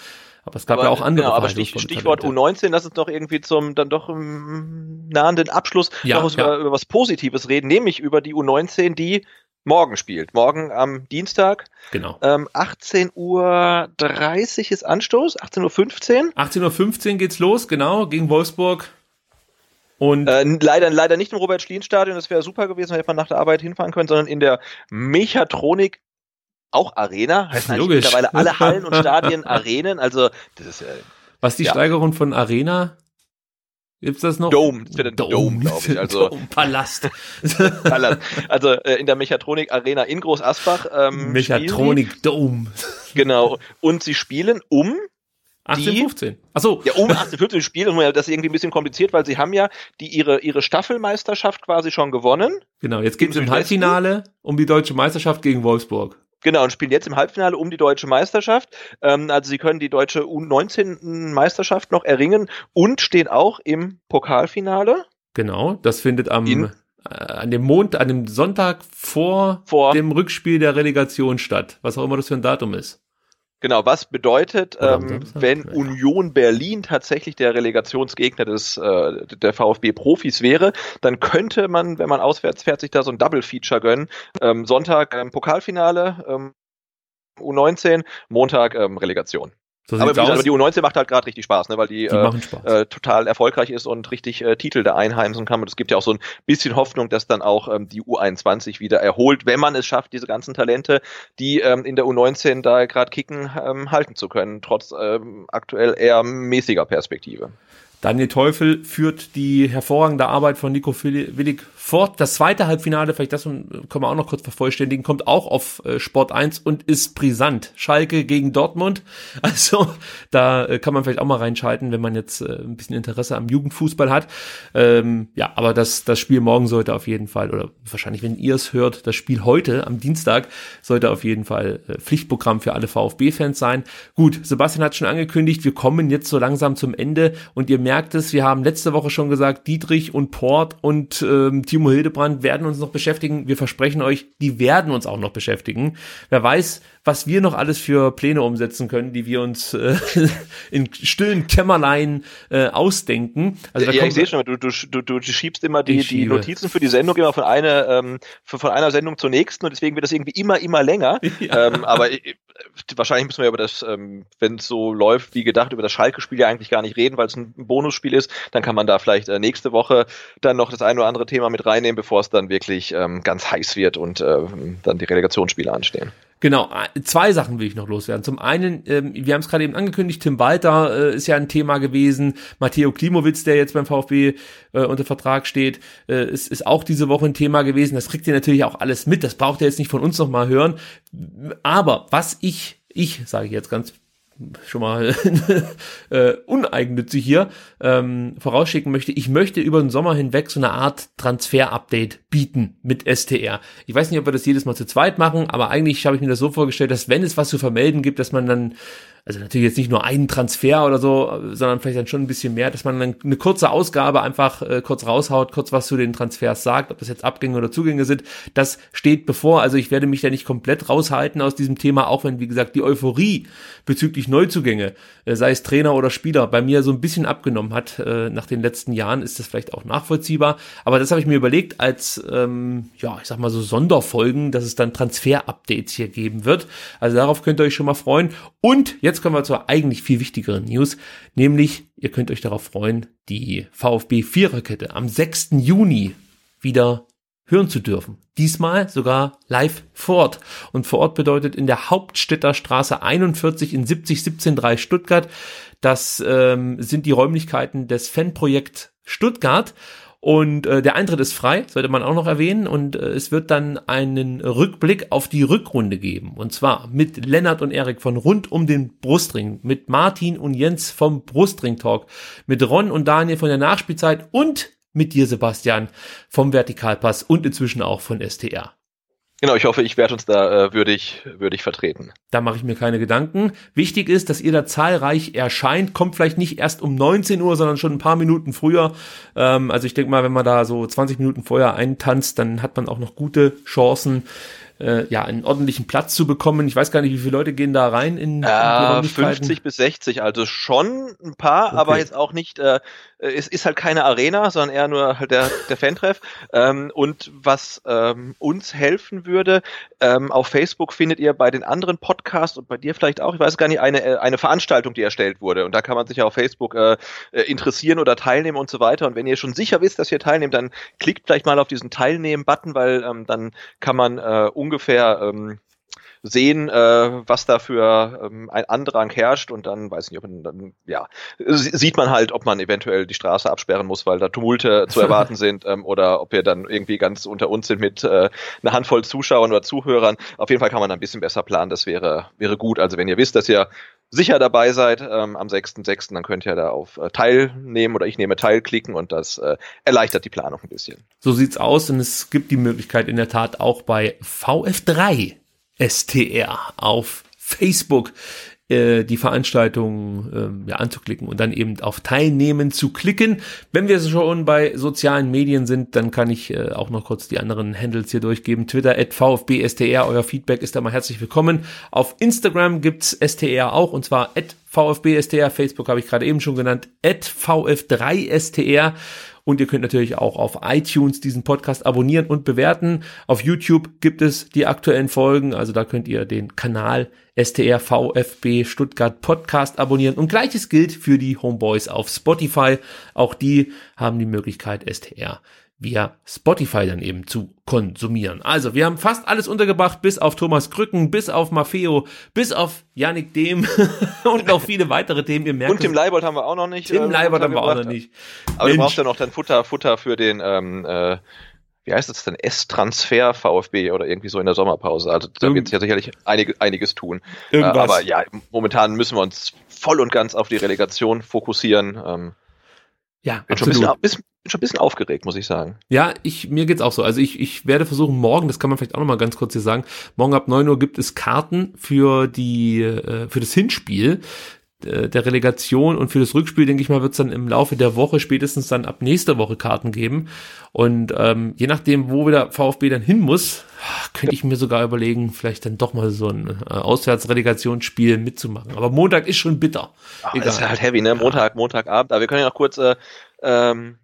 Aber es gab ja auch andere Genau, aber Stich, Stichwort Talente. U19, lass uns doch irgendwie zum dann doch um, nahenden Abschluss Ja, noch ja. über, über was Positives reden, nämlich über die U19, die morgen spielt. Morgen am Dienstag, Genau. ähm, 18.30 Uhr ist Anstoß, 18.15 Uhr. 18.15 Uhr geht's los, genau, gegen Wolfsburg. Und Äh, leider, leider nicht im Robert-Schlien-Stadion, das wäre super gewesen, hätte man nach der Arbeit hinfahren können, sondern in der Mechatronik auch Arena, heißt Logisch. mittlerweile alle Hallen und *laughs* Stadien Arenen, also das ist äh, was ist die ja. Steigerung von Arena? Gibt's das noch? Dome, das wird ein Dome, glaub ich, also- *laughs* Dome, Palast. *laughs* Alles. Also äh, in der Mechatronik Arena in Groß Asbach. Ähm, Mechatronik Dome. Genau. Und sie spielen um, 1815. Achso, ja, um 1815 spielen, und das ist irgendwie ein bisschen kompliziert, weil sie haben ja die ihre, ihre Staffelmeisterschaft quasi schon gewonnen. genau, jetzt geht's Im im? Halbfinale um die deutsche Meisterschaft gegen Wolfsburg. Genau, und spielen jetzt im Halbfinale um die deutsche Meisterschaft. Ähm, also sie können die deutsche U19-Meisterschaft noch erringen und stehen auch im Pokalfinale. Genau, das findet am In- äh, an dem Mond, an dem Sonntag vor, Vor- dem Rückspiel der Relegation statt, was auch immer das für ein Datum ist. Genau, was bedeutet, ähm, wenn. Union Berlin tatsächlich der Relegationsgegner des äh, der VfB Profis wäre, dann könnte man, wenn man auswärts fährt, sich da so ein Double Feature gönnen. Ähm, Sonntag ähm, Pokalfinale, ähm, U19, Montag ähm, Relegation. So Aber, gesagt, aber die U19 macht halt gerade richtig Spaß, ne, weil die, Die äh, äh, total erfolgreich ist und richtig äh, Titel da einheimsen kann. Und es gibt ja auch so ein bisschen Hoffnung, dass dann auch ähm, die U21 wieder erholt, wenn man es schafft, diese ganzen Talente, die ähm, in der U19 da gerade kicken, ähm, halten zu können, trotz ähm, aktuell eher mäßiger Perspektive. Daniel Teufel führt die hervorragende Arbeit von Nico Willig fort. Das zweite Halbfinale, vielleicht das können wir auch noch kurz vervollständigen, kommt auch auf äh, Sport 1 und ist brisant. Schalke gegen Dortmund. *laughs* Also da äh, kann man vielleicht auch mal reinschalten, wenn man jetzt äh, ein bisschen Interesse am Jugendfußball hat. Ähm, ja, aber das, das Spiel morgen sollte auf jeden Fall, oder wahrscheinlich, wenn ihr es hört, das Spiel heute am Dienstag sollte auf jeden Fall Pflichtprogramm für alle VfB-Fans sein. Gut, Sebastian hat schon angekündigt, wir kommen jetzt so langsam zum Ende und ihr merkt es, wir haben letzte Woche schon gesagt, Dietrich und Port und ähm, Timo Hildebrand werden uns noch beschäftigen. Wir versprechen euch, die werden uns auch noch beschäftigen. Wer weiß, was wir noch alles für Pläne umsetzen können, die wir uns äh, *laughs* in stillen Kämmerlein äh, ausdenken. Also da ja, ich sehe schon, du, du, du, du schiebst immer die, die. Notizen für die Sendung immer von einer, ähm, von, einer Sendung zur nächsten und deswegen wird das irgendwie immer, immer länger. *laughs* Ähm, aber ich, wahrscheinlich müssen wir über das, ähm, wenn es so läuft wie gedacht, über das Schalke-Spiel ja eigentlich gar nicht reden, weil es ein Bonusspiel ist. Dann kann man da vielleicht äh, nächste Woche dann noch das ein oder andere Thema mit reinnehmen, bevor es dann wirklich ähm, ganz heiß wird und ähm, dann die Relegationsspiele anstehen. Genau, zwei Sachen will ich noch loswerden. Zum einen, ähm, wir haben es gerade eben angekündigt, Tim Walter äh, ist ja ein Thema gewesen. Matteo Klimowitz, der jetzt beim VfB äh, unter Vertrag steht, äh, ist, ist auch diese Woche ein Thema gewesen. Das kriegt ihr natürlich auch alles mit. Das braucht ihr jetzt nicht von uns noch mal hören. Aber was ich, ich sage ich jetzt ganz schon mal *laughs* äh, uneigennützig hier ähm, vorausschicken möchte, ich möchte über den Sommer hinweg so eine Art Transfer-Update bieten mit STR. Ich weiß nicht, ob wir das jedes Mal zu zweit machen, aber eigentlich habe ich mir das so vorgestellt, dass wenn es was zu vermelden gibt, dass man dann also natürlich jetzt nicht nur einen Transfer oder so, sondern vielleicht dann schon ein bisschen mehr, dass man dann eine kurze Ausgabe einfach äh, kurz raushaut, kurz was zu den Transfers sagt, ob das jetzt Abgänge oder Zugänge sind, das steht bevor. Also ich werde mich da nicht komplett raushalten aus diesem Thema, auch wenn, wie gesagt, die Euphorie bezüglich Neuzugänge, äh, sei es Trainer oder Spieler, bei mir so ein bisschen abgenommen hat äh, nach den letzten Jahren, ist das vielleicht auch nachvollziehbar. Aber das habe ich mir überlegt als, ähm, ja, ich sag mal so Sonderfolgen, dass es dann Transfer-Updates hier geben wird. Also darauf könnt ihr euch schon mal freuen. Und jetzt kommen wir zur eigentlich viel wichtigeren News, nämlich ihr könnt euch darauf freuen, die VfB Viererkette am 6. Juni wieder hören zu dürfen. Diesmal sogar live vor Ort. Und vor Ort bedeutet in der Hauptstädter Straße 41 in 70173 Stuttgart. Das ähm, sind die Räumlichkeiten des Fanprojekt Stuttgart. Und äh, der Eintritt ist frei, sollte man auch noch erwähnen. Und äh, es wird dann einen Rückblick auf die Rückrunde geben. Und zwar mit Lennart und Erik von rund um den Brustring, mit Martin und Jens vom Brustring Talk, mit Ron und Daniel von der Nachspielzeit und mit dir, Sebastian, vom Vertikalpass und inzwischen auch von STR. Genau, ich hoffe, ich werde uns da äh, würdig, würdig vertreten. Da mache ich mir keine Gedanken. Wichtig ist, dass ihr da zahlreich erscheint. Kommt vielleicht nicht erst um 19 Uhr, sondern schon ein paar Minuten früher. Ähm, also ich denke mal, wenn man da so 20 Minuten vorher eintanzt, dann hat man auch noch gute Chancen, äh, ja, einen ordentlichen Platz zu bekommen. Ich weiß gar nicht, wie viele Leute gehen da rein in, in die Äh, Räumlichkeiten. 50 bis 60, also schon ein paar, Okay. aber jetzt auch nicht, äh, es ist halt keine Arena, sondern eher nur halt der, der Fantreff. *laughs* Ähm, und was ähm, uns helfen würde, ähm, auf Facebook findet ihr bei den anderen Podcasts und bei dir vielleicht auch, ich weiß gar nicht, eine, äh, eine Veranstaltung, die erstellt wurde. Und da kann man sich ja auf Facebook äh, äh, interessieren oder teilnehmen und so weiter. Und wenn ihr schon sicher wisst, dass ihr teilnehmt, dann klickt vielleicht mal auf diesen Teilnehmen-Button, weil ähm, dann kann man äh, ungefähr ähm, sehen, äh, was da für ähm, ein Andrang herrscht und dann weiß ich nicht, ob man dann, ja, sie- sieht man halt, ob man eventuell die Straße absperren muss, weil da Tumulte zu erwarten *laughs* sind ähm, oder ob wir dann irgendwie ganz unter uns sind mit äh, einer Handvoll Zuschauern oder Zuhörern. Auf jeden Fall kann man ein bisschen besser planen, das wäre, wäre gut. Also wenn ihr wisst, dass ihr sicher dabei seid ähm, am 6.6., dann könnt ihr da auf äh, Teilnehmen oder ich nehme Teil klicken und das äh, erleichtert die Planung ein bisschen. So sieht's aus und es gibt die Möglichkeit in der Tat auch bei VF3 STR auf Facebook äh, die Veranstaltung äh, ja, anzuklicken und dann eben auf Teilnehmen zu klicken. Wenn wir schon bei sozialen Medien sind, dann kann ich äh, auch noch kurz die anderen Handles hier durchgeben. Twitter at VfBSTR, euer Feedback ist da mal herzlich willkommen. Auf Instagram gibt's STR auch und zwar at VfBSTR, Facebook habe ich gerade eben schon genannt, at VF3STR und ihr könnt natürlich auch auf iTunes diesen Podcast abonnieren und bewerten. Auf YouTube gibt es die aktuellen Folgen, also da könnt ihr den Kanal STR VfB Stuttgart Podcast abonnieren. Und gleiches gilt für die Homeboys auf Spotify. Auch die haben die Möglichkeit, STR via Spotify dann eben zu konsumieren. Also, wir haben fast alles untergebracht, bis auf Thomas Krücken, bis auf Maffeo, bis auf Yannick Dehm *laughs* und noch viele weitere Themen. Ihr merkt und Tim Leibold haben wir auch noch nicht. Tim äh, Leibold haben wir auch noch nicht. Aber Mensch. du brauchst ja noch dann Futter, Futter für den, ähm, äh, wie heißt das denn, S-Transfer VfB oder irgendwie so in der Sommerpause. Also da wird sich ja sicherlich einige, einiges tun. Äh, aber ja, momentan müssen wir uns voll und ganz auf die Relegation fokussieren. Ja, bin absolut. Schon ein bisschen, bin schon ein bisschen aufgeregt, muss ich sagen. Ja, ich, mir geht's auch so. Also ich, ich werde versuchen, morgen, das kann man vielleicht auch noch mal ganz kurz hier sagen, morgen ab neun Uhr gibt es Karten für die, äh, für das Hinspiel der Relegation und für das Rückspiel, denke ich mal, wird es dann im Laufe der Woche, spätestens dann ab nächster Woche Karten geben. Und ähm, je nachdem, wo wieder VfB dann hin muss, könnte ich mir sogar überlegen, vielleicht dann doch mal so ein äh, Auswärtsrelegationsspiel mitzumachen. Aber Montag ist schon bitter. Ach, Egal. ist halt heavy, ne? Montag, Montagabend. Aber wir können ja noch kurz äh, ähm,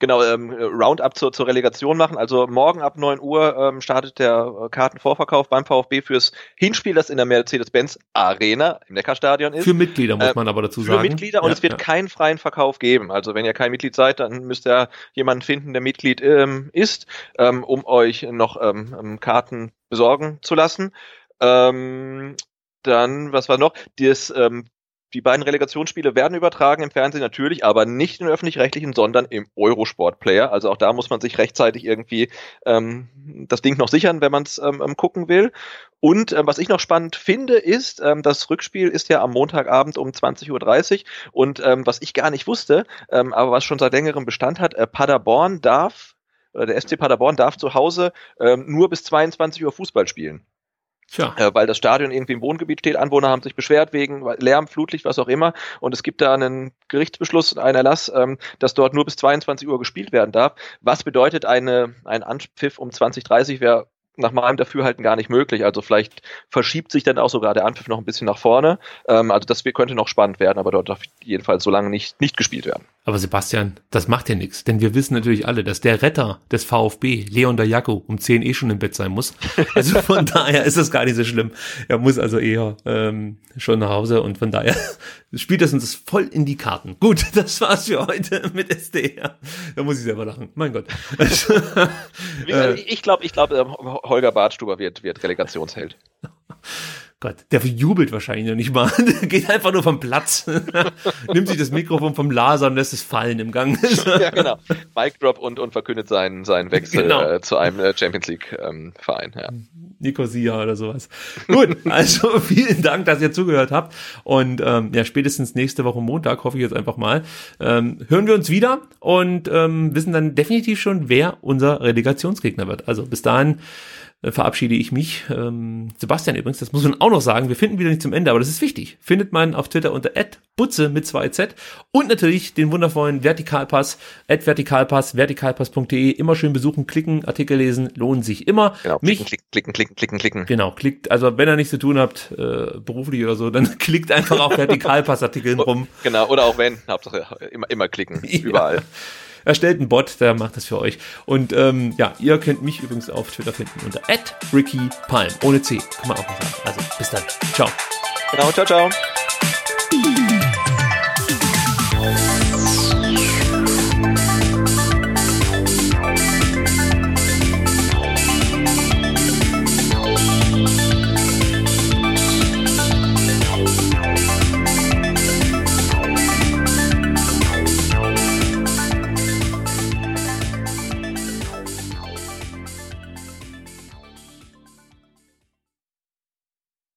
Genau, ähm, Roundup zur, zur Relegation machen. Also morgen ab 9 Uhr ähm, startet der äh, Kartenvorverkauf beim VfB fürs Hinspiel, das in der Mercedes-Benz Arena im Neckarstadion ist. Für Mitglieder muss man aber dazu sagen. Für Mitglieder und ja, es wird ja. keinen freien Verkauf geben. Also wenn ihr kein Mitglied seid, dann müsst ihr jemanden finden, der Mitglied ähm, ist, ähm, um euch noch ähm, ähm Karten besorgen zu lassen. Ähm, dann, was war noch? Das ähm, die beiden Relegationsspiele werden übertragen im Fernsehen natürlich, aber nicht im öffentlich-rechtlichen, sondern im Eurosport-Player. Also auch da muss man sich rechtzeitig irgendwie ähm, das Ding noch sichern, wenn man es ähm, ähm, gucken will. Und ähm, was ich noch spannend finde, ist, ähm, das Rückspiel ist ja am Montagabend um 20.30 Uhr. Und ähm, was ich gar nicht wusste, ähm, aber was schon seit längerem Bestand hat, äh, Paderborn darf, oder der SC Paderborn darf zu Hause ähm, nur bis 22 Uhr Fußball spielen. Tja. Äh, weil das Stadion irgendwie im Wohngebiet steht. Anwohner haben sich beschwert wegen Lärm, Flutlicht, was auch immer. Und es gibt da einen Gerichtsbeschluss, einen Erlass, ähm, dass dort nur bis 22 Uhr gespielt werden darf. Was bedeutet eine, ein Anpfiff um 2030 wäre nach meinem Dafürhalten gar nicht möglich. Also vielleicht verschiebt sich dann auch sogar der Anpfiff noch ein bisschen nach vorne. Ähm, also das könnte noch spannend werden, aber dort darf jedenfalls so lange nicht, nicht gespielt werden. Aber Sebastian, das macht ja nichts, denn wir wissen natürlich alle, dass der Retter des VfB, Leon Dajako, um 10 eh schon im Bett sein muss. Also *laughs* von daher ist das gar nicht so schlimm. Er muss also eher ähm, schon nach Hause und von daher spielt das uns voll in die Karten. Gut, *laughs* das war's für heute mit SDR. Da muss ich selber lachen. Mein Gott. *laughs* ich glaube, ich glaube, ähm, Holger Bartstuber wird, wird Relegationsheld. Gott, der jubelt wahrscheinlich noch nicht mal. *laughs* Der geht einfach nur vom Platz, *laughs* nimmt sich das Mikrofon vom Laser und lässt es fallen im Gang. *laughs* ja, genau. Mic Drop und, und verkündet seinen, seinen Wechsel genau. äh, zu einem äh, Champions League ähm, Verein. Ja. Nicosia oder sowas. Gut, also vielen Dank, dass ihr zugehört habt. Und ähm, ja, spätestens nächste Woche Montag, hoffe ich jetzt einfach mal, ähm, hören wir uns wieder und ähm, wissen dann definitiv schon, wer unser Relegationsgegner wird. Also bis dahin äh, verabschiede ich mich. Ähm, Sebastian übrigens, das muss man auch noch sagen, wir finden wieder nicht zum Ende, aber das ist wichtig. Findet man auf Twitter unter @butze mit 2z und natürlich den wundervollen Vertikalpass @vertikalpass vertikalpass.de immer schön besuchen, klicken, Artikel lesen, lohnen sich immer. Genau, mich, klicken, klicken, klicken, klicken, klicken. Genau, klickt, also wenn ihr nichts zu tun habt, äh, beruflich oder so, dann *laughs* klickt einfach auf Vertikalpass Artikeln rum. Genau, oder auch wenn, Hauptsache immer immer klicken, *laughs* überall. Ja erstellt einen Bot, der macht das für euch. Und ähm, ja, ihr könnt mich übrigens auf Twitter finden unter @rickypalm ohne C, kann man auch mal sagen. Also bis dann, ciao. Genau, ciao, ciao.